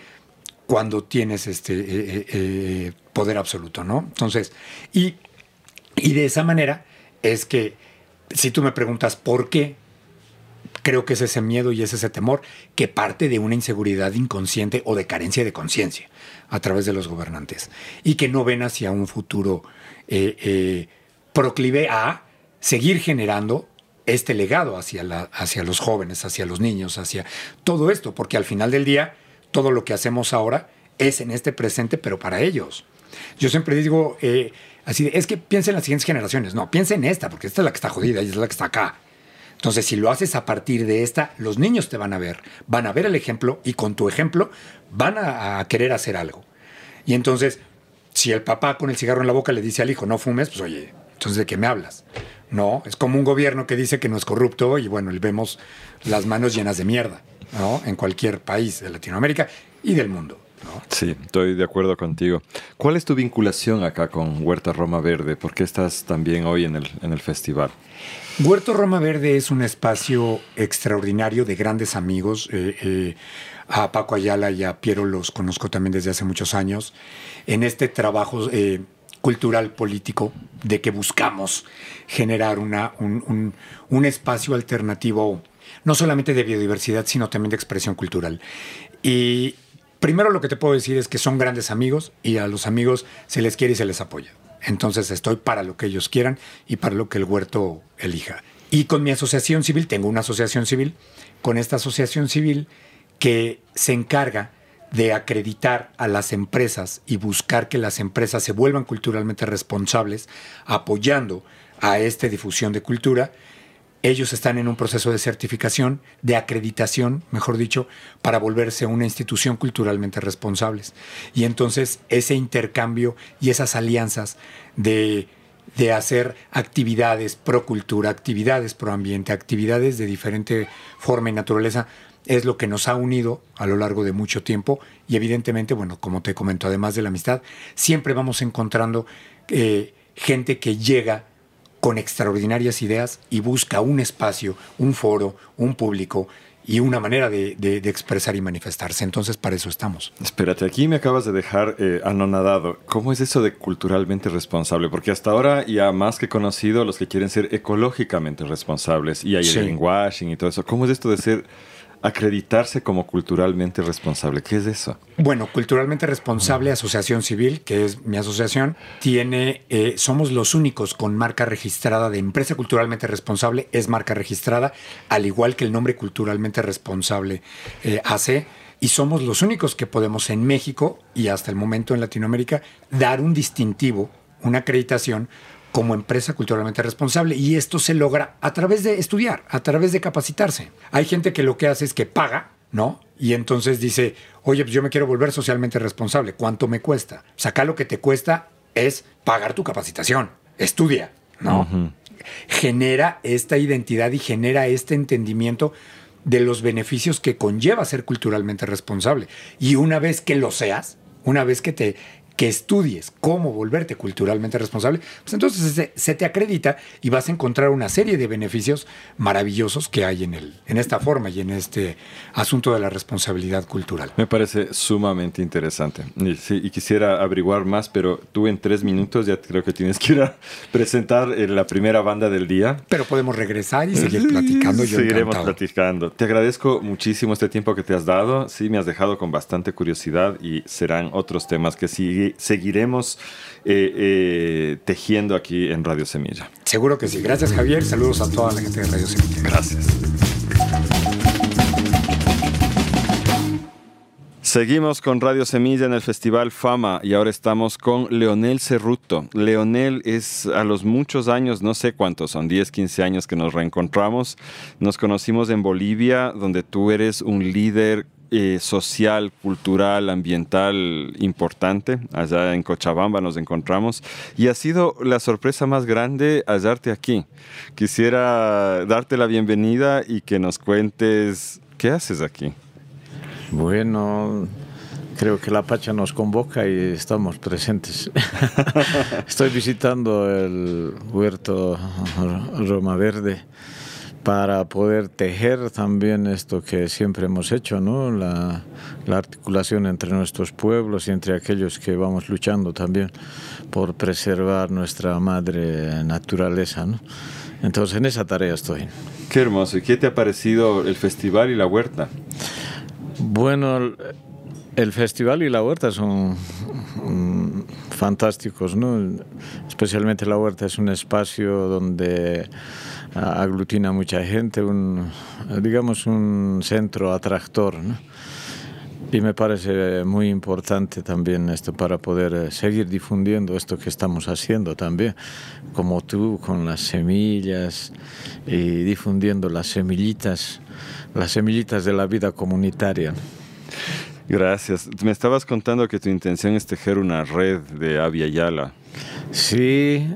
cuando tienes este eh, eh, eh, poder absoluto, ¿no? Entonces, y, y de esa manera es que si tú me preguntas por qué, creo que es ese miedo y es ese temor que parte de una inseguridad inconsciente o de carencia de conciencia a través de los gobernantes y que no ven hacia un futuro proclive a seguir generando este legado hacia, la, hacia los jóvenes, hacia los niños, hacia todo esto, porque al final del día, todo lo que hacemos ahora es en este presente, pero para ellos. Yo siempre digo, eh, así, es que piensa en las siguientes generaciones. No, piensa en esta, porque esta es la que está jodida y es la que está acá. Entonces, si lo haces a partir de esta, los niños te van a ver, van a ver el ejemplo y con tu ejemplo van a, a querer hacer algo. Y entonces, si el papá con el cigarro en la boca le dice al hijo, no fumes, pues oye, entonces ¿de qué me hablas? No, es como un gobierno que dice que no es corrupto y bueno, vemos las manos llenas de mierda, ¿no? En cualquier país de Latinoamérica y del mundo. Sí, estoy de acuerdo contigo. ¿Cuál es tu vinculación acá con Huerta Roma Verde? ¿Por qué estás también hoy en el, en el festival? Huerto Roma Verde es un espacio extraordinario de grandes amigos. Eh, eh, a Paco Ayala y a Piero los conozco también desde hace muchos años. En este trabajo eh, cultural político de que buscamos generar una, un, espacio alternativo, no solamente de biodiversidad, sino también de expresión cultural. Y primero lo que te puedo decir es que son grandes amigos y a los amigos se les quiere y se les apoya. Entonces estoy para lo que ellos quieran y para lo que el huerto elija. Y con mi asociación civil, tengo una asociación civil, con esta asociación civil que se encarga de acreditar a las empresas y buscar que las empresas se vuelvan culturalmente responsables, apoyando a esta difusión de cultura, ellos están en un proceso de certificación, de acreditación, mejor dicho, para volverse una institución culturalmente responsables. Y entonces ese intercambio y esas alianzas de, de hacer actividades pro cultura, actividades pro ambiente, actividades de diferente forma y naturaleza, es lo que nos ha unido a lo largo de mucho tiempo y evidentemente, bueno, como te comento, además de la amistad, siempre vamos encontrando eh, gente que llega con extraordinarias ideas y busca un espacio, un foro, un público y una manera de, expresar y manifestarse. Entonces, para eso estamos. Espérate, aquí me acabas de dejar eh, anonadado. ¿Cómo es eso de culturalmente responsable? Porque hasta ahora ya más que conocido los que quieren ser ecológicamente responsables y hay el greenwashing y todo eso. ¿Cómo es esto de ser acreditarse como culturalmente responsable. ¿Qué es eso? Bueno, culturalmente responsable, Asociación Civil, que es mi asociación, tiene, eh, somos los únicos con marca registrada de empresa culturalmente responsable, es marca registrada, al igual que el nombre culturalmente responsable eh, hace. Y somos los únicos que podemos en México y hasta el momento en Latinoamérica dar un distintivo, una acreditación como empresa culturalmente responsable. Y esto se logra a través de estudiar, a través de capacitarse. Hay gente que lo que hace es que paga, ¿no? Y entonces dice, oye, pues yo me quiero volver socialmente responsable. ¿Cuánto me cuesta? O sea, acá lo que te cuesta es pagar tu capacitación. Estudia, ¿no? Genera esta identidad y genera este entendimiento de los beneficios que conlleva ser culturalmente responsable. Y una vez que lo seas, una vez que te que estudies cómo volverte culturalmente responsable, pues entonces se, te acredita y vas a encontrar una serie de beneficios maravillosos que hay en, el, en esta forma y en este asunto de la responsabilidad cultural. Me parece sumamente interesante. Y, quisiera averiguar más, pero tú en tres minutos ya creo que tienes que ir a presentar eh, la primera banda del día. Pero podemos regresar y seguir platicando. Yo Seguiremos platicando. Te agradezco muchísimo este tiempo que te has dado. Sí, me has dejado con bastante curiosidad y serán otros temas que siguen seguiremos eh, eh, tejiendo aquí en Radio Semilla. Seguro que sí. Gracias Javier. Saludos a toda la gente de Radio Semilla. Gracias. Seguimos con Radio Semilla en el Festival Fama y ahora estamos con Leonel Cerruto. Leonel es a los muchos años, no sé cuántos son, 10, 15 años que nos reencontramos. Nos conocimos en Bolivia, donde tú eres un líder eh, social, cultural, ambiental importante. Allá en Cochabamba nos encontramos y ha sido la sorpresa más grande hallarte aquí. Quisiera darte la bienvenida y que nos cuentes qué haces aquí. Bueno, creo que la Pacha nos convoca y estamos presentes. Estoy visitando el huerto Roma Verde para poder tejer también esto que siempre hemos hecho, ¿no? La, la, articulación entre nuestros pueblos y entre aquellos que vamos luchando también por preservar nuestra madre naturaleza. ¿no? Entonces en esa tarea estoy. Qué hermoso. ¿Y qué te ha parecido el festival y la huerta? Bueno, el festival y la huerta son mm, fantásticos, ¿no? Especialmente la huerta es un espacio donde aglutina mucha gente, un, digamos un centro atractor, ¿no? Y me parece muy importante también esto para poder eh, seguir difundiendo esto que estamos haciendo también, como tú con las semillas y difundiendo las semillitas las semillitas de la vida comunitaria. Gracias. Me estabas contando que tu intención es tejer una red de Avia Yala. Sí.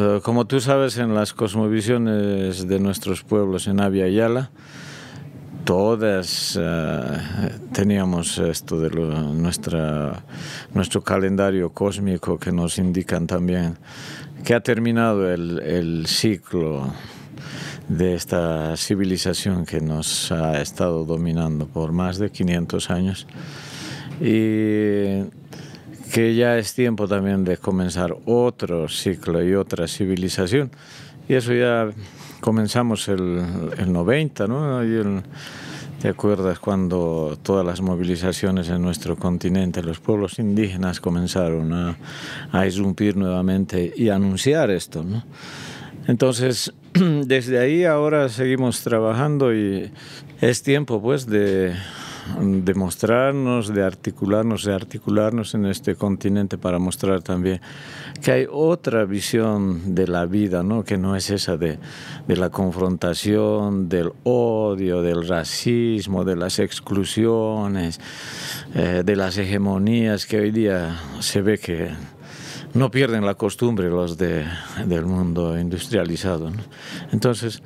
Eh, como tú sabes, en las cosmovisiones de nuestros pueblos en Avia todas eh, teníamos esto de nuestra, nuestro calendario cósmico que nos indican también que ha terminado el, el ciclo de esta civilización que nos ha estado dominando por más de 500 años. Y que ya es tiempo también de comenzar otro ciclo y otra civilización. Y eso ya comenzamos el, el 90, ¿no? Y ¿Te acuerdas cuando todas las movilizaciones en nuestro continente, los pueblos indígenas comenzaron a, a irrumpir nuevamente y anunciar esto? ¿no? Entonces, desde ahí ahora seguimos trabajando y es tiempo pues de, de mostrarnos, de articularnos, de articularnos en este continente para mostrar también que hay otra visión de la vida, ¿no? que no es esa de, de la confrontación, del odio, del racismo, de las exclusiones, eh, de las hegemonías que hoy día se ve que no pierden la costumbre los de, del mundo industrializado. Entonces,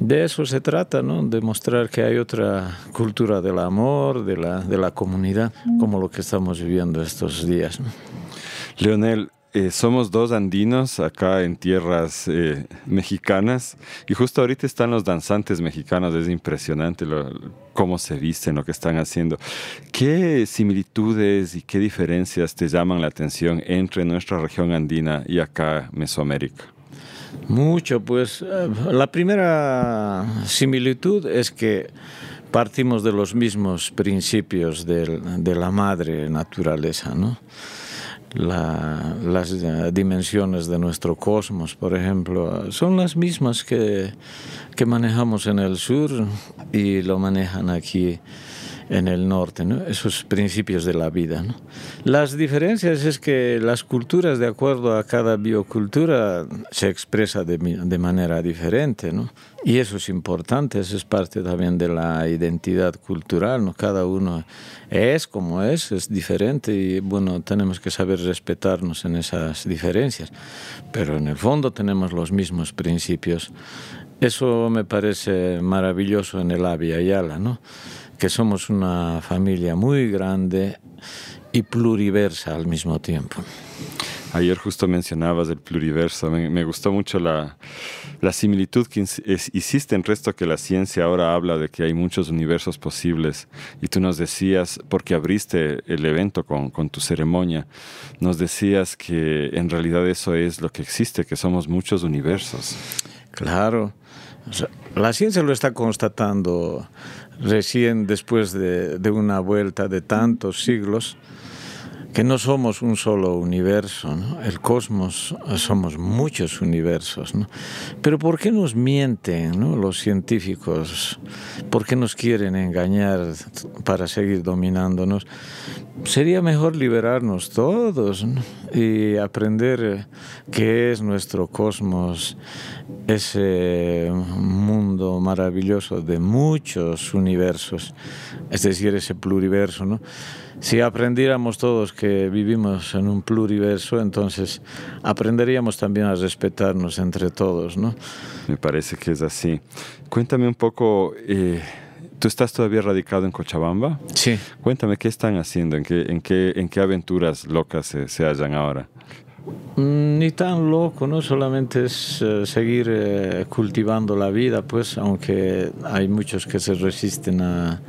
de eso se trata, ¿no? de mostrar que hay otra cultura del amor, de la, de la comunidad, como lo que estamos viviendo estos días. Leonel, eh, somos dos andinos acá en tierras eh, mexicanas y justo ahorita están los danzantes mexicanos, es impresionante cómo se visten, lo que están haciendo. ¿Qué similitudes y qué diferencias te llaman la atención entre nuestra región andina y acá Mesoamérica? Mucho, pues eh, la primera similitud es que partimos de los mismos principios de, de la madre naturaleza, ¿no? las eh, dimensiones de nuestro cosmos, por ejemplo, son las mismas que, que manejamos en el sur y lo manejan aquí en el norte, ¿no? esos principios de la vida. ¿no? Las diferencias es que las culturas, de acuerdo a cada biocultura, se expresa de, de, manera diferente, ¿no? y eso es importante, eso es parte también de la identidad cultural, ¿no? cada uno es como es, es diferente y bueno, tenemos que saber respetarnos en esas diferencias, pero en el fondo tenemos los mismos principios. Eso me parece maravilloso en el Avia Yala, ¿no? Que somos una familia muy grande y pluriversa al mismo tiempo. Ayer justo mencionabas el pluriverso, me, gustó mucho la, la, similitud que hiciste en resto que la ciencia ahora habla de que hay muchos universos posibles y tú nos decías, porque abriste el evento con, con tu ceremonia, nos decías que en realidad eso es lo que existe, que somos muchos universos. Claro, la ciencia lo está constatando recién después de, de, una vuelta de tantos siglos, que no somos un solo universo, el cosmos somos muchos universos. ¿no? Pero ¿por qué nos mienten los científicos? ¿Por qué nos quieren engañar para seguir dominándonos? Sería mejor liberarnos todos y aprender qué es nuestro cosmos, ese mundo maravilloso de muchos universos, es decir, ese pluriverso. ¿no? Si aprendiéramos todos que vivimos en un pluriverso, entonces aprenderíamos también a respetarnos entre todos, ¿no? Me parece que es así. Cuéntame un poco, eh, ¿tú estás todavía radicado en Cochabamba? Sí. Cuéntame, ¿qué están haciendo? ¿En qué, en qué, en qué aventuras locas se, se hallan ahora? Mm, ni tan loco, ¿no? Solamente es eh, seguir eh, cultivando la vida, pues, aunque hay muchos que se resisten a,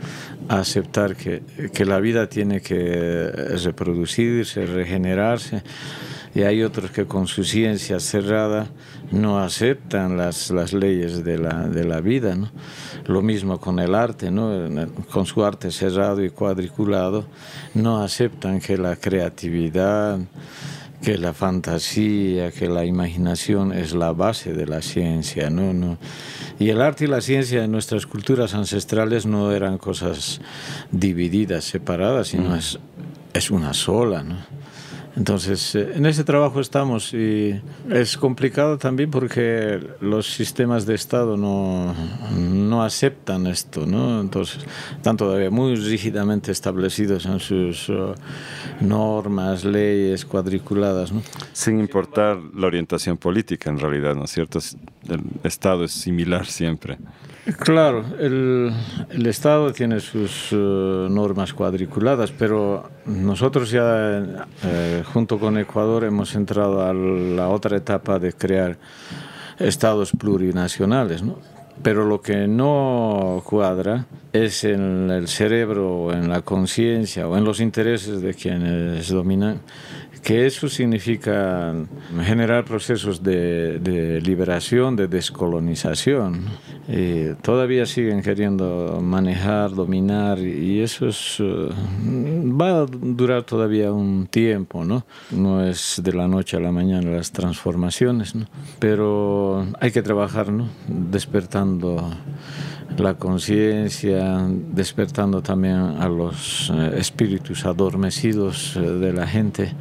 aceptar que, que, la vida tiene que reproducirse, regenerarse, y hay otros que con su ciencia cerrada no aceptan las, las leyes de la, de la vida, ¿no? Lo mismo con el arte, ¿no? Con su arte cerrado y cuadriculado, no aceptan que la creatividad que la fantasía, que la imaginación es la base de la ciencia, ¿no? no y el arte y la ciencia en nuestras culturas ancestrales no eran cosas divididas, separadas, sino mm. es, es una sola, ¿no? Entonces, eh, en ese trabajo estamos y es complicado también porque los sistemas de Estado no, no aceptan esto, ¿no? Entonces, están todavía muy rígidamente establecidos en sus uh, normas, leyes cuadriculadas, ¿no? Sin importar la orientación política, en realidad, ¿no es cierto? El Estado es similar siempre. Claro, el, Estado tiene sus uh, normas cuadriculadas, pero nosotros ya eh, junto con Ecuador hemos entrado a la otra etapa de crear estados plurinacionales, ¿no? Pero lo que no cuadra es en el cerebro, en la conciencia o en los intereses de quienes dominan que eso significa generar procesos de, liberación, de descolonización. Todavía siguen queriendo manejar, dominar, y eso es, eh, va a durar todavía un tiempo, ¿no? No es de la noche a la mañana las transformaciones, ¿no? Pero hay que trabajar, ¿no? Despertando la conciencia, despertando también a los eh, espíritus adormecidos eh, de la gente,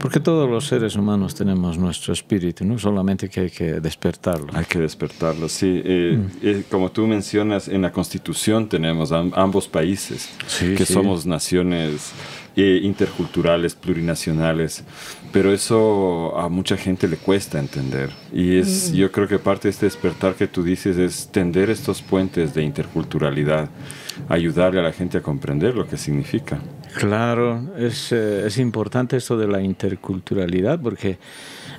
porque todos los seres humanos tenemos nuestro espíritu, no solamente que hay que despertarlo. Hay que despertarlo, sí. Eh, mm. como tú mencionas, en la Constitución tenemos ambos países, que somos naciones interculturales, plurinacionales, pero eso a mucha gente le cuesta entender. Y es, mm. yo creo que parte de este despertar que tú dices es tender estos puentes de interculturalidad, ayudarle a la gente a comprender lo que significa. Claro, es, eh, es importante esto de la interculturalidad porque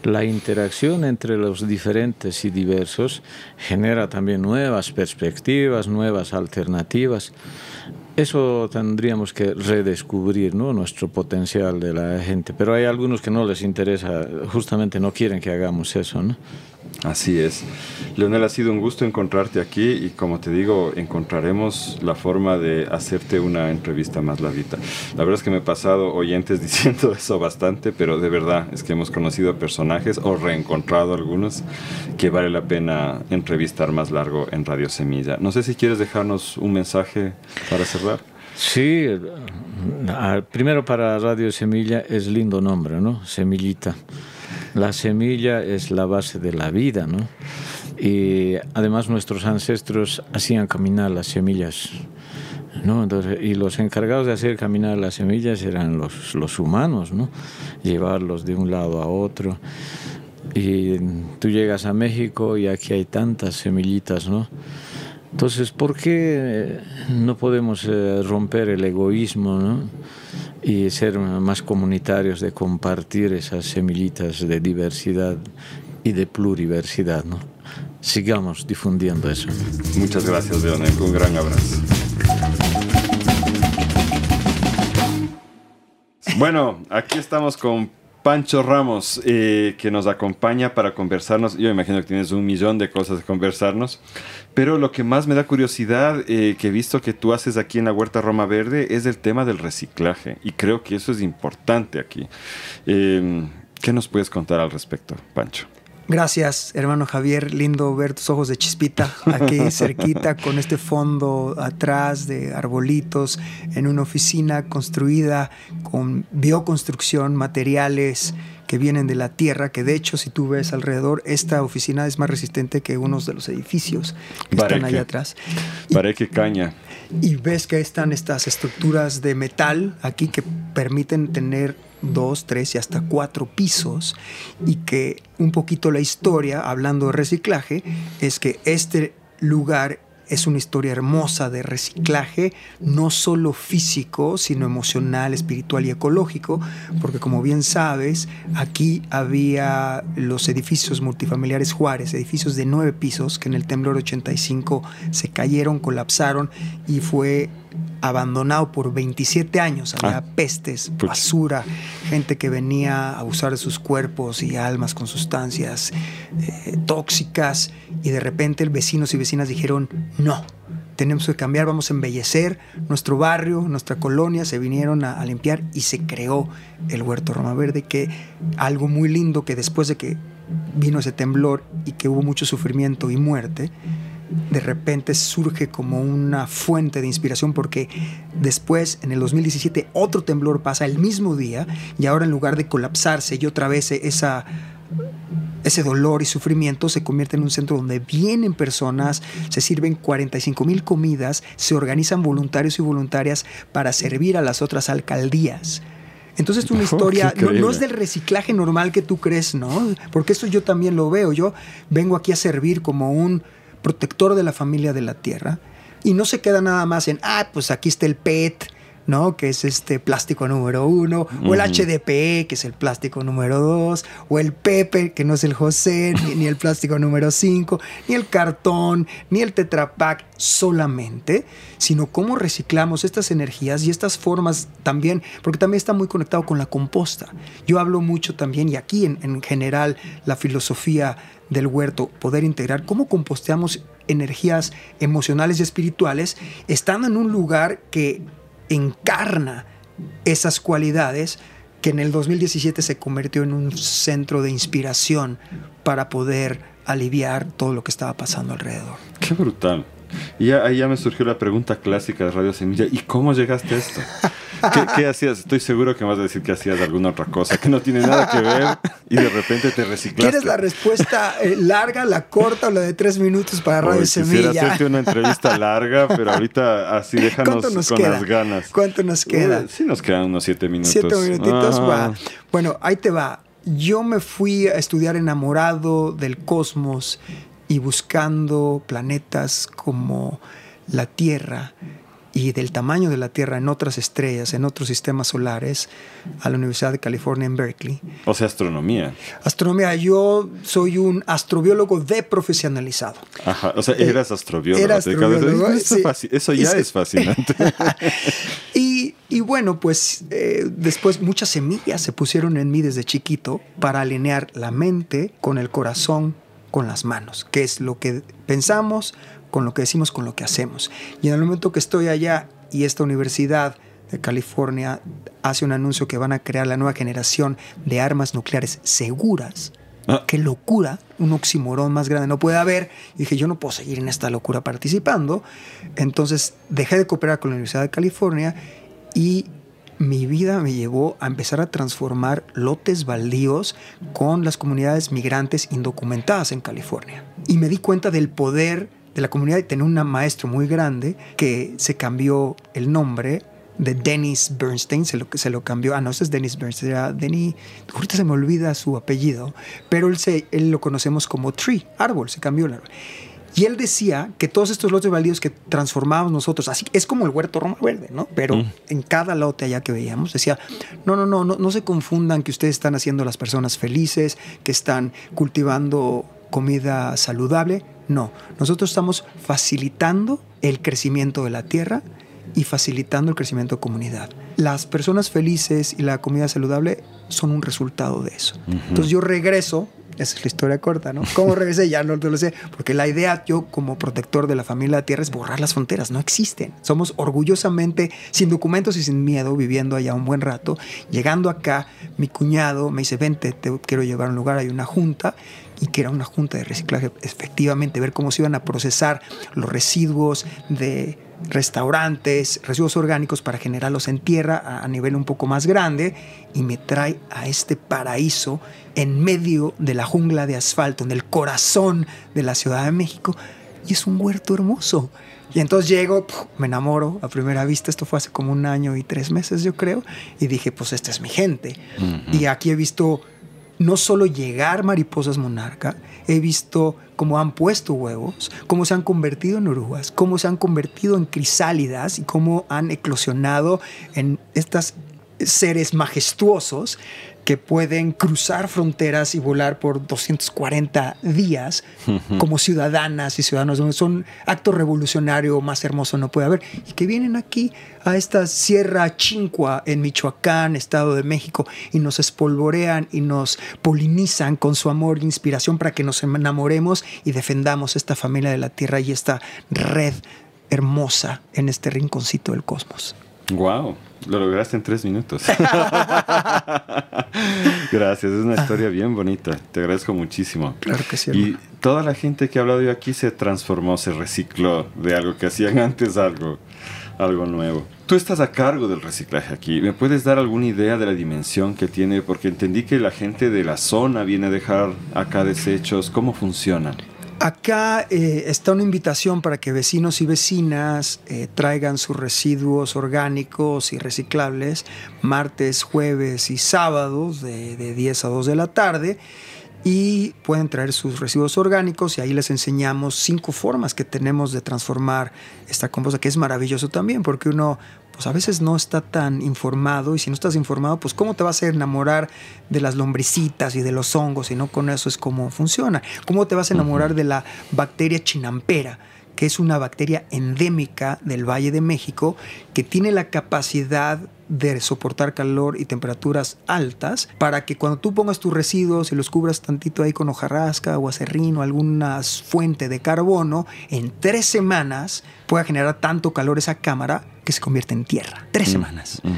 la interacción entre los diferentes y diversos genera también nuevas perspectivas, nuevas alternativas. Eso tendríamos que redescubrir, ¿no? Nuestro potencial de la gente. Pero hay algunos que no les interesa, justamente no quieren que hagamos eso, ¿no? Así es. Leonel, ha sido un gusto encontrarte aquí y como te digo, encontraremos la forma de hacerte una entrevista más larguita. La verdad es que me he pasado oyentes diciendo eso bastante, pero de verdad es que hemos conocido personajes o reencontrado algunos que vale la pena entrevistar más largo en Radio Semilla. No sé si quieres dejarnos un mensaje para cerrar. Sí, primero para Radio Semilla es lindo nombre, ¿no? Semillita. La semilla es la base de la vida, ¿no? Y además nuestros ancestros hacían caminar las semillas, ¿no? Y los encargados de hacer caminar las semillas eran los, los humanos, ¿no? Llevarlos de un lado a otro. Y tú llegas a México y aquí hay tantas semillitas, ¿no? Entonces, ¿por qué no podemos eh, romper el egoísmo, ¿no? Y ser más comunitarios, de compartir esas semillitas de diversidad y de pluriversidad. ¿no? Sigamos difundiendo eso. Muchas gracias, Leonel. Un gran abrazo. Bueno, aquí estamos con Pancho Ramos, eh, que nos acompaña para conversarnos. Yo imagino que tienes un millón de cosas de conversarnos, Pero lo que más me da curiosidad, eh, que he visto que tú haces aquí en la Huerta Roma Verde, es el tema del reciclaje. Y creo que eso es importante aquí. Eh, ¿Qué nos puedes contar al respecto, Pancho? Gracias, hermano Javier. Lindo ver tus ojos de chispita aquí cerquita con este fondo atrás de arbolitos en una oficina construida con bioconstrucción, materiales que vienen de la tierra, que de hecho si tú ves alrededor, esta oficina es más resistente que unos de los edificios que están allá atrás. Para que caña. Y ves que están estas estructuras de metal aquí que permiten tener dos, tres y hasta cuatro pisos y que un poquito la historia, hablando de reciclaje, es que este lugar es una historia hermosa de reciclaje, no solo físico, sino emocional, espiritual y ecológico, porque como bien sabes, aquí había los edificios multifamiliares Juárez, edificios de nueve pisos que en el temblor 85 se cayeron, colapsaron y fue abandonado por 27 años. Había ah, pestes, basura, gente que venía a abusar de sus cuerpos y almas con sustancias eh, tóxicas. Y de repente vecinos y vecinas dijeron, no, tenemos que cambiar, vamos a embellecer nuestro barrio, nuestra colonia, se vinieron a, a, limpiar y se creó el Huerto Roma Verde, que algo muy lindo que después de que vino ese temblor y que hubo mucho sufrimiento y muerte, de repente surge como una fuente de inspiración porque después, en el 2017, otro temblor pasa el mismo día y ahora en lugar de colapsarse y otra vez esa ese dolor y sufrimiento se convierte en un centro donde vienen personas, se sirven 45 mil comidas, se organizan voluntarios y voluntarias para servir a las otras alcaldías. Entonces es una historia, no, no, es del reciclaje normal que tú crees, ¿no? Porque eso yo también lo veo. Yo vengo aquí a servir como un protector de la familia de la tierra. Y no se queda nada más en, ah, pues aquí está el PET, ¿no? Que es este plástico número uno, o el HDPE, que es el plástico número dos, o el PEPE, que no es el José, ni, el plástico número cinco, ni el cartón, ni el Tetrapack solamente, sino cómo reciclamos estas energías y estas formas también, porque también está muy conectado con la composta. Yo hablo mucho también, y aquí en, en general la filosofía del huerto, poder integrar cómo composteamos energías emocionales y espirituales, estando en un lugar que encarna esas cualidades que en el 2017 se convirtió en un centro de inspiración para poder aliviar todo lo que estaba pasando alrededor. Qué brutal. Y ahí ya me surgió la pregunta clásica de Radio Semilla, ¿y cómo llegaste a esto? ¿Qué, hacías? Estoy seguro que vas a decir que hacías alguna otra cosa que no tiene nada que ver y de repente te reciclaste. ¿Quieres la respuesta eh, larga, la corta o la de tres minutos para Radio Semilla? Quisiera hacerte una entrevista larga, pero ahorita así déjanos con las ganas. ¿Cuánto nos queda? sí nos quedan unos siete minutos. Siete minutitos, ah. Bueno, ahí te va. Yo me fui a estudiar enamorado del cosmos y buscando planetas como la Tierra y del tamaño de la Tierra en otras estrellas, en otros sistemas solares, a la Universidad de California en Berkeley. O sea, astronomía. Astronomía. Yo soy un astrobiólogo de profesionalizado. Ajá, o sea, eras astrobiólogo. Era astrobiólogo eso, ya es fascinante. y, y, bueno, pues eh, después muchas semillas se pusieron en mí desde chiquito para alinear la mente con el corazón, con las manos, que es lo que pensamos, con lo que decimos, con lo que hacemos. Y en el momento que estoy allá y esta universidad de California hace un anuncio que van a crear la nueva generación de armas nucleares seguras, ah. qué locura, un oximorón más grande no puede haber. Y dije, yo no puedo seguir en esta locura participando. Entonces dejé de cooperar con la Universidad de California y mi vida me llevó a empezar a transformar lotes baldíos con las comunidades migrantes indocumentadas en California. Y me di cuenta del poder de la comunidad y tenía un maestro muy grande que se cambió el nombre de Dennis Bernstein, se lo, se lo cambió, ah, no, ese es Dennis Bernstein, era ahorita se me olvida su apellido, pero él, se, él lo conocemos como Tree, árbol, se cambió el árbol. Y él decía que todos estos lotes baldíos que transformábamos nosotros, así es como el huerto Roma Verde, ¿no? Pero mm. en cada lote allá que veíamos decía, no, no, no, no, no se confundan que ustedes están haciendo a las personas felices, que están cultivando comida saludable. No, nosotros estamos facilitando el crecimiento de la tierra y facilitando el crecimiento de comunidad. las personas felices y la comida saludable son un resultado de eso. Entonces yo regreso esa es la historia corta, ¿no? ¿Cómo regresé? Ya no, lo sé. Porque la idea, yo como protector de la familia de tierra, es borrar las fronteras. No existen. Somos orgullosamente, sin documentos y sin miedo, viviendo allá un buen rato. Llegando acá, mi cuñado me dice, vente, te quiero llevar a un lugar, hay una junta. Y que era una junta de reciclaje, efectivamente, ver cómo se iban a procesar los residuos de restaurantes, residuos orgánicos para generarlos en tierra a, nivel un poco más grande y me trae a este paraíso en medio de la jungla de asfalto, en el corazón de la Ciudad de México y es un huerto hermoso. Y entonces llego, me enamoro a primera vista, esto fue hace como un año y tres meses yo creo, y dije, pues esta es mi gente. Y aquí he visto no solo llegar mariposas monarca, he visto cómo han puesto huevos, cómo se han convertido en orugas, cómo se han convertido en crisálidas y cómo han eclosionado en estos seres majestuosos que pueden cruzar fronteras y volar por 240 días como ciudadanas y ciudadanos. Son acto revolucionario más hermoso no puede haber. Y que vienen aquí a esta Sierra Chincua en Michoacán, Estado de México, y nos espolvorean y nos polinizan con su amor e inspiración para que nos enamoremos y defendamos esta familia de la Tierra y esta red hermosa en este rinconcito del cosmos. Wow, lo lograste en tres minutos. Gracias, es una historia bien bonita. Te agradezco muchísimo. Claro que sí. Y toda la gente que ha hablado hoy aquí se transformó, se recicló de algo que hacían antes algo, algo nuevo. Tú estás a cargo del reciclaje aquí. ¿Me puedes dar alguna idea de la dimensión que tiene? Porque entendí que la gente de la zona viene a dejar acá desechos. ¿Cómo funciona? Acá eh, está una invitación para que vecinos y vecinas eh, traigan sus residuos orgánicos y reciclables martes, jueves y sábados de, de 10 a 2 de la tarde y pueden traer sus residuos orgánicos y ahí les enseñamos cinco formas que tenemos de transformar esta composta, que es maravilloso también, porque uno pues a veces no está tan informado y si no estás informado, pues cómo te vas a enamorar de las lombricitas y de los hongos y no con eso es como funciona. ¿Cómo te vas a enamorar de la bacteria chinampera? Que es una bacteria endémica del Valle de México que tiene la capacidad de soportar calor y temperaturas altas para que cuando tú pongas tus residuos y los cubras tantito ahí con hojarrasca o acerrín o alguna fuente de carbono, en tres semanas pueda generar tanto calor esa cámara que se convierte en tierra. Tres mm, semanas. Mm.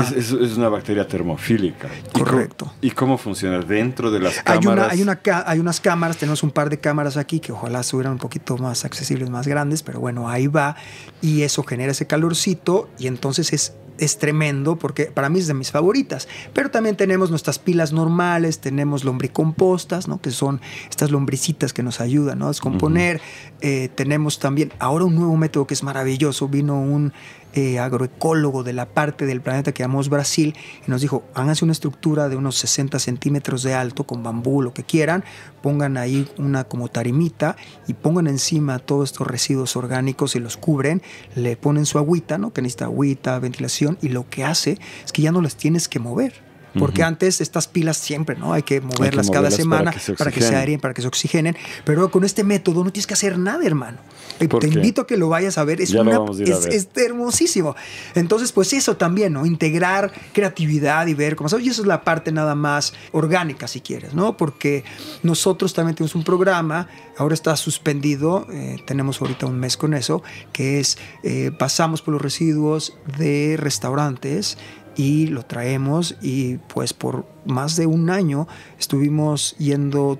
Ah. Es, una bacteria termofílica. Correcto. ¿Y cómo, funciona? ¿Dentro de las cámaras? Hay, una, hay, unas cámaras, tenemos un par de cámaras aquí que ojalá estuvieran un poquito más accesibles, más grandes, pero bueno, ahí va y eso genera ese calorcito y entonces es es tremendo porque para mí es de mis favoritas. Pero también tenemos nuestras pilas normales, tenemos lombricompostas, ¿no? que son estas lombricitas que nos ayudan ¿no? a descomponer. Eh, tenemos también ahora un nuevo método que es maravilloso. Vino un eh, agroecólogo de la parte del planeta que llamamos Brasil y nos dijo, háganse una estructura de unos 60 centímetros de alto con bambú, lo que quieran, pongan ahí una como tarimita y pongan encima todos estos residuos orgánicos y los cubren, le ponen su agüita, ¿no? que necesita agüita, ventilación y lo que hace es que ya no las tienes que mover porque antes estas pilas siempre, ¿no? Hay que moverlas, cada semana para que, se, aeren, para que se oxigenen. Pero con este método no tienes que hacer nada, hermano. Te invito a que lo vayas a ver. Es, es, hermosísimo. Entonces, pues eso también, ¿no? Integrar creatividad y ver cómo... Y eso es la parte nada más orgánica, si quieres, ¿no? Porque nosotros también tenemos un programa, ahora está suspendido, eh, tenemos ahorita un mes con eso, que es, eh, pasamos por los residuos de restaurantes y lo traemos y pues por más de un año estuvimos yendo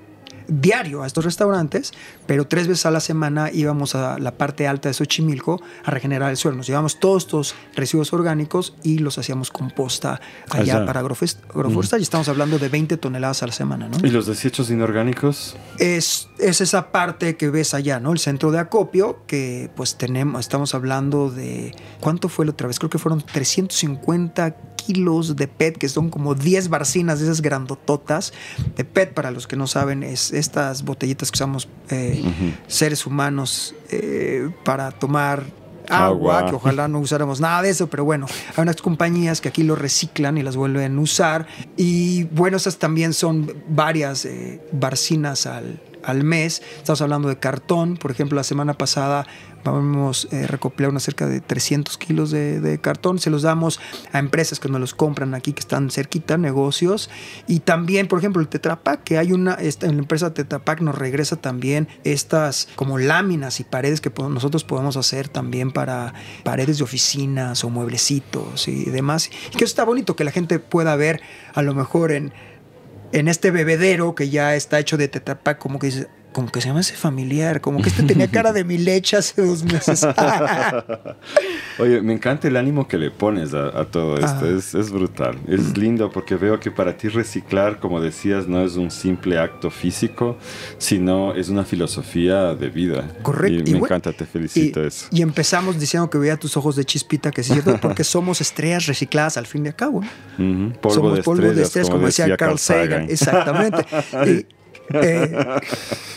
diario a estos restaurantes, pero tres veces a la semana íbamos a la parte alta de Xochimilco a regenerar el suelo. Nos llevamos todos estos residuos orgánicos y los hacíamos composta allá, para agroforestal. Y estamos hablando de 20 toneladas a la semana. ¿no? ¿Y los desechos inorgánicos? Es, es esa parte que ves allá, ¿no? El centro de acopio, que pues tenemos, estamos hablando de, ¿cuánto fue la otra vez? Creo que fueron 350 kilos de PET, que son como 10 barcinas de esas grandototas de PET, para los que no saben, es estas botellitas que usamos eh, seres humanos eh, para tomar agua, que ojalá no usáramos nada de eso, pero bueno, hay unas compañías que aquí lo reciclan y las vuelven a usar. Y bueno, esas también son varias eh, barcinas al, al mes. Estamos hablando de cartón. Por ejemplo, la semana pasada vamos a eh, recopilar cerca de 300 kilos de, cartón, se los damos a empresas que nos los compran aquí, que están cerquita, negocios, y también, por ejemplo, el Tetra Pak, que hay una, esta, la empresa Tetra Pak nos regresa también estas como láminas y paredes que nosotros podemos hacer también para paredes de oficinas o mueblecitos y demás, y que eso está bonito, que la gente pueda ver a lo mejor en en este bebedero que ya está hecho de Tetra Pak, como que dice, como que se me hace familiar, como que este tenía cara de mi leche hace dos meses. Oye, me encanta el ánimo que le pones a, todo esto, ah. es, es, brutal, es lindo porque veo que para ti reciclar, como decías, no es un simple acto físico, sino es una filosofía de vida. Correcto. Y, me encanta, te felicito y, eso. Y empezamos diciendo que veía tus ojos de chispita, que es cierto, porque somos estrellas recicladas al fin y al cabo. polvo somos de polvo de estrellas, como, decía Carl Sagan. Exactamente. y, eh,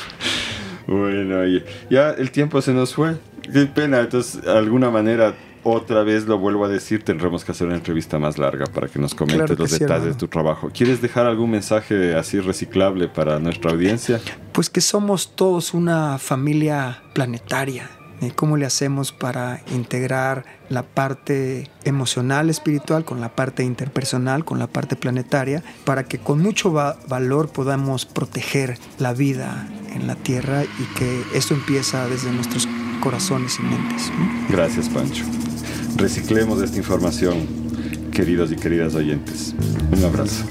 bueno, ya el tiempo se nos fue. Qué pena. Entonces, de alguna manera, otra vez lo vuelvo a decir, tendremos que hacer una entrevista más larga para que nos comentes los detalles de tu trabajo. ¿Quieres dejar algún mensaje así reciclable para nuestra audiencia? Pues que somos todos una familia planetaria cómo le hacemos para integrar la parte emocional, espiritual, con la parte interpersonal, con la parte planetaria, para que con mucho valor podamos proteger la vida en la Tierra y que esto empieza desde nuestros corazones y mentes. Gracias, Pancho. Reciclemos esta información, queridos y queridas oyentes. Un abrazo.